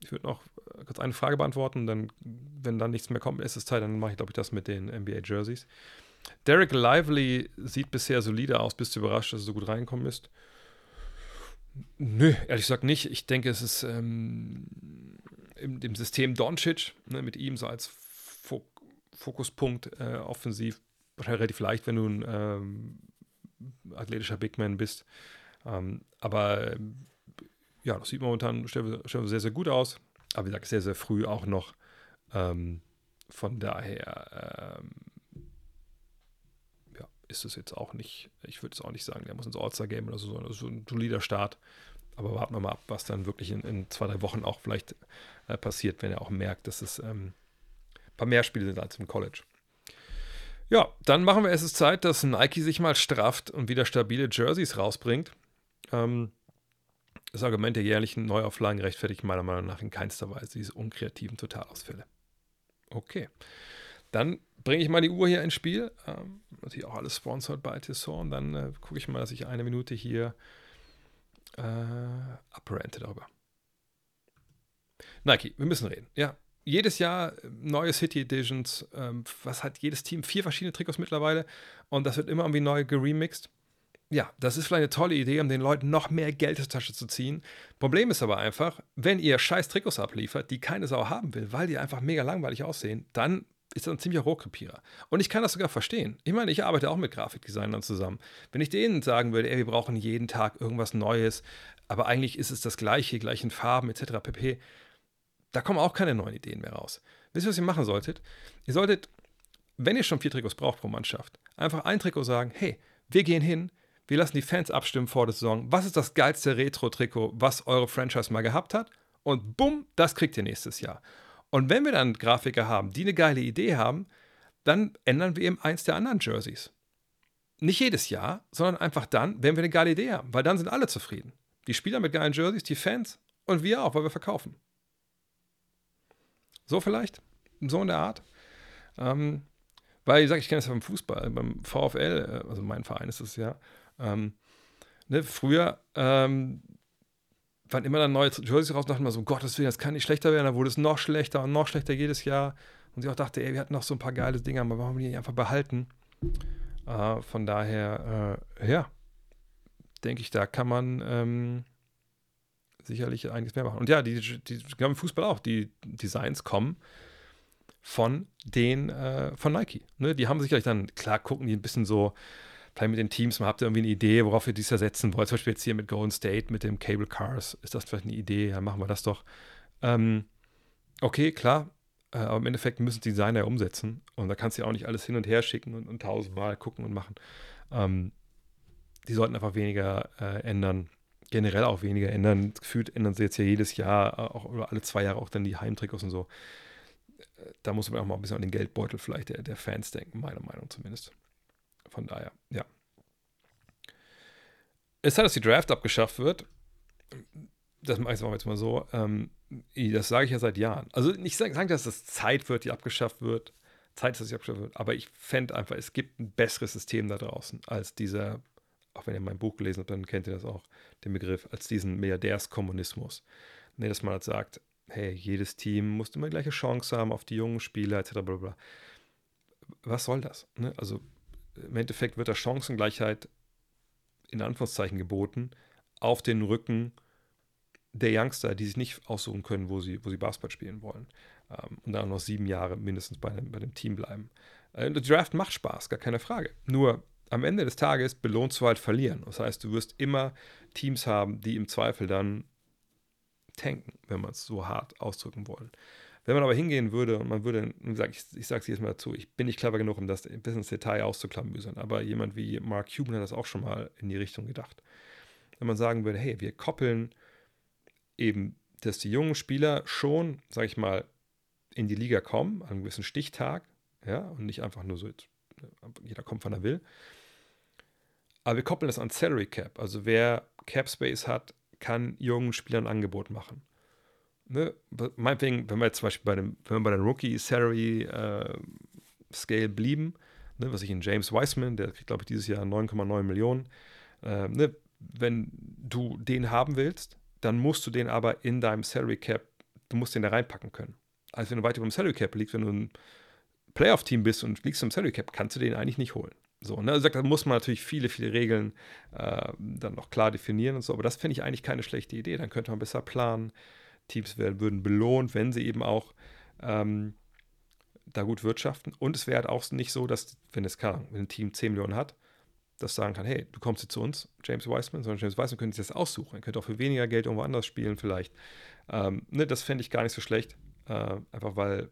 ich würde noch kurz eine Frage beantworten. Dann, wenn dann nichts mehr kommt, ist es Zeit, dann mache ich, glaube ich, das mit den NBA-Jerseys. Derek Lively sieht bisher solide aus. Bist du überrascht, dass er so gut reingekommen ist? Nö, ehrlich gesagt nicht. Ich denke, es ist ähm, im, im, System Doncic, ne, mit ihm so als Fok Fokuspunkt äh, offensiv relativ leicht, wenn du ein ähm, athletischer Big Man bist. Ähm, aber ja, das sieht momentan sehr, sehr gut aus. Aber wie gesagt, sehr, sehr früh auch noch. Ähm, von daher ähm, ist es jetzt auch nicht, ich würde es auch nicht sagen, der muss ins All-Star-Game oder so, sondern das ist so ein solider Start. Aber warten wir mal ab, was dann wirklich in, in zwei, drei Wochen auch vielleicht äh, passiert, wenn er auch merkt, dass es ähm, ein paar mehr Spiele sind als im College. Ja, dann machen wir es ist Zeit, dass Nike sich mal strafft und wieder stabile Jerseys rausbringt. Ähm, das Argument der jährlichen Neuauflagen rechtfertigt meiner Meinung nach in keinster Weise diese unkreativen Totalausfälle. Okay. Dann bringe ich mal die Uhr hier ins Spiel. Ähm, natürlich auch alles sponsored bei Tissot. Und dann äh, gucke ich mal, dass ich eine Minute hier äh, abrente darüber. Nike, wir müssen reden. Ja, jedes Jahr äh, neue City Editions. Ähm, was hat jedes Team? Vier verschiedene Trikots mittlerweile. Und das wird immer irgendwie neu geremixed. Ja, das ist vielleicht eine tolle Idee, um den Leuten noch mehr Geld aus der Tasche zu ziehen. Problem ist aber einfach, wenn ihr scheiß Trikots abliefert, die keine Sau haben will, weil die einfach mega langweilig aussehen, dann ist das ein ziemlicher Rohrkrepierer. Und ich kann das sogar verstehen. Ich meine, ich arbeite auch mit Grafikdesignern zusammen. Wenn ich denen sagen würde, ey, wir brauchen jeden Tag irgendwas Neues, aber eigentlich ist es das Gleiche, gleichen Farben etc. pp., da kommen auch keine neuen Ideen mehr raus. Wisst ihr, was ihr machen solltet? Ihr solltet, wenn ihr schon vier Trikots braucht pro Mannschaft, einfach ein Trikot sagen, hey, wir gehen hin, wir lassen die Fans abstimmen vor der Saison, was ist das geilste Retro-Trikot, was eure Franchise mal gehabt hat? Und bumm, das kriegt ihr nächstes Jahr. Und wenn wir dann Grafiker haben, die eine geile Idee haben, dann ändern wir eben eins der anderen Jerseys. Nicht jedes Jahr, sondern einfach dann, wenn wir eine geile Idee haben, weil dann sind alle zufrieden. Die Spieler mit geilen Jerseys, die Fans und wir auch, weil wir verkaufen. So vielleicht, so in der Art. Ähm, weil, ich sage, ich kenne das ja beim Fußball, beim VfL, äh, also mein Verein ist es ja. Ähm, ne, früher ähm, wann immer dann neue Jerseys raus, dachten wir so, Gottes Willen, das kann nicht schlechter werden. Dann wurde es noch schlechter und noch schlechter jedes Jahr. Und ich auch dachte, ey, wir hatten noch so ein paar geile Dinge, aber warum die nicht einfach behalten? Äh, von daher, äh, ja, denke ich, da kann man ähm, sicherlich einiges mehr machen. Und ja, die, die, die im Fußball auch, die Designs kommen von den, äh, von Nike. Ne? Die haben sicherlich dann, klar, gucken die ein bisschen so, vielleicht mit den Teams, man habt ihr irgendwie eine Idee, worauf ihr dies ersetzen wollt. Zum Beispiel jetzt hier mit Golden State, mit dem Cable Cars, ist das vielleicht eine Idee? Ja, machen wir das doch. Ähm, okay, klar, äh, aber im Endeffekt müssen die Designer umsetzen. Und da kannst du ja auch nicht alles hin und her schicken und, und tausendmal gucken und machen. Ähm, die sollten einfach weniger äh, ändern. Generell auch weniger ändern. Gefühlt ändern sie jetzt ja jedes Jahr, äh, auch oder alle zwei Jahre auch dann die Heimtrikots und so. Äh, da muss man auch mal ein bisschen an den Geldbeutel vielleicht der, der Fans denken, meiner Meinung zumindest. Von daher, ja. Es halt, dass die Draft abgeschafft wird. das mache ich jetzt mal so, ähm, das sage ich ja seit Jahren. Also nicht sagen, dass es Zeit wird, die abgeschafft wird. Zeit ist, dass sie abgeschafft wird. Aber ich fände einfach, es gibt ein besseres System da draußen als dieser, auch wenn ihr mein Buch gelesen habt, dann kennt ihr das auch, den Begriff, als diesen Milliardärskommunismus. Nee, dass man halt sagt, hey, jedes Team muss immer gleiche Chance haben auf die jungen Spieler, etc. Blablabla. Was soll das? Ne? Also im Endeffekt wird da Chancengleichheit in Anführungszeichen geboten auf den Rücken der Youngster, die sich nicht aussuchen können, wo sie, wo sie Basketball spielen wollen. Ähm, und dann noch sieben Jahre mindestens bei, dem, bei dem Team bleiben. Äh, der Draft macht Spaß, gar keine Frage. Nur am Ende des Tages belohnst du halt verlieren. Das heißt, du wirst immer Teams haben, die im Zweifel dann tanken, wenn man es so hart ausdrücken wollen. Wenn man aber hingehen würde und man würde, ich, sage es jedes Mal dazu, ich bin nicht clever genug, um das bis ins Detail auszuklamüsern, aber jemand wie Mark Cuban hat das auch schon mal in die Richtung gedacht. Wenn man sagen würde, hey, wir koppeln eben, dass die jungen Spieler schon, sage ich mal, in die Liga kommen, an einem gewissen Stichtag, ja, und nicht einfach nur so, jetzt, jeder kommt, wann er will. Aber wir koppeln das an Salary Cap. Also wer Cap Space hat, kann jungen Spielern ein Angebot machen. Ne? Meinetwegen, wenn wir jetzt zum Beispiel bei dem, wenn wir bei der Rookie Salary äh, blieben, ne, was ich in James Wiseman, der kriegt, glaube ich, dieses Jahr 9,9 Millionen, äh, ne, wenn du den haben willst, dann musst du den aber in deinem Salary Cap, du musst den da reinpacken können. Also wenn du weiter über dem Salary Cap liegst, wenn du ein Playoff-Team bist und liegst im Salary Cap, kannst du den eigentlich nicht holen. So, ne? Also da muss man natürlich viele, viele Regeln äh, dann noch klar definieren und so, aber das finde ich eigentlich keine schlechte Idee. Dann könnte man besser planen. Teams werden, würden belohnt, wenn sie eben auch ähm, da gut wirtschaften. Und es wäre halt auch nicht so, dass, wenn es kann, wenn ein Team 10 Millionen hat, das sagen kann, hey, du kommst jetzt zu uns, James Wiseman, sondern James Wiseman könnte sich das aussuchen. Er könnte auch für weniger Geld irgendwo anders spielen vielleicht. Ähm, ne, das fände ich gar nicht so schlecht, äh, einfach weil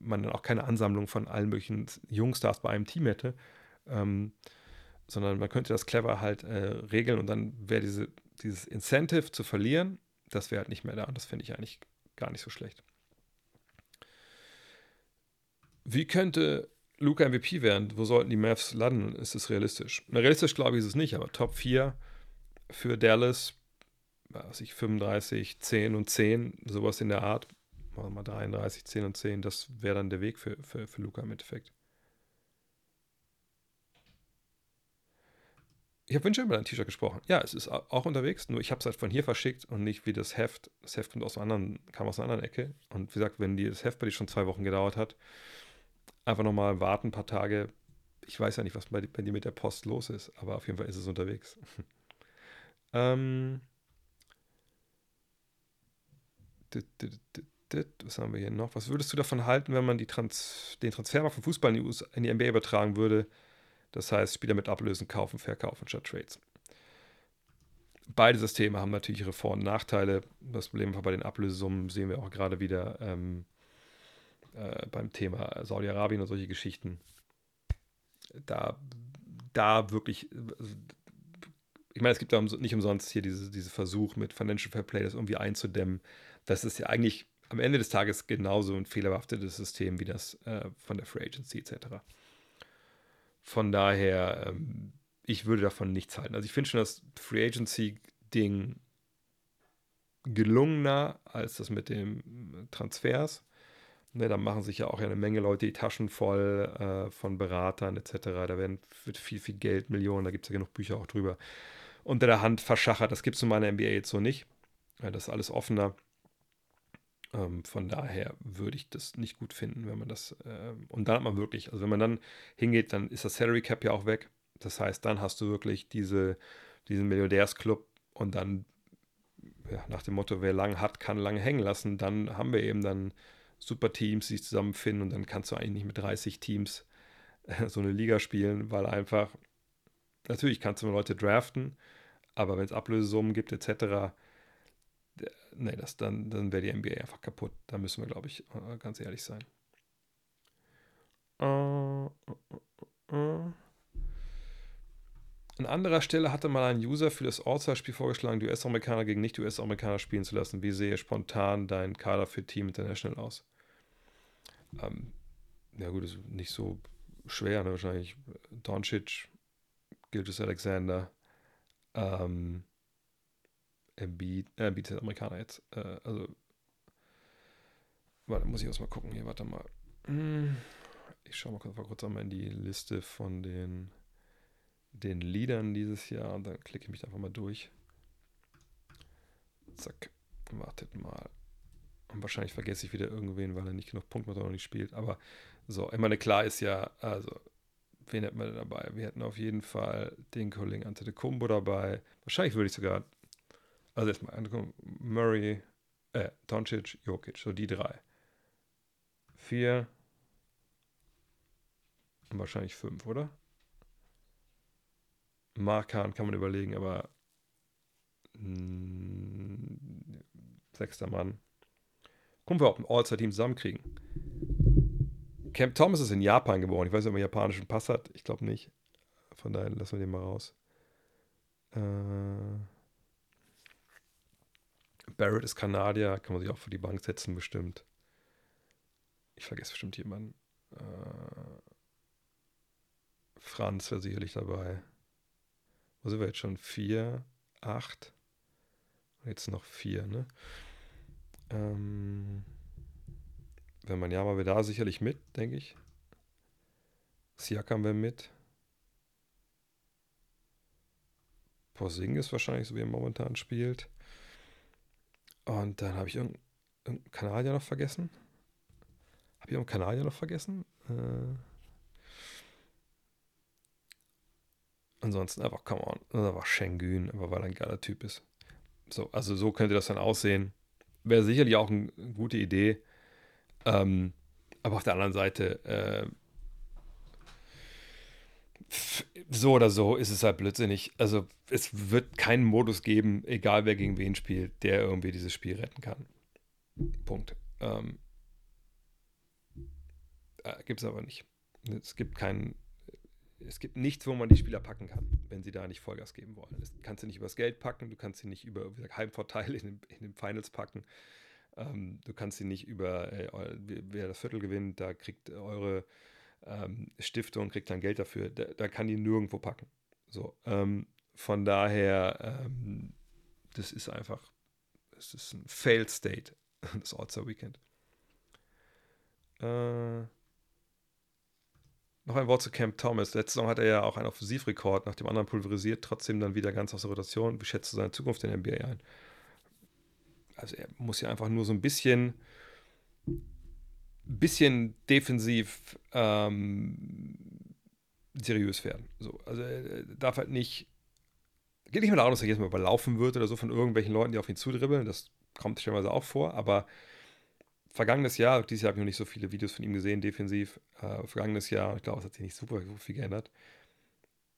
man dann auch keine Ansammlung von allen möglichen Jungstars bei einem Team hätte, ähm, sondern man könnte das clever halt äh, regeln und dann wäre diese, dieses Incentive zu verlieren, das wäre halt nicht mehr da und das finde ich eigentlich gar nicht so schlecht. Wie könnte Luca MVP werden, wo sollten die Mavs landen? Ist es realistisch? Na, realistisch glaube ich ist es nicht, aber Top 4 für Dallas, was ich 35, 10 und 10, sowas in der Art, machen wir mal 33, 10 und 10, das wäre dann der Weg für, für, für Luca im Endeffekt. Ich habe Wünsche über dein T-Shirt gesprochen. Ja, es ist auch unterwegs, nur ich habe es halt von hier verschickt und nicht wie das Heft. Das Heft kommt aus einer anderen, kam aus einer anderen Ecke. Und wie gesagt, wenn die, das Heft bei dir schon zwei Wochen gedauert hat, einfach nochmal warten, ein paar Tage. Ich weiß ja nicht, was bei, bei dir mit der Post los ist, aber auf jeden Fall ist es unterwegs. ähm, was haben wir hier noch? Was würdest du davon halten, wenn man Trans den Transfermarkt von Fußball in die, USA, in die NBA übertragen würde? Das heißt, Spieler mit Ablösen kaufen, verkaufen statt Trades. Beide Systeme haben natürlich ihre Vor- und Nachteile. Das Problem bei den Ablösesummen sehen wir auch gerade wieder ähm, äh, beim Thema Saudi-Arabien und solche Geschichten. Da, da wirklich, ich meine, es gibt da nicht umsonst hier diese, diese Versuch mit Financial Fair Play, das irgendwie einzudämmen. Das ist ja eigentlich am Ende des Tages genauso ein fehlerbehaftetes System wie das äh, von der Free Agency etc. Von daher, ähm, ich würde davon nichts halten. Also ich finde schon das Free Agency-Ding gelungener als das mit dem Transfers. Ne, da machen sich ja auch eine Menge Leute die Taschen voll äh, von Beratern etc. Da werden, wird viel, viel Geld, Millionen, da gibt es ja genug Bücher auch drüber, unter der Hand verschachert. Das gibt es in meiner NBA jetzt so nicht. Ja, das ist alles offener. Ähm, von daher würde ich das nicht gut finden, wenn man das. Äh, und dann hat man wirklich, also wenn man dann hingeht, dann ist das Salary Cap ja auch weg. Das heißt, dann hast du wirklich diese, diesen Milliardärsclub und dann ja, nach dem Motto, wer lang hat, kann lange hängen lassen. Dann haben wir eben dann super Teams, die sich zusammenfinden und dann kannst du eigentlich nicht mit 30 Teams äh, so eine Liga spielen, weil einfach, natürlich kannst du Leute draften, aber wenn es Ablösesummen gibt etc., nee, das, dann, dann wäre die NBA einfach kaputt. Da müssen wir, glaube ich, äh, ganz ehrlich sein. Äh, An anderer Stelle hatte mal ein User für das All-Star-Spiel vorgeschlagen, die US-Amerikaner gegen Nicht-US-Amerikaner spielen zu lassen. Wie sehe spontan dein Kader für Team International aus? Ähm, ja, gut, ist nicht so schwer, ne? wahrscheinlich. Doncic, Gilgis Alexander, ähm, Embiid, äh, Embiid ist Amerikaner jetzt. Äh, also, warte, muss ich erst mal gucken hier, warte mal. Hm, ich schaue mal kurz, mal kurz einmal in die Liste von den, den Liedern dieses Jahr und dann klicke ich mich einfach mal durch. Zack, wartet mal. Und wahrscheinlich vergesse ich wieder irgendwen, weil er nicht genug Punkte noch nicht spielt. Aber so, ich meine, klar ist ja, also, wen hätten wir dabei? Wir hätten auf jeden Fall den Kollegen Antetokounmpo dabei. Wahrscheinlich würde ich sogar, also erstmal Murray, äh, Doncic, Jokic, so die drei. Vier und wahrscheinlich fünf, oder? Markan kann man überlegen, aber mh, hm, sechster Mann. Gucken wir, ob ein All-Star-Team zusammenkriegen. Camp Thomas ist in Japan geboren. Ich weiß nicht, ob er einen japanischen Pass hat. Ich glaube nicht. Von daher lassen wir den mal raus. Äh, Barrett ist Kanadier. Kann man sich auch für die Bank setzen, bestimmt. Ich vergesse bestimmt jemanden. Äh, Franz wäre sicherlich dabei. Wo sind wir jetzt schon? Vier, acht. Jetzt noch vier, ne? Ähm, wenn man ja mal wir da sicherlich mit, denke ich. Siakam wäre mit. ist wahrscheinlich, so wie er momentan spielt. Und dann habe ich irgendeinen Kanadier noch vergessen. Habe ich irgendeinen Kanadier noch vergessen? Äh, ansonsten einfach, come on, einfach Schengen, aber weil er ein geiler Typ ist. So, also so könnte das dann aussehen. Wäre sicherlich auch eine gute Idee. Ähm, aber auf der anderen Seite, äh, so oder so ist es halt blödsinnig. Also es wird keinen Modus geben, egal wer gegen wen spielt, der irgendwie dieses Spiel retten kann. Punkt. Ähm, äh, gibt es aber nicht. Es gibt keinen es gibt nichts, wo man die Spieler packen kann, wenn sie da nicht Vollgas geben wollen. Das kannst du nicht übers Geld packen, du kannst sie nicht über Heimvorteile in den, in den Finals packen. Ähm, du kannst sie nicht über, äh, wer das Viertel gewinnt, da kriegt eure ähm, Stiftung, kriegt dann Geld dafür. Da, da, kann die nirgendwo packen. So, ähm, von daher, ähm, das ist einfach, das ist ein Failed State, das All-Star Weekend. Äh, noch ein Wort zu Camp Thomas. Letzte Saison hat er ja auch einen Offensivrekord nach dem anderen pulverisiert, trotzdem dann wieder ganz aus der Rotation. Wie schätzt du seine Zukunft in der NBA ein? Also er muss ja einfach nur so ein bisschen, bisschen defensiv ähm, seriös werden. So, also er darf halt nicht, geht nicht mehr darum, dass er jetzt mal überlaufen wird oder so von irgendwelchen Leuten, die auf ihn zudribbeln. Das kommt stellenweise auch vor, aber vergangenes Jahr, dieses Jahr habe ich noch nicht so viele Videos von ihm gesehen, defensiv. Äh, vergangenes Jahr, ich glaube, es hat sich nicht super viel geändert.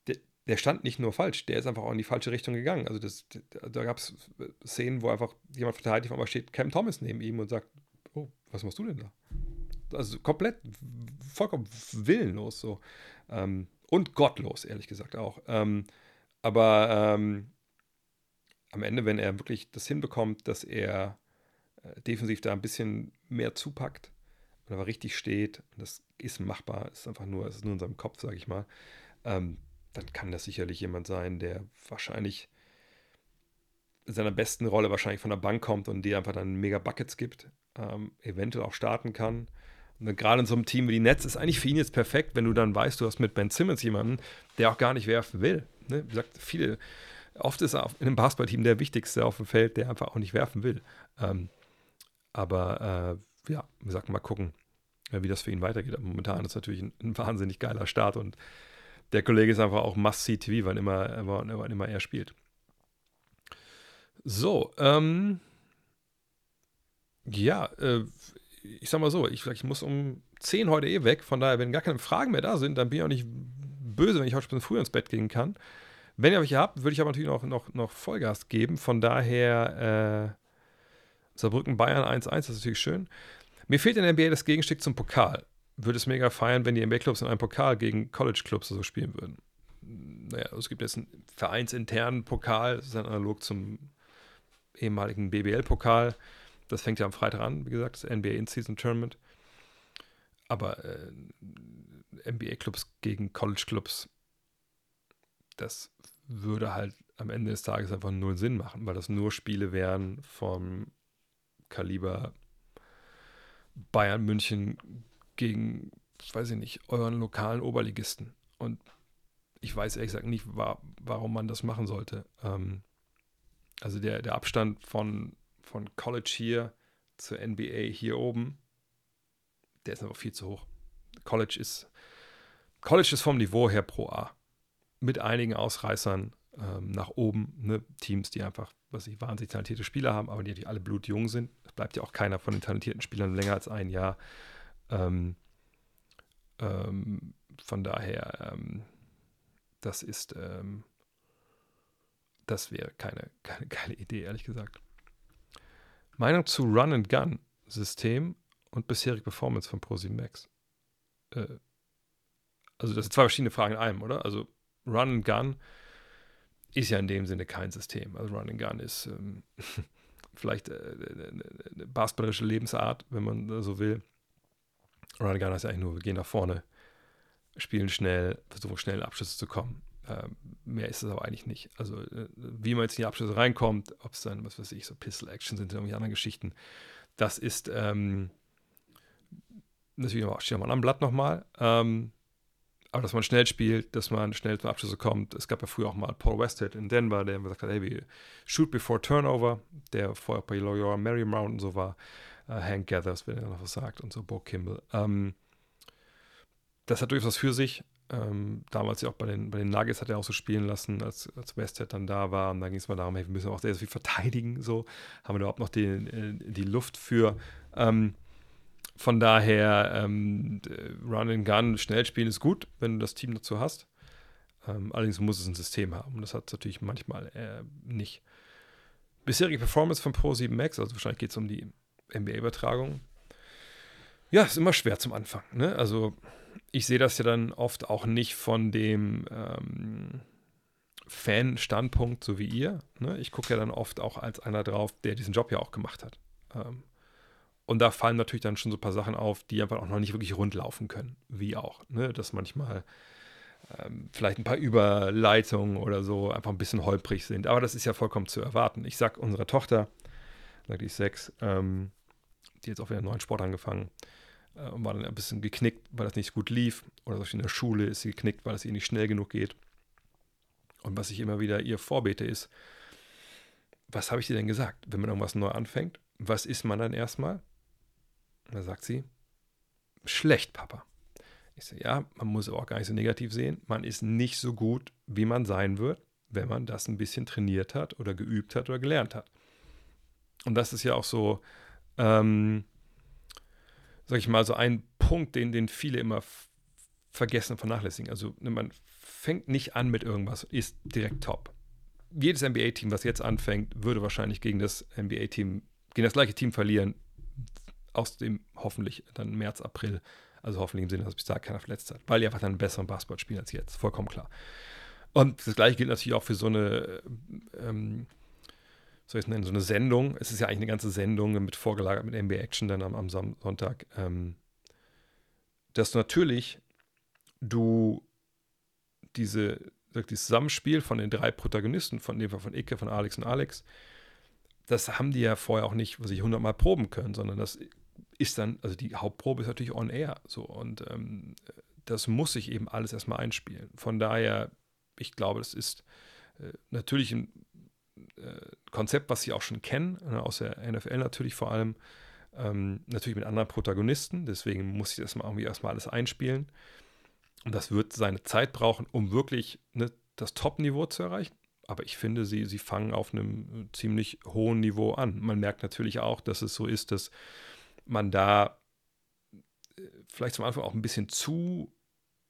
Der, der, stand nicht nur falsch, der ist einfach auch in die falsche Richtung gegangen. Also das, da gab es Szenen, wo einfach jemand verteidigt, aber steht Cam Thomas neben ihm und sagt, oh, was machst du denn da? Also komplett, vollkommen willenlos so. Ähm, und gottlos, ehrlich gesagt auch. Ähm, aber ähm, am Ende, wenn er wirklich das hinbekommt, dass er äh, defensiv da ein bisschen mehr zupackt und aber richtig steht, das ist machbar, ist einfach nur, ist nur in seinem Kopf, sage ich mal, ähm, dann kann das sicherlich jemand sein, der wahrscheinlich in seiner besten Rolle wahrscheinlich von der Bank kommt und dir einfach dann mega Buckets gibt, ähm, eventuell auch starten kann. Und gerade in so einem Team wie die Nets ist eigentlich für ihn jetzt perfekt, wenn du dann weißt, du hast mit Ben Simmons jemanden, der auch gar nicht werfen will. Ne? Wie gesagt, viele, oft ist er in einem Basketballteam der wichtigste auf dem Feld, der einfach auch nicht werfen will. Ähm, aber äh, ja, wir sagen mal gucken, äh, wie das für ihn weitergeht. Aber momentan ist natürlich ein, ein, wahnsinnig geiler Start und der Kollege ist einfach auch Must-See-TV, wann immer, wann, wann immer er spielt. So, ähm, ja, äh, ich sag mal so, ich, ich muss um 10 heute eh weg, von daher, wenn gar keine Fragen mehr da sind, dann bin ich auch nicht böse, wenn ich heute ein bisschen früher ins Bett gehen kann. Wenn ihr welche habt, würde ich aber natürlich noch, noch, noch Vollgas geben. Von daher, äh, Saarbrücken Bayern 1-1, das ist natürlich schön. Mir fehlt in der NBA das Gegenstück zum Pokal. Würde es mega feiern, wenn die NBA-Clubs in einem Pokal gegen College-Clubs so spielen würden. Naja, es gibt jetzt einen vereinsinternen Pokal, das ist ein analog zum ehemaligen BBL-Pokal. Das fängt ja am Freitag an, wie gesagt, das NBA In-Season Tournament. Aber äh, NBA-Clubs gegen College-Clubs, das würde halt am Ende des Tages einfach null Sinn machen, weil das nur Spiele wären vom Kaliber Bayern München gegen, weiß ich nicht, euren lokalen Oberligisten. Und ich weiß ehrlich gesagt nicht, wa warum man das machen sollte. Ähm, also der, der Abstand von, von College hier zur NBA hier oben, der ist einfach viel zu hoch. College ist, College ist vom Niveau her pro A. Mit einigen Ausreißern ähm, nach oben. Ne? Teams, die einfach, was ich, wahnsinnig talentierte Spieler haben, aber die natürlich alle blutjung sind. Es bleibt ja auch keiner von den talentierten Spielern länger als ein Jahr. Ähm, ähm, von daher, ähm, das ist, ähm, das wäre keine, keine geile Idee, ehrlich gesagt. Meinung zu Run-and-Gun-System und bisherige Performance von ProSieben Max. Äh, also das sind zwei verschiedene Fragen in einem, oder? Also Run-and-Gun ist ja in dem Sinne kein System. Also Run and Gun ist ähm, vielleicht äh, eine basketballerische Lebensart, wenn man so will. Run and Gun heißt ja eigentlich nur, wir gehen nach vorne, spielen schnell, versuchen schnell in Abschlüsse zu kommen. Ähm, mehr ist es aber eigentlich nicht. Also äh, wie man jetzt in die Abschlüsse reinkommt, ob es dann, was weiß ich, so Pistol Action sind, irgendwie andere Geschichten, das ist ähm, natürlich steht nochmal am Blatt nochmal. Ähm, aber dass man schnell spielt, dass man schnell zum Abschluss kommt. Es gab ja früher auch mal Paul Westhead in Denver, der gesagt hat, hey, wir shoot before turnover, der vorher bei Loyola Marymount und so war. Uh, Hank Gathers, wenn er noch was sagt, und so Bo Kimball. Ähm, das hat durchaus was für sich. Ähm, damals ja auch bei den, bei den Nuggets hat er auch so spielen lassen, als, als Westhead dann da war. Und da ging es mal darum, hey, wir müssen auch sehr, sehr viel verteidigen. So haben wir überhaupt noch die, äh, die Luft für. Ähm, von daher, ähm, Run and Gun, schnell spielen ist gut, wenn du das Team dazu hast. Ähm, allerdings muss es ein System haben. Und das hat es natürlich manchmal äh, nicht. Bisherige Performance von Pro 7 Max, also wahrscheinlich geht es um die NBA-Übertragung. Ja, ist immer schwer zum Anfang. Ne? Also ich sehe das ja dann oft auch nicht von dem ähm, Fan-Standpunkt, so wie ihr. Ne? Ich gucke ja dann oft auch als einer drauf, der diesen Job ja auch gemacht hat. Ähm, und da fallen natürlich dann schon so ein paar Sachen auf, die einfach auch noch nicht wirklich rund laufen können. Wie auch, ne? dass manchmal ähm, vielleicht ein paar Überleitungen oder so einfach ein bisschen holprig sind. Aber das ist ja vollkommen zu erwarten. Ich sag unserer Tochter, die ist sechs, ähm, die jetzt auch wieder einen neuen Sport angefangen äh, war dann ein bisschen geknickt, weil das nicht gut lief. Oder in der Schule ist sie geknickt, weil es ihr nicht schnell genug geht. Und was ich immer wieder ihr vorbete ist, was habe ich dir denn gesagt? Wenn man irgendwas neu anfängt, was ist man dann erstmal? Da sagt sie, schlecht, Papa. Ich sage, ja, man muss auch gar nicht so negativ sehen. Man ist nicht so gut, wie man sein wird, wenn man das ein bisschen trainiert hat oder geübt hat oder gelernt hat. Und das ist ja auch so, ähm, sag ich mal, so ein Punkt, den, den viele immer vergessen, vernachlässigen. Also ne, man fängt nicht an mit irgendwas, ist direkt top. Jedes NBA-Team, was jetzt anfängt, würde wahrscheinlich gegen das NBA-Team, gegen das gleiche Team verlieren, aus dem hoffentlich dann März, April, also hoffentlich im Sinne, dass bis da keiner verletzt hat, weil die einfach dann einen besseren Basketball spielen als jetzt, vollkommen klar. Und das gleiche gilt natürlich auch für so eine, ähm, soll ich es nennen, so eine Sendung. Es ist ja eigentlich eine ganze Sendung mit vorgelagert mit NBA Action dann am, am Sonntag, ähm, dass natürlich du diese, dieses Zusammenspiel von den drei Protagonisten, von dem von Icke, von Alex und Alex, das haben die ja vorher auch nicht, was ich hundertmal proben können, sondern das ist dann, also die Hauptprobe ist natürlich on air. So, und ähm, das muss sich eben alles erstmal einspielen. Von daher, ich glaube, das ist äh, natürlich ein Konzept, was sie auch schon kennen, äh, aus der NFL natürlich vor allem. Ähm, natürlich mit anderen Protagonisten, deswegen muss ich das mal irgendwie erstmal alles einspielen. Und das wird seine Zeit brauchen, um wirklich ne, das Top-Niveau zu erreichen. Aber ich finde, sie, sie fangen auf einem ziemlich hohen Niveau an. Man merkt natürlich auch, dass es so ist, dass man da äh, vielleicht zum Anfang auch ein bisschen zu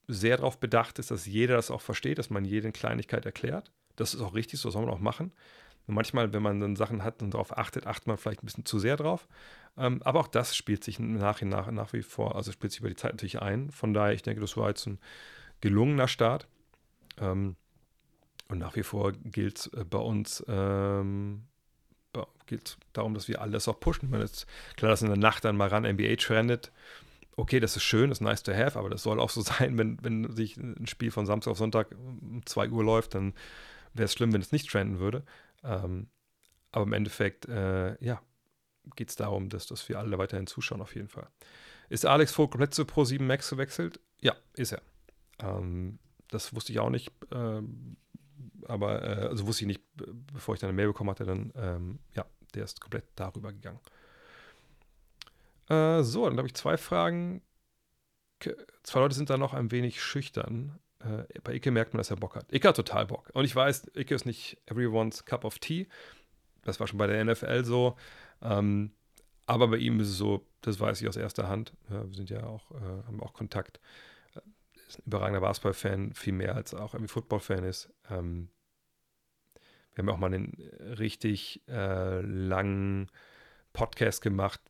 sehr darauf bedacht ist, dass jeder das auch versteht, dass man jede Kleinigkeit erklärt. Das ist auch richtig, so soll man auch machen. Manchmal, wenn man dann Sachen hat und darauf achtet, achtet man vielleicht ein bisschen zu sehr drauf. Ähm, aber auch das spielt sich im Nachhinein nach wie vor, also spielt sich über die Zeit natürlich ein. Von daher, ich denke, das war jetzt ein gelungener Start. Ähm, und nach wie vor gilt äh, bei uns ähm, geht darum, dass wir alles auch pushen. Man ist klar, dass in der Nacht dann mal ran NBA trendet. Okay, das ist schön, das ist nice to have, aber das soll auch so sein, wenn, wenn sich ein Spiel von Samstag auf Sonntag um 2 Uhr läuft, dann wäre es schlimm, wenn es nicht trenden würde. Ähm, aber im Endeffekt, äh, ja, geht es darum, dass, dass wir alle weiterhin zuschauen, auf jeden Fall. Ist Alex Vogt komplett zu Pro7 Max gewechselt? Ja, ist er. Ähm, das wusste ich auch nicht. Ähm, aber, äh, also wusste ich nicht, bevor ich dann eine Mail bekommen hatte, dann, ähm, ja, der ist komplett darüber gegangen. Äh, so, dann habe ich zwei Fragen. Zwei Leute sind da noch ein wenig schüchtern. Äh, bei Icke merkt man, dass er Bock hat. Icke hat total Bock. Und ich weiß, Icke ist nicht everyone's cup of tea. Das war schon bei der NFL so. Ähm, aber bei ihm ist es so, das weiß ich aus erster Hand. Ja, wir sind ja auch, äh, haben auch Kontakt. Äh, ist ein überragender Basketball-Fan, viel mehr als auch irgendwie Football-Fan ist. Ähm, wir haben auch mal einen richtig äh, langen Podcast gemacht,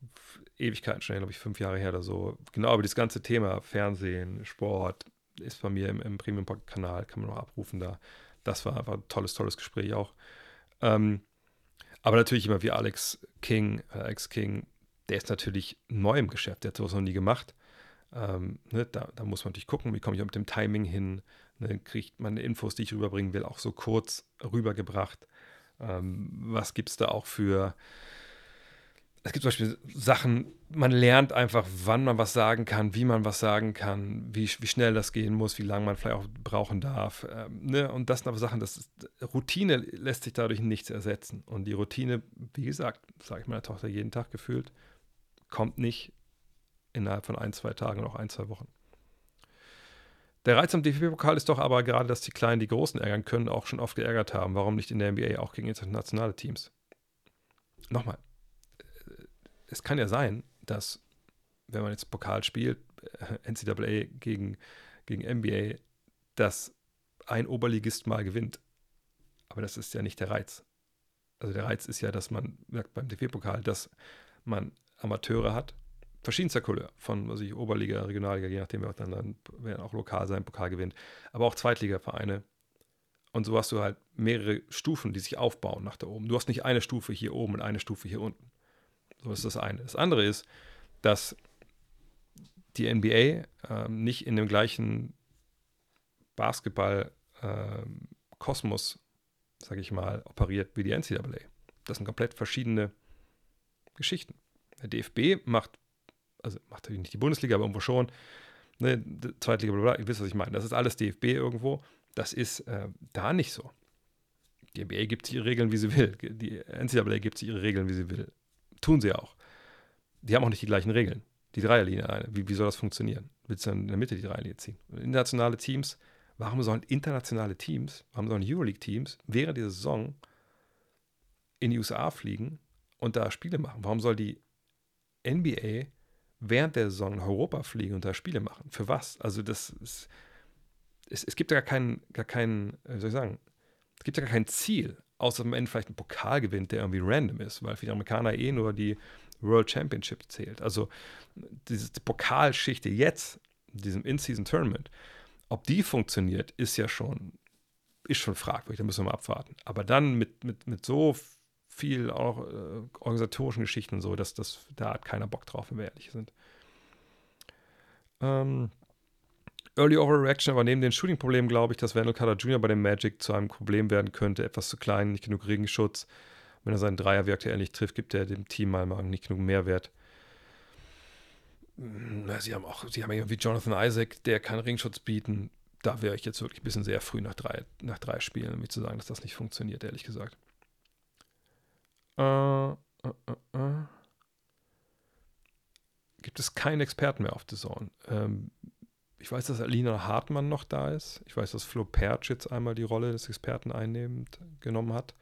Ewigkeiten schnell, glaube ich, fünf Jahre her oder so. Genau über das ganze Thema Fernsehen, Sport, ist bei mir im, im Premium-Kanal, kann man noch abrufen da. Das war einfach ein tolles, tolles Gespräch auch. Ähm, aber natürlich immer wie Alex King, äh, Alex King, der ist natürlich neu im Geschäft, der hat sowas noch nie gemacht. Ähm, ne, da, da, muss man natürlich gucken, wie komme ich mit dem Timing hin. Ne, kriegt man Infos, die ich rüberbringen will, auch so kurz rübergebracht. Ähm, was gibt es da auch für es gibt zum Beispiel Sachen, man lernt einfach, wann man was sagen kann, wie man was sagen kann, wie, wie schnell das gehen muss, wie lange man vielleicht auch brauchen darf. Ähm, ne? Und das sind aber Sachen, das ist, Routine lässt sich dadurch nichts ersetzen. Und die Routine, wie gesagt, sage ich meiner Tochter jeden Tag gefühlt, kommt nicht innerhalb von ein, zwei Tagen oder auch ein, zwei Wochen. Der Reiz am DFB-Pokal ist doch aber gerade, dass die Kleinen die Großen ärgern können, auch schon oft geärgert haben. Warum nicht in der NBA auch gegen internationale Teams? Nochmal, es kann ja sein, dass, wenn man jetzt Pokal spielt, äh, NCAA gegen, gegen NBA, dass ein Oberligist mal gewinnt. Aber das ist ja nicht der Reiz. Also der Reiz ist ja, dass man, beim DFB-Pokal, dass man Amateure hat, verschiedenster Couleur, von was ich, Oberliga, Regionalliga, je nachdem, wer dann, dann wer auch lokal sein Pokal gewinnt, aber auch Zweitligavereine. Und so hast du halt mehrere Stufen, die sich aufbauen nach da oben. Du hast nicht eine Stufe hier oben und eine Stufe hier unten. So ist das eine. Das andere ist, dass die NBA ähm, nicht in dem gleichen Basketball-Kosmos, ähm, sage ich mal, operiert wie die NCAA. Das sind komplett verschiedene Geschichten. Der DFB macht, also macht natürlich nicht die Bundesliga, aber irgendwo schon, ne, Zweitliga, bla, bla, ihr wisst, was ich meine. Das ist alles DFB irgendwo. Das ist äh, da nicht so. Die NBA gibt sich ihre Regeln, wie sie will. Die NCAA gibt sich ihre Regeln, wie sie will. Tun sie auch. Die haben auch nicht die gleichen Regeln. Die Dreierlinie alleine. Wie, wie soll das funktionieren? Willst du dann in der Mitte die Dreierlinie ziehen? Internationale Teams, warum sollen internationale Teams, warum sollen Euroleague-Teams während der Saison in die USA fliegen und da Spiele machen? Warum soll die NBA während der Saison nach Europa fliegen und da Spiele machen? Für was? Also das ist, es, es gibt ja gar keinen, gar keinen, wie soll ich sagen, es gibt ja gar kein Ziel außer am Ende vielleicht einen Pokal gewinnt, der irgendwie random ist, weil für die Amerikaner eh nur die World Championship zählt. Also diese Pokalschichte jetzt, in diesem In-Season-Tournament, ob die funktioniert, ist ja schon, ist schon fragwürdig, da müssen wir mal abwarten. Aber dann mit, mit, mit so viel auch äh, organisatorischen Geschichten und so, dass das, da hat keiner Bock drauf, wenn wir ehrlich sind. Ähm, Early Overreaction, aber neben den Shooting-Problemen glaube ich, dass Wendell Carter Jr. bei dem Magic zu einem Problem werden könnte. Etwas zu klein, nicht genug Regenschutz. Wenn er seinen Dreier aktuell nicht trifft, gibt er dem Team mal nicht genug Mehrwert. Hm, sie haben auch, sie haben irgendwie Jonathan Isaac, der kann Ringschutz bieten. Da wäre ich jetzt wirklich ein bisschen sehr früh nach drei, nach drei Spielen, um mir zu sagen, dass das nicht funktioniert, ehrlich gesagt. Äh, äh, äh, äh. Gibt es keinen Experten mehr auf The Zone? Ähm, ich weiß, dass Alina Hartmann noch da ist. Ich weiß, dass Flo Perch jetzt einmal die Rolle des Experten einnehmend genommen hat.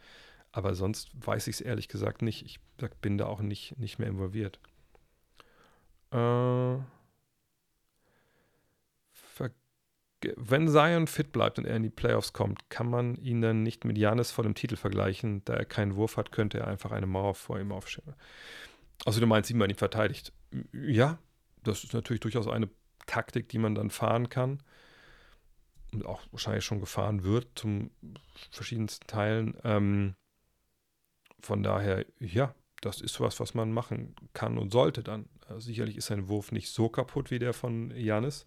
Aber sonst weiß ich es ehrlich gesagt nicht. Ich bin da auch nicht, nicht mehr involviert. Äh, wenn Zion fit bleibt und er in die Playoffs kommt, kann man ihn dann nicht mit Janis vor dem Titel vergleichen. Da er keinen Wurf hat, könnte er einfach eine Mauer vor ihm aufstellen. Also du meinst, wie man ihn verteidigt? Ja, das ist natürlich durchaus eine Taktik, die man dann fahren kann und auch wahrscheinlich schon gefahren wird zum verschiedensten Teilen. Ähm, von daher, ja, das ist was, was man machen kann und sollte dann. Also sicherlich ist sein Wurf nicht so kaputt wie der von Janis.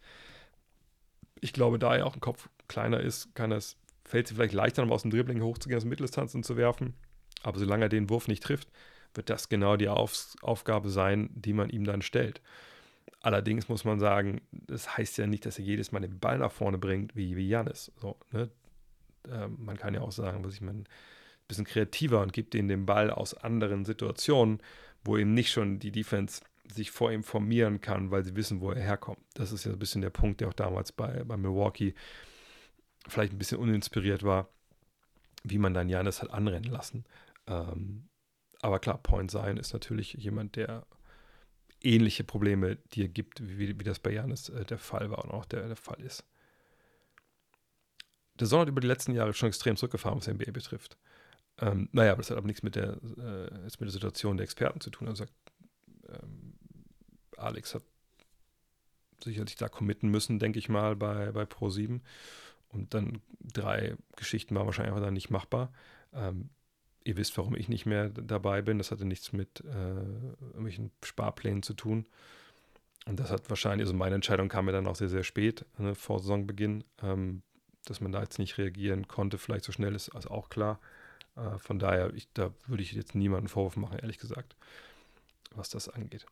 Ich glaube, da er auch ein Kopf kleiner ist, kann es fällt es vielleicht leichter, um aus dem Dribbling hochzugehen, aus Mitteldistanzen zu werfen. Aber solange er den Wurf nicht trifft, wird das genau die Auf Aufgabe sein, die man ihm dann stellt. Allerdings muss man sagen, das heißt ja nicht, dass er jedes Mal den Ball nach vorne bringt, wie, wie Janis. So, ne? äh, man kann ja auch sagen, was ich meine, ein bisschen kreativer und gibt ihnen den Ball aus anderen Situationen, wo eben nicht schon die Defense sich vor ihm formieren kann, weil sie wissen, wo er herkommt. Das ist ja ein bisschen der Punkt, der auch damals bei, bei Milwaukee vielleicht ein bisschen uninspiriert war, wie man dann Janis hat anrennen lassen. Ähm, aber klar, Point Zion ist natürlich jemand, der ähnliche Probleme dir gibt, wie, wie das bei Janis äh, der Fall war und auch der, der Fall ist. Der Sonne hat über die letzten Jahre schon extrem zurückgefahren, was NBA betrifft. Ähm, naja, aber das hat aber nichts mit der, äh, mit der Situation der Experten zu tun. Also ähm, Alex hat sicherlich da committen müssen, denke ich mal, bei, bei Pro7. Und dann drei Geschichten waren wahrscheinlich einfach dann nicht machbar. Ähm, ihr wisst, warum ich nicht mehr dabei bin. Das hatte nichts mit äh, irgendwelchen Sparplänen zu tun. Und das hat wahrscheinlich, also meine Entscheidung kam mir dann auch sehr, sehr spät, ne, vor Saisonbeginn. Ähm, dass man da jetzt nicht reagieren konnte, vielleicht so schnell ist, also auch klar. Äh, von daher, ich, da würde ich jetzt niemanden Vorwurf machen, ehrlich gesagt, was das angeht.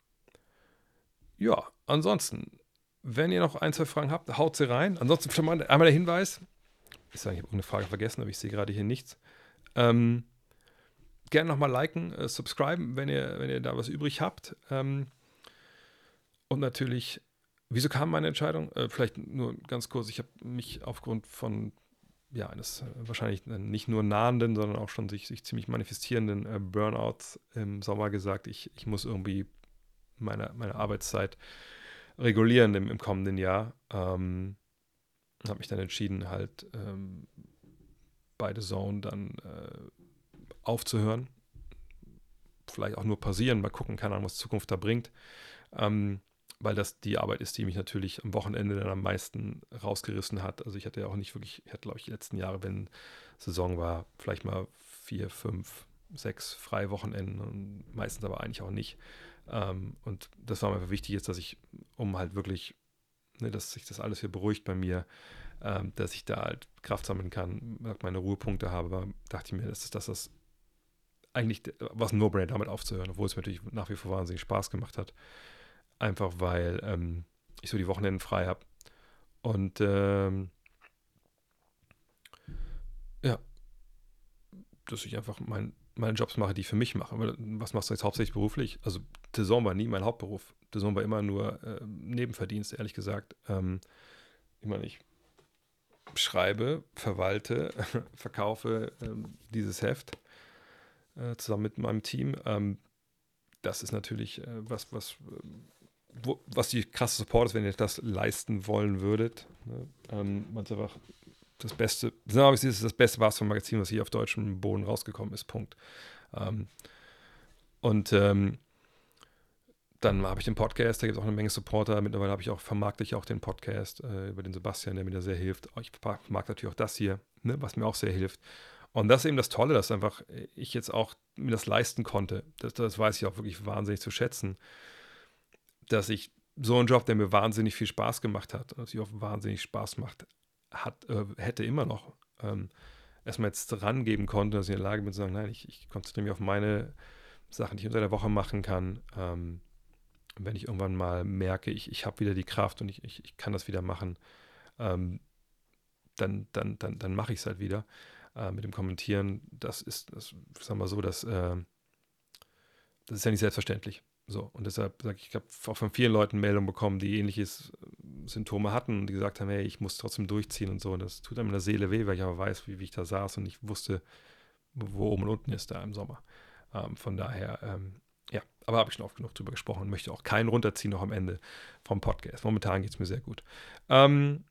Ja, ansonsten, wenn ihr noch ein, zwei Fragen habt, haut sie rein. Ansonsten schon mal einmal der Hinweis. Ich sage, ich habe eine Frage vergessen, aber ich sehe gerade hier nichts. Ähm, gerne nochmal liken, äh, subscriben, wenn ihr, wenn ihr da was übrig habt. Ähm, und natürlich, wieso kam meine Entscheidung? Äh, vielleicht nur ganz kurz, ich habe mich aufgrund von ja, eines äh, wahrscheinlich nicht nur nahenden, sondern auch schon sich, sich ziemlich manifestierenden äh, Burnouts im Sommer gesagt, ich, ich muss irgendwie meine, meine Arbeitszeit regulieren im, im kommenden Jahr. Ähm, habe mich dann entschieden, halt ähm, beide Zone dann äh, aufzuhören. Vielleicht auch nur pausieren, mal gucken, keine Ahnung, was Zukunft da bringt. Ähm, weil das die Arbeit ist, die mich natürlich am Wochenende dann am meisten rausgerissen hat. Also ich hatte ja auch nicht wirklich, ich hatte glaube ich die letzten Jahre, wenn Saison war, vielleicht mal vier, fünf, sechs freie Wochenenden und meistens aber eigentlich auch nicht. Ähm, und das war mir einfach wichtig ist, dass ich, um halt wirklich, ne, dass sich das alles hier beruhigt bei mir, ähm, dass ich da halt Kraft sammeln kann, meine Ruhepunkte habe, dachte ich mir, das ist das, was eigentlich was ein No-Brainer damit aufzuhören, obwohl es mir natürlich nach wie vor wahnsinnig Spaß gemacht hat. Einfach weil ähm, ich so die Wochenenden frei habe. Und ähm, ja, dass ich einfach mein, meine Jobs mache, die ich für mich mache. Was machst du jetzt hauptsächlich beruflich? Also Saison war nie mein Hauptberuf. Saison war immer nur äh, Nebenverdienst, ehrlich gesagt. Ähm, ich meine, ich schreibe, verwalte, verkaufe ähm, dieses Heft äh, zusammen mit meinem Team. Ähm, das ist natürlich äh, was, was, wo, was die krasse Support ist, wenn ihr das leisten wollen würdet. Ne? Ähm, einfach das Beste, das ist das beste Basketball-Magazin, was hier auf deutschem Boden rausgekommen ist. Punkt. Ähm, und ähm, dann habe ich den Podcast, da gibt es auch eine Menge Supporter. Mittlerweile habe ich auch, vermarkte ich auch den Podcast äh, über den Sebastian, der mir da sehr hilft. Ich vermarkte natürlich auch das hier, ne, was mir auch sehr hilft. Und das ist eben das Tolle, dass einfach ich jetzt auch mir das leisten konnte. Das, das weiß ich auch wirklich wahnsinnig zu schätzen, dass ich so einen Job, der mir wahnsinnig viel Spaß gemacht hat, und auch wahnsinnig Spaß macht, hat, äh, hätte immer noch, ähm, erstmal jetzt rangeben konnte, dass ich in der Lage bin zu sagen, nein, ich, ich konzentriere mich auf meine Sachen, die ich unter der Woche machen kann. Ähm, wenn ich irgendwann mal merke, ich, ich habe wieder die Kraft und ich, ich, ich kann das wieder machen, ähm, dann, dann, dann, dann mache ich es halt wieder äh, mit dem Kommentieren, das ist, das, sagen wir so, das, äh, das ist ja nicht selbstverständlich. So, und deshalb sage ich, ich habe auch von vielen Leuten Meldungen bekommen, die ähnliches äh, Symptome hatten und die gesagt haben, hey, ich muss trotzdem durchziehen und so. Und das tut einem in der Seele weh, weil ich aber weiß, wie, wie ich da saß und ich wusste, wo oben und unten ist da im Sommer. Ähm, von daher, ähm, ja, aber habe ich schon oft genug drüber gesprochen und möchte auch keinen runterziehen noch am Ende vom Podcast. Momentan geht es mir sehr gut. Ähm,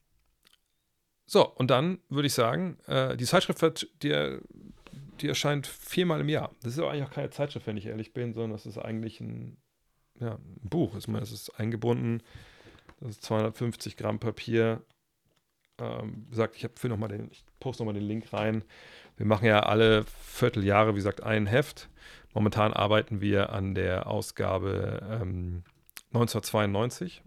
so, und dann würde ich sagen, äh, die Zeitschrift, wird, die, die erscheint viermal im Jahr. Das ist aber eigentlich auch keine Zeitschrift, wenn ich ehrlich bin, sondern das ist eigentlich ein, ja, ein Buch. Ich meine, es ist eingebunden, das ist 250 Gramm Papier. Ähm, gesagt, ich ich poste nochmal den Link rein. Wir machen ja alle Vierteljahre, wie gesagt, ein Heft. Momentan arbeiten wir an der Ausgabe ähm, 1992,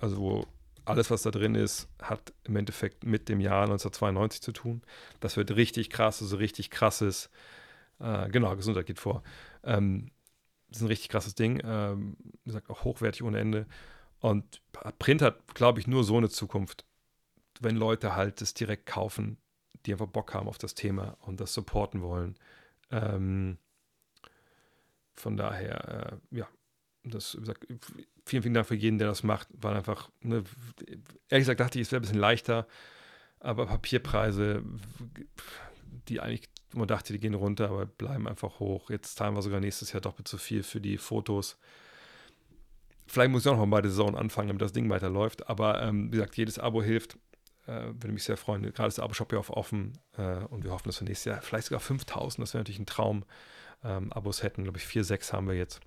also wo alles, was da drin ist, hat im Endeffekt mit dem Jahr 1992 zu tun. Das wird richtig krass, also richtig krasses, äh, genau, Gesundheit geht vor. Ähm, das ist ein richtig krasses Ding, ähm, wie gesagt, auch hochwertig ohne Ende. Und Print hat, glaube ich, nur so eine Zukunft, wenn Leute halt das direkt kaufen, die einfach Bock haben auf das Thema und das supporten wollen. Ähm, von daher, äh, ja, das, wie gesagt, vielen, vielen Dank für jeden, der das macht, weil einfach, ne, ehrlich gesagt dachte ich, es wäre ein bisschen leichter, aber Papierpreise, die eigentlich, man dachte, die gehen runter, aber bleiben einfach hoch. Jetzt zahlen wir sogar nächstes Jahr doppelt so viel für die Fotos. Vielleicht muss ich auch noch mal bei der Saison anfangen, damit das Ding weiterläuft. Aber ähm, wie gesagt, jedes Abo hilft. Äh, würde mich sehr freuen. Gerade ist der Abo-Shop ja auch offen äh, und wir hoffen, dass wir nächstes Jahr vielleicht sogar 5000, das wäre natürlich ein Traum, ähm, Abos hätten. Glaube ich, 4, 6 haben wir jetzt.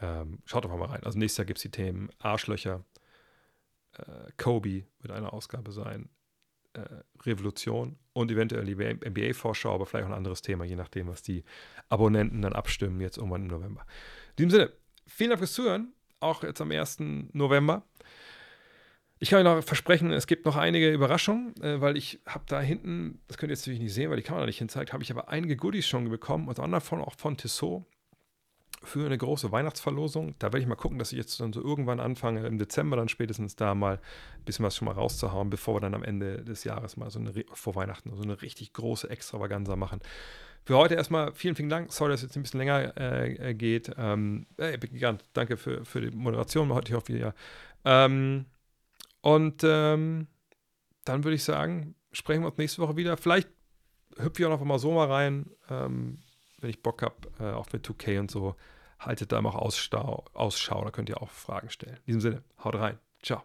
Ähm, schaut doch mal rein. Also nächstes Jahr gibt es die Themen Arschlöcher, äh, Kobe wird eine Ausgabe sein, äh, Revolution und eventuell die NBA-Vorschau, aber vielleicht auch ein anderes Thema, je nachdem, was die Abonnenten dann abstimmen, jetzt irgendwann im November. In diesem Sinne, vielen Dank fürs Zuhören, auch jetzt am 1. November. Ich kann euch noch versprechen, es gibt noch einige Überraschungen, äh, weil ich habe da hinten, das könnt ihr jetzt natürlich nicht sehen, weil die Kamera nicht hinzeigt, habe ich aber einige Goodies schon bekommen, unter anderem auch von Tissot für eine große Weihnachtsverlosung. Da werde ich mal gucken, dass ich jetzt dann so irgendwann anfange, im Dezember dann spätestens da mal ein bisschen was schon mal rauszuhauen, bevor wir dann am Ende des Jahres mal so eine, vor Weihnachten, so eine richtig große Extravaganza machen. Für heute erstmal vielen, vielen Dank. Sorry, dass es jetzt ein bisschen länger äh, geht. Ähm, ey, gigant. Danke für, für die Moderation heute. Ich hoffe, ja. Ähm, und ähm, dann würde ich sagen, sprechen wir uns nächste Woche wieder. Vielleicht hüpfe ich auch noch mal so mal rein. Ähm, wenn ich Bock habe, äh, auch mit 2K und so, haltet da mal Ausschau, Ausschau, da könnt ihr auch Fragen stellen. In diesem Sinne, haut rein. Ciao.